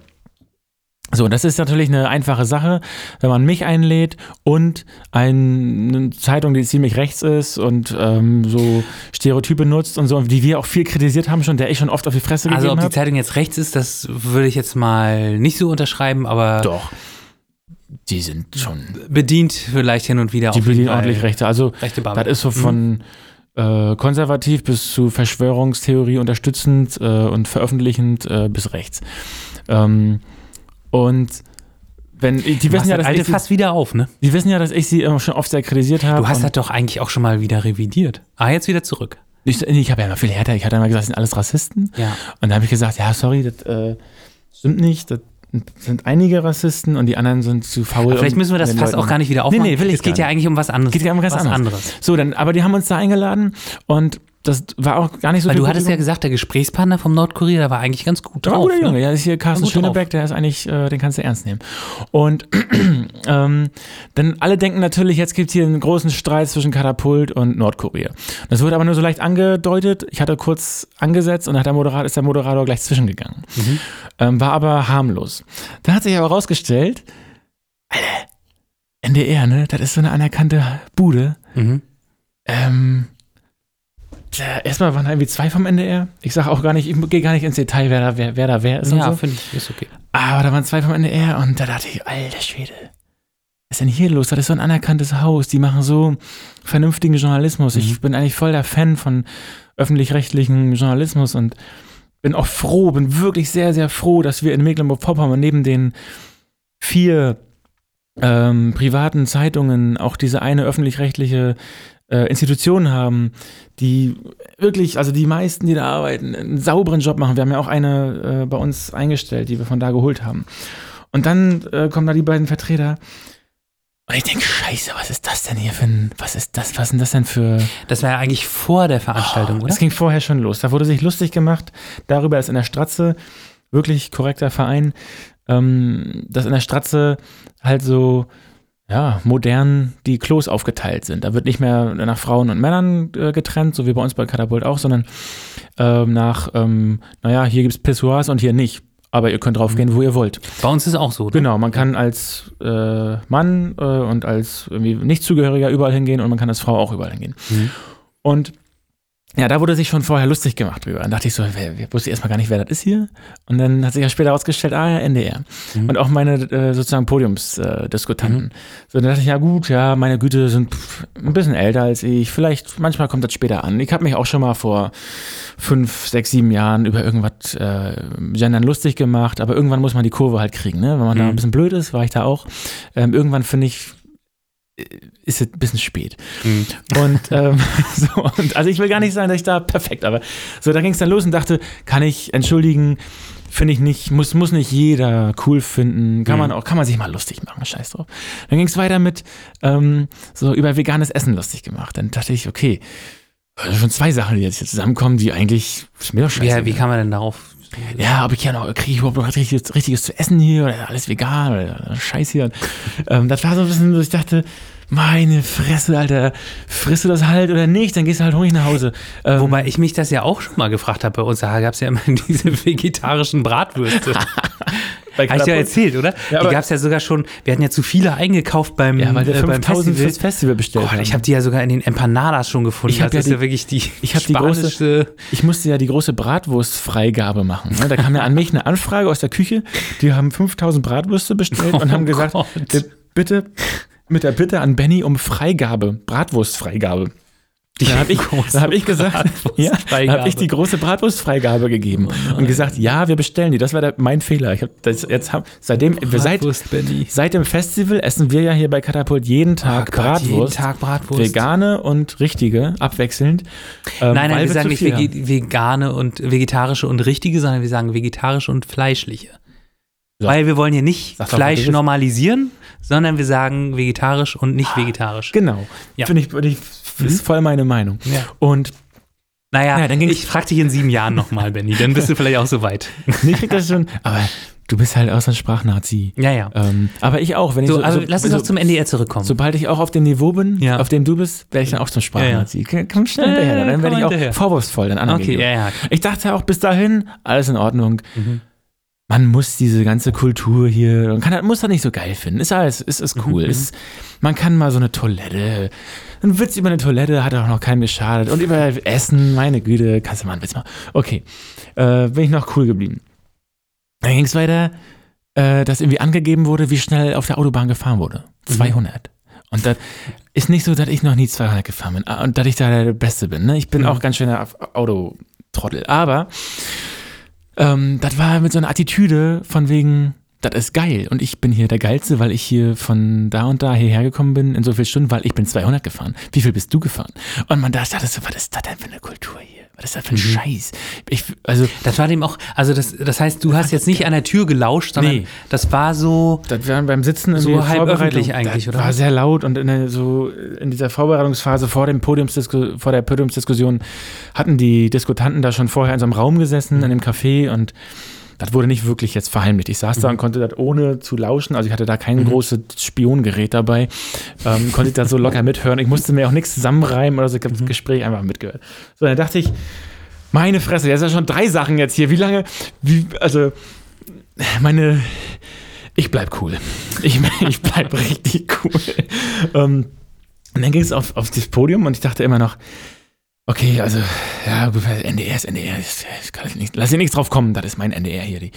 So, das ist natürlich eine einfache Sache, wenn man mich einlädt und ein, eine Zeitung, die ziemlich rechts ist und ähm, so Stereotype nutzt und so, die wir auch viel kritisiert haben schon, der ich schon oft auf die Fresse Also ob gegeben die habe. Zeitung jetzt rechts ist, das würde ich jetzt mal nicht so unterschreiben, aber Doch. Die sind schon, bedient vielleicht hin und wieder die bedienen ordentlich Rechte. Also, rechte das ist so von äh, konservativ bis zu Verschwörungstheorie unterstützend äh, und veröffentlichend äh, bis rechts. Ähm, und wenn, die Du wissen ja, das dass alte ich sie, Fass wieder auf, ne? die wissen ja, dass ich sie immer schon oft sehr kritisiert habe. Du hast das doch eigentlich auch schon mal wieder revidiert. Ah, jetzt wieder zurück. Ich, ich habe ja immer viel härter. Ich hatte immer gesagt, das sind alles Rassisten. Ja. Und dann habe ich gesagt, ja, sorry, das äh, stimmt nicht. Das, sind einige Rassisten und die anderen sind zu faul. Aber vielleicht müssen wir das fast Leuten- auch gar nicht wieder aufmachen. Nee, nee, will ich Es geht ja eigentlich um was anderes. Geht ja um was anderes. So, dann, aber die haben uns da eingeladen und das war auch gar nicht so Weil du hattest ja gesagt, der Gesprächspartner vom Nordkorea, der war eigentlich ganz gut Ja, drauf. guter Junge, ne? ja, ist hier Carsten. Schönebeck, der ist eigentlich, äh, den kannst du ernst nehmen. Und ähm, dann alle denken natürlich, jetzt gibt es hier einen großen Streit zwischen Katapult und Nordkorea. Das wurde aber nur so leicht angedeutet. Ich hatte kurz angesetzt und dann hat der Moderator, ist der Moderator gleich zwischengegangen. Mhm. Ähm, war aber harmlos. Dann hat sich aber rausgestellt, Alter, NDR, ne, das ist so eine anerkannte Bude. Mhm. Ähm, erstmal waren da irgendwie zwei vom NDR. Ich sage auch gar nicht, ich gehe gar nicht ins Detail, wer da wer, wer, da wer ist und Ja, so. finde ich, ist okay. Aber da waren zwei vom NDR und da dachte ich, alter Schwede, was ist denn hier los? Das ist so ein anerkanntes Haus, die machen so vernünftigen Journalismus. Mhm. Ich bin eigentlich voll der Fan von öffentlich-rechtlichen Journalismus und bin auch froh, bin wirklich sehr, sehr froh, dass wir in Mecklenburg-Vorpommern neben den vier ähm, privaten Zeitungen auch diese eine öffentlich-rechtliche äh, Institution haben, die wirklich, also die meisten, die da arbeiten, einen sauberen Job machen. Wir haben ja auch eine äh, bei uns eingestellt, die wir von da geholt haben. Und dann äh, kommen da die beiden Vertreter. Und ich denke, scheiße, was ist das denn hier für ein, was ist das, was denn das denn für... Das war ja eigentlich vor der Veranstaltung, oder? Das ging vorher schon los. Da wurde sich lustig gemacht darüber, dass in der Stratze, wirklich korrekter Verein, ähm, dass in der Stratze halt so, ja, modern die Klos aufgeteilt sind. Da wird nicht mehr nach Frauen und Männern äh, getrennt, so wie bei uns bei Katapult auch, sondern ähm, nach, ähm, naja, hier gibt's Pissoirs und hier nicht. Aber ihr könnt drauf gehen, wo ihr wollt. Bei uns ist es auch so. Ne? Genau, man kann als äh, Mann äh, und als irgendwie Nichtzugehöriger überall hingehen und man kann als Frau auch überall hingehen. Mhm. Und ja, da wurde sich schon vorher lustig gemacht drüber. Dann dachte ich so, wer, wusste ich erstmal gar nicht, wer das ist hier. Und dann hat sich ja später herausgestellt, ah ja, NDR. Mhm. Und auch meine äh, sozusagen Podiumsdiskutanten. Äh, Diskutanten. So, dann dachte ich, ja gut, ja, meine Güte sind pff, ein bisschen älter als ich. Vielleicht, manchmal kommt das später an. Ich habe mich auch schon mal vor fünf, sechs, sieben Jahren über irgendwas äh, Gendern lustig gemacht, aber irgendwann muss man die Kurve halt kriegen, ne? Wenn man da Mhm. ein bisschen blöd ist, war ich da auch. Ähm, irgendwann finde ich, ist es ein bisschen spät. Mhm. Und ähm, so, und also ich will gar nicht sagen, dass ich da perfekt, aber so, da ging es dann los und dachte, kann ich entschuldigen, finde ich nicht, muss, muss nicht jeder cool finden, kann man Mhm. auch, kann man sich mal lustig machen, scheiß drauf. Dann ging es weiter mit ähm, so über veganes Essen lustig gemacht. Dann dachte ich, okay, schon zwei Sachen, die jetzt hier zusammenkommen, die eigentlich, ist mir doch scheiße. Ja, wie kann man denn darauf? Ja, ob ich ja noch, kriege ich überhaupt noch richtiges, richtiges zu essen hier oder alles vegan oder Scheiß hier. ähm, das war so ein bisschen, so ich dachte, meine Fresse, Alter, frisst du das halt oder nicht, dann gehst du halt hungrig nach Hause. Ähm, Wobei ich mich das ja auch schon mal gefragt habe bei uns. Da gab es ja immer diese vegetarischen Bratwürste. Habe ich dir erzählt, oder? Ja, die gab es ja sogar schon. Wir hatten ja zu viele eingekauft beim, Ja, weil wir äh, beim 5000 Festival. fürs Festival bestellt Gott, ich habe die ja sogar in den Empanadas schon gefunden. Ich hab das ja die- ja wirklich die ich hab die große- spanische. Ich musste ja die große Bratwurstfreigabe machen. Ne? Da kam ja an mich eine Anfrage aus der Küche. Die haben 5000 Bratwürste bestellt und haben Oh gesagt, Gott. "Bitte- bitte mit der Bitte an Benny um Freigabe, Bratwurstfreigabe. Da habe ich, da hab ich gesagt, ja, habe ich die große Bratwurstfreigabe gegeben und gesagt, ja, wir bestellen die. Das war der, mein Fehler. Ich hab das jetzt haben, seitdem seit seit dem Festival essen wir ja hier bei Katapult jeden Tag Oh Gott, Bratwurst, jeden Tag Bratwurst. vegane und richtige abwechselnd. Ähm, Nein, nein, wir sagen nicht vegane und vegetarische und richtige, sondern wir sagen vegetarische und fleischliche. Ja. Weil wir wollen hier nicht Sag doch, Fleisch willst. normalisieren, sondern wir sagen vegetarisch und nicht vegetarisch. Genau. Ja. Finde ich, finde ich ist voll meine Meinung. Ja. Und Naja, Ja, dann ging's- ich frag dich in sieben Jahren nochmal, Benny, dann bist du vielleicht auch so weit. nee, ich krieg das schon, aber du bist halt auch so ein Sprachnazi. Ja, ja. Ähm, aber ich auch, wenn ich So, so, also so, lass uns doch zum NDR zurückkommen. Sobald ich auch auf dem Niveau bin, Ja. auf dem du bist, werde ich dann auch zum Sprachnazi. Komm schnell Ja, hinterher, dann werde ich auch hinterher. vorwurfsvoll dann okay, ja, ja. Ich dachte auch bis dahin, alles in Ordnung. Mhm. Man muss diese ganze Kultur hier, man kann, muss das nicht so geil finden. Ist alles, ist, ist cool. Mhm. Ist, man kann mal so eine Toilette, ein Witz über eine Toilette hat auch noch keinem geschadet. Und über Essen, meine Güte, kannst du mal einen Witz machen. Okay, äh, bin ich noch cool geblieben. Dann ging es weiter, äh, dass irgendwie angegeben wurde, wie schnell auf der Autobahn gefahren wurde. Mhm. 200. Und das ist nicht so, dass ich noch nie 200 gefahren bin ah, und dass ich da der Beste bin. Ne? Ich bin Mhm. auch ganz schöner Autotrottel. Aber ähm, das war mit so einer Attitüde von wegen, das ist geil und ich bin hier der Geilste, weil ich hier von da und da hierher gekommen bin in so vielen Stunden, weil ich bin 200 gefahren. Wie viel bist du gefahren? Und man dachte, das, was ist das denn für eine Kultur hier? Was ist das für ein Scheiß? Ich, also, Das war dem auch, also das, das heißt, du hast jetzt nicht an der Tür gelauscht, sondern Nee. das war so, das war beim Sitzen So halb öffentlich eigentlich, das oder? War sehr laut und in der, so in dieser Vorbereitungsphase vor dem Podiumsdisku vor der Podiumsdiskussion hatten die Diskutanten da schon vorher in so einem Raum gesessen, in dem Café und das wurde nicht wirklich jetzt verheimlicht. Ich saß da und konnte das ohne zu lauschen, also ich hatte da kein großes Spiongerät dabei, ähm, konnte ich das so locker mithören. Ich musste mir auch nichts zusammenreimen oder so, ich habe das Gespräch einfach mitgehört. So, dann dachte ich, meine Fresse, jetzt sind ja schon drei Sachen jetzt hier. Wie lange, wie, also, meine, ich bleib cool. Ich, ich bleib richtig cool. Ähm, und dann ging es auf, auf das Podium und ich dachte immer noch, okay, also, ja, NDR ist NDR, ich nicht, lass dir nichts drauf kommen, das ist mein NDR hier, die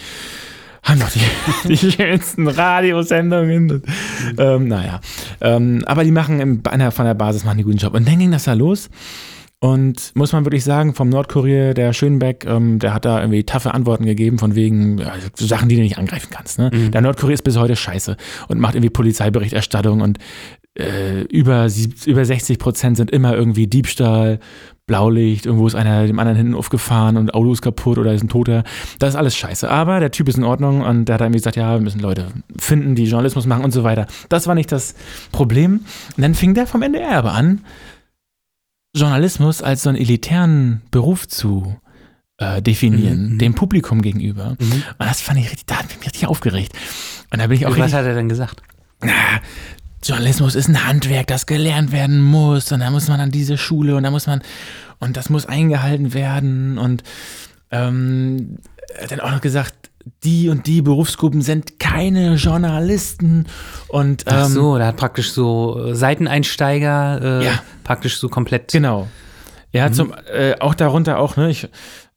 haben doch die, die schönsten Radiosendungen. Und, ähm, naja, ähm, aber die machen im, einer von der Basis machen die guten Job. Und dann ging das da los. Und muss man wirklich sagen, vom Nordkurier, der Schönbeck, ähm, der hat da irgendwie taffe Antworten gegeben, von wegen ja, so Sachen, die du nicht angreifen kannst. Ne? Der Nordkurier ist bis heute scheiße und macht irgendwie Polizeiberichterstattung und äh, über, über 60 Prozent sind immer irgendwie Diebstahl, Blaulicht, irgendwo ist einer dem anderen hinten aufgefahren und Auto ist kaputt oder ist ein Toter. Das ist alles scheiße. Aber der Typ ist in Ordnung und der hat irgendwie gesagt, ja, wir müssen Leute finden, die Journalismus machen und so weiter. Das war nicht das Problem. Und dann fing der vom NDR aber an, Journalismus als so einen elitären Beruf zu äh, definieren, Mhm, dem Publikum gegenüber. Mhm. Und das fand ich richtig, da hat mich richtig aufgeregt. Und da bin ich auch was richtig, hat er denn gesagt? Na, Journalismus ist ein Handwerk, das gelernt werden muss und da muss man an diese Schule und da muss man und das muss eingehalten werden und ähm, er hat dann auch noch gesagt, die und die Berufsgruppen sind keine Journalisten und ähm, Ach so, der hat praktisch so äh, Seiteneinsteiger, äh, Ja. praktisch so komplett. genau. Er hat zum, äh, auch darunter auch, ne, ich,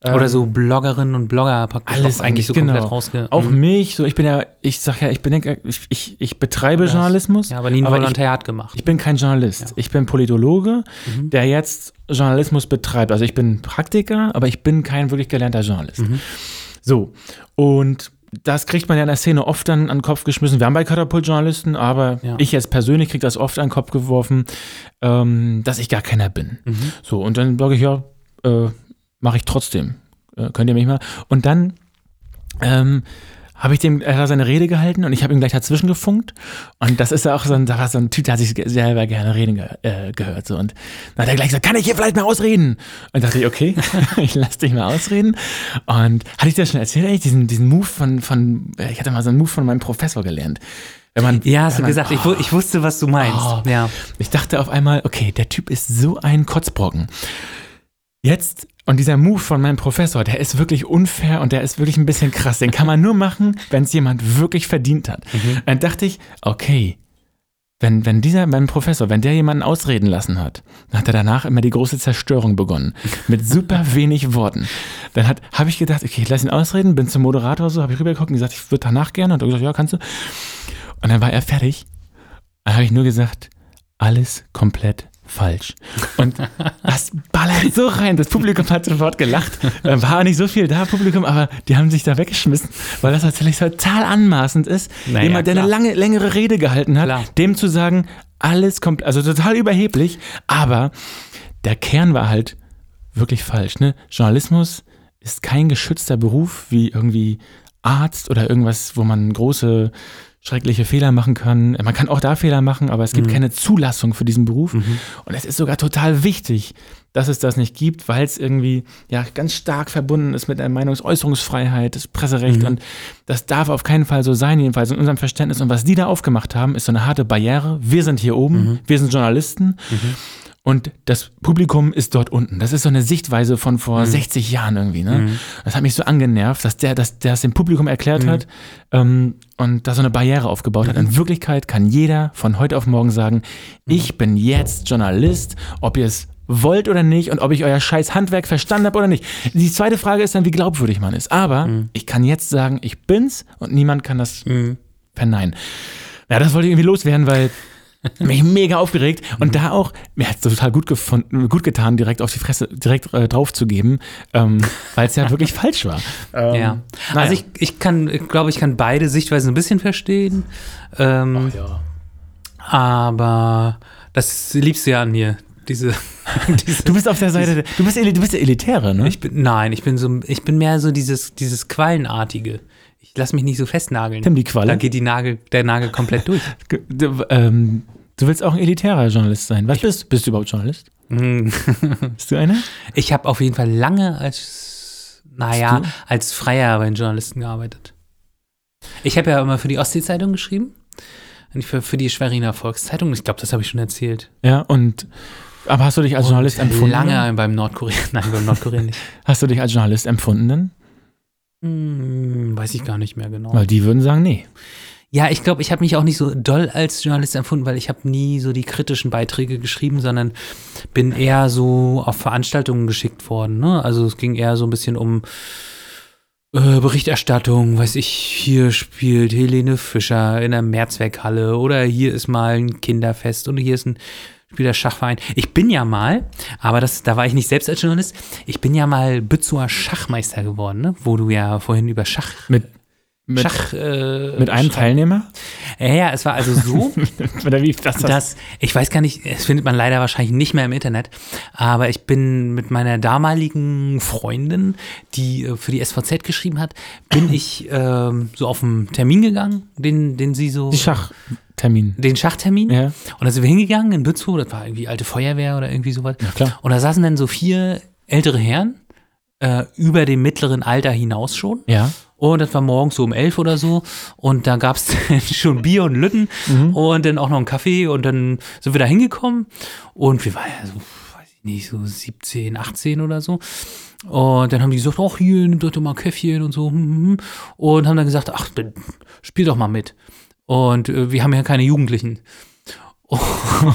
Oder so Bloggerinnen und Blogger praktisch alles auch eigentlich so genau. komplett rausge... Auch Mhm. mich, so ich bin ja, ich sag ja, ich bin ja- ich, ich, ich betreibe Journalismus. Ja, aber nie ein aber ich, Volontariat gemacht. ich bin kein Journalist. Ich bin Politologe, Mhm. der jetzt Journalismus betreibt. Also ich bin Praktiker, aber ich bin kein wirklich gelernter Journalist. Mhm. So. Und das kriegt man ja in der Szene oft dann an den Kopf geschmissen. Wir haben bei Katapult Journalisten, aber Ja. ich jetzt persönlich kriege das oft an den Kopf geworfen, ähm, dass ich gar keiner bin. Mhm. So, und dann sage ich, ja, äh, mache ich trotzdem. Äh, könnt ihr mich mal. Und dann ähm, habe ich dem, er hat seine Rede gehalten und ich habe ihm gleich dazwischen gefunkt. Und das ist ja auch so ein, so ein Typ, der hat sich selber gerne reden ge äh, gehört. So. Und dann hat er gleich gesagt, kann ich hier vielleicht mal ausreden? Und dachte ich, okay, ich lass dich mal ausreden. Und hatte ich dir schon erzählt, eigentlich, diesen, diesen Move von, von, äh, ich hatte mal so einen Move von meinem Professor gelernt. Wenn man, Ja, hast du gesagt. Ich, wu- ich wusste, was du meinst. Oh. Ja. ich dachte auf einmal, okay, der Typ ist so ein Kotzbrocken. Jetzt, und dieser Move von meinem Professor, der ist wirklich unfair und der ist wirklich ein bisschen krass. Den kann man nur machen, wenn es jemand wirklich verdient hat. Dann dachte ich, okay, wenn, wenn dieser, mein Professor, wenn der jemanden ausreden lassen hat, dann hat er danach immer die große Zerstörung begonnen. Mit super wenig Worten. Dann habe ich gedacht, okay, ich lass ihn ausreden, bin zum Moderator so, habe ich rübergeguckt und gesagt, ich würde danach gerne. Und er gesagt, ja, kannst du. Und dann war er fertig. Dann habe ich nur gesagt, alles komplett falsch. Und das ballert so rein. Das Publikum hat sofort gelacht. War nicht so viel da, Publikum, aber die haben sich da weggeschmissen, weil das natürlich total anmaßend ist, Naja, jemand, der eine klar. lange, längere Rede gehalten hat, Klar. dem zu sagen, alles komplett, also total überheblich, aber der Kern war halt wirklich falsch. Ne? Journalismus ist kein geschützter Beruf wie irgendwie Arzt oder irgendwas, wo man große schreckliche Fehler machen kann. Man kann auch da Fehler machen, aber es gibt keine Zulassung für diesen Beruf. Und es ist sogar total wichtig, dass es das nicht gibt, weil es irgendwie ja ganz stark verbunden ist mit der Meinungsäußerungsfreiheit, das Presserecht und das darf auf keinen Fall so sein, jedenfalls in unserem Verständnis. Und was die da aufgemacht haben, ist so eine harte Barriere. Wir sind hier oben, wir sind Journalisten. Und das Publikum ist dort unten. Das ist so eine Sichtweise von vor 60 Jahren irgendwie. Ne? Das hat mich so angenervt, dass der, dass der es dem Publikum erklärt hat ähm, und da so eine Barriere aufgebaut hat. In Wirklichkeit kann jeder von heute auf morgen sagen, ich bin jetzt Journalist, ob ihr es wollt oder nicht und ob ich euer scheiß Handwerk verstanden habe oder nicht. Die zweite Frage ist dann, wie glaubwürdig man ist. Aber ich kann jetzt sagen, ich bin's und niemand kann das verneinen. Ja, das wollte ich irgendwie loswerden, weil mich mega aufgeregt und da auch, mir hat es total gut, gefunden, gut getan, direkt auf die Fresse, direkt äh, drauf zu geben, ähm, weil es ja wirklich falsch war. Ähm, Ja. naja. Also ich, ich kann, ich glaube, ich kann beide Sichtweisen ein bisschen verstehen. Ähm, ja. Aber das liebst du ja an mir. Diese, Du bist auf der Seite, du bist, du bist der Elitäre, ne? Ich bin, nein, ich bin so, ich bin mehr so dieses, dieses Quallenartige. Ich lasse mich nicht so festnageln. Tim, die Qualle? Da geht die Nagel, der Nagel komplett durch. Du, ähm, du willst auch ein elitärer Journalist sein. Was bist Bist du überhaupt Journalist? Hm. Bist du einer? Ich habe auf jeden Fall lange als, naja, als Freier bei den Journalisten gearbeitet. Ich habe ja immer für die Ostsee-Zeitung geschrieben. Und für, für die Schweriner Volkszeitung. Ich glaube, das habe ich schon erzählt. Ja, und aber hast du dich als Journalist empfunden? Lange beim Nordkorea. Nein, beim Nordkorea nicht. Hast du dich als Journalist empfunden? denn? Hm, weiß ich gar nicht mehr genau. Weil die würden sagen, nee. Ja, ich glaube, ich habe mich auch nicht so doll als Journalist empfunden, weil ich habe nie so die kritischen Beiträge geschrieben, sondern bin eher so auf Veranstaltungen geschickt worden. Ne? Also es ging eher so ein bisschen um äh, Berichterstattung, weiß ich, hier spielt Helene Fischer in der Mehrzweckhalle oder hier ist mal ein Kinderfest und hier ist ein spielt der Schachverein. Ich bin ja mal, aber das, da war ich nicht selbst als Journalist, ich bin ja mal Bützower Schachmeister geworden, ne? wo du ja vorhin über Schach Mit, mit, Schach, äh, mit einem Schach- Teilnehmer? Ja, ja, es war also so? Das, das, dass, ich weiß gar nicht, es findet man leider wahrscheinlich nicht mehr im Internet, aber ich bin mit meiner damaligen Freundin, die äh, für die SVZ geschrieben hat, bin ich ähm, so auf einen Termin gegangen, den, den sie so, die Schachtermin. den Schachtermin. Ja. Und da sind wir hingegangen in Bützow, das war irgendwie alte Feuerwehr oder irgendwie sowas. Ja, klar. Und da saßen dann so vier ältere Herren, äh, über dem mittleren Alter hinaus schon. Ja. Und das war morgens so um elf oder so. Und da gab es schon Bier und Lütten und dann auch noch einen Kaffee. Und dann sind wir da hingekommen. Und wir waren ja so, weiß ich nicht, so 17, 18 oder so. Und dann haben die gesagt, ach hier, nimm doch doch mal Käffchen und so. hm, hm, hm. Und haben dann gesagt, ach, dann spiel doch mal mit. Und äh, wir haben ja keine Jugendlichen.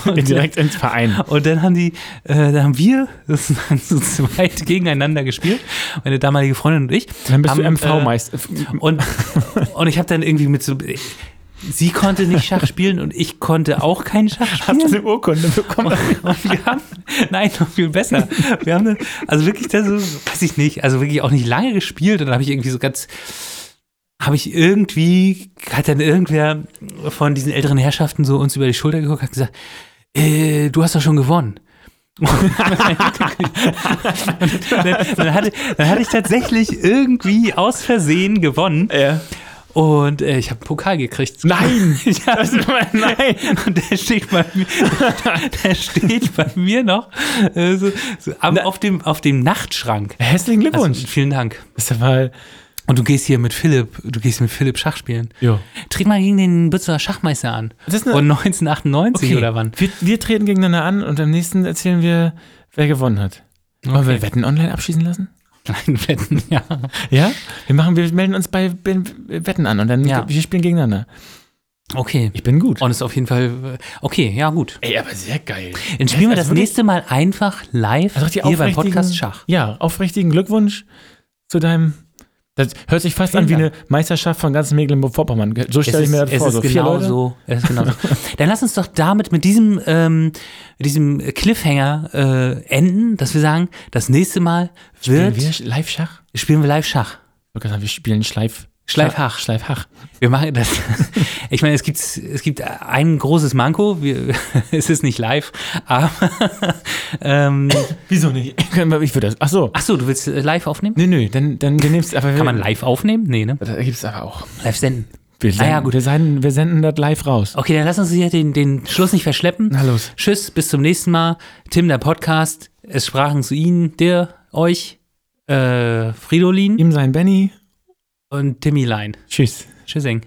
Und, Direkt ins Verein. und dann haben die, äh, dann haben wir das waren so zweit gegeneinander gespielt, meine damalige Freundin und ich. Dann bist haben, du MV-Meister. Und, und ich habe dann irgendwie mit so, sie konnte nicht Schach spielen und ich konnte auch kein Schach Hast du spielen. eine Urkunde bekommen? Und wir haben, nein, noch viel besser. Wir haben, dann- also wirklich, das so, weiß ich nicht, also wirklich auch nicht lange gespielt und dann habe ich irgendwie so ganz, habe ich irgendwie, hat dann irgendwer von diesen älteren Herrschaften so uns über die Schulter geguckt, hat gesagt, äh, du hast doch schon gewonnen. dann, dann, hatte, dann hatte ich tatsächlich irgendwie aus Versehen gewonnen Ja. und äh, ich habe einen Pokal gekriegt. Nein! ja, Das ist aber- nein! und der steht bei mir, der steht bei mir noch äh, so, so auf, dem, auf dem Nachtschrank. Herzlichen Glückwunsch. Also, vielen Dank. das ist aber. Und du gehst hier mit Philipp, du gehst mit Philipp Schach spielen. Jo. Tritt mal gegen den Bützer Schachmeister an. Das Und 1998 oder wann? Wir, wir treten gegeneinander an und am nächsten erzählen wir, wer gewonnen hat. Wollen wir Wetten online abschließen lassen? Nein, wetten, ja. Ja? Wir machen, wir melden uns bei Wetten an und dann Ja. wir spielen gegeneinander. Okay. Ich bin gut. Und ist auf jeden Fall, okay, ja gut. Ey, aber sehr geil. Dann spielen wir Also das wirklich- nächste Mal einfach live Also hier beim Podcast Schach. Ja, aufrichtigen Glückwunsch zu deinem. Das hört sich fast Vielen an wie eine Meisterschaft von ganz Mecklenburg-Vorpommern. So stelle ich mir das vor. So vier genau Leute. so. Es ist genau so. Dann lass uns doch damit mit diesem, ähm, diesem Cliffhanger äh, enden, dass wir sagen, das nächste Mal Spielen wird, wir Live-Schach? spielen wir live Schach. Ich wollte gerade sagen, Wir spielen Schleif. Schleifhach. Schleifhach. Wir machen das. Ich meine, es gibt, es gibt ein großes Manko. Wir, es ist nicht live, aber ähm, Wieso nicht? Ich würde das. Ach so. ach so, du willst äh, live aufnehmen? Nö, nö, dann, dann wir nehmen's aber. Kann man live aufnehmen? Nee, ne? Da gibt es aber auch. Live senden. Wir senden, Ah ja, gut. Wir senden, wir senden das live raus. Okay, dann lass uns hier den, den Schluss nicht verschleppen. Na los. Tschüss, bis zum nächsten Mal. Tim, der Podcast. Es sprachen zu Ihnen, dir, euch, äh, Fridolin Ihm sein Benny. Und Timmy Lein. Tschüss. Tschüssing.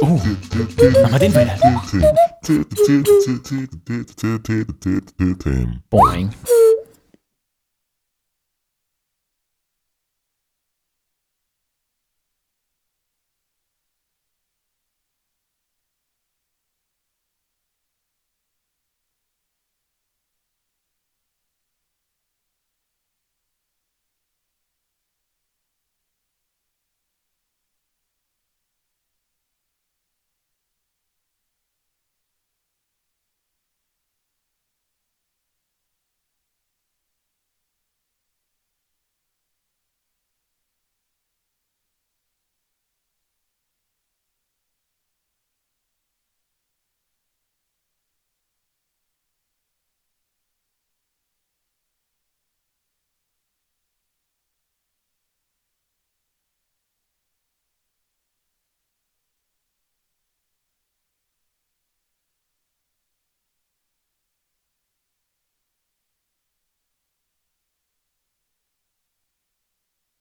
Oh, mach mal den weiter. Boing.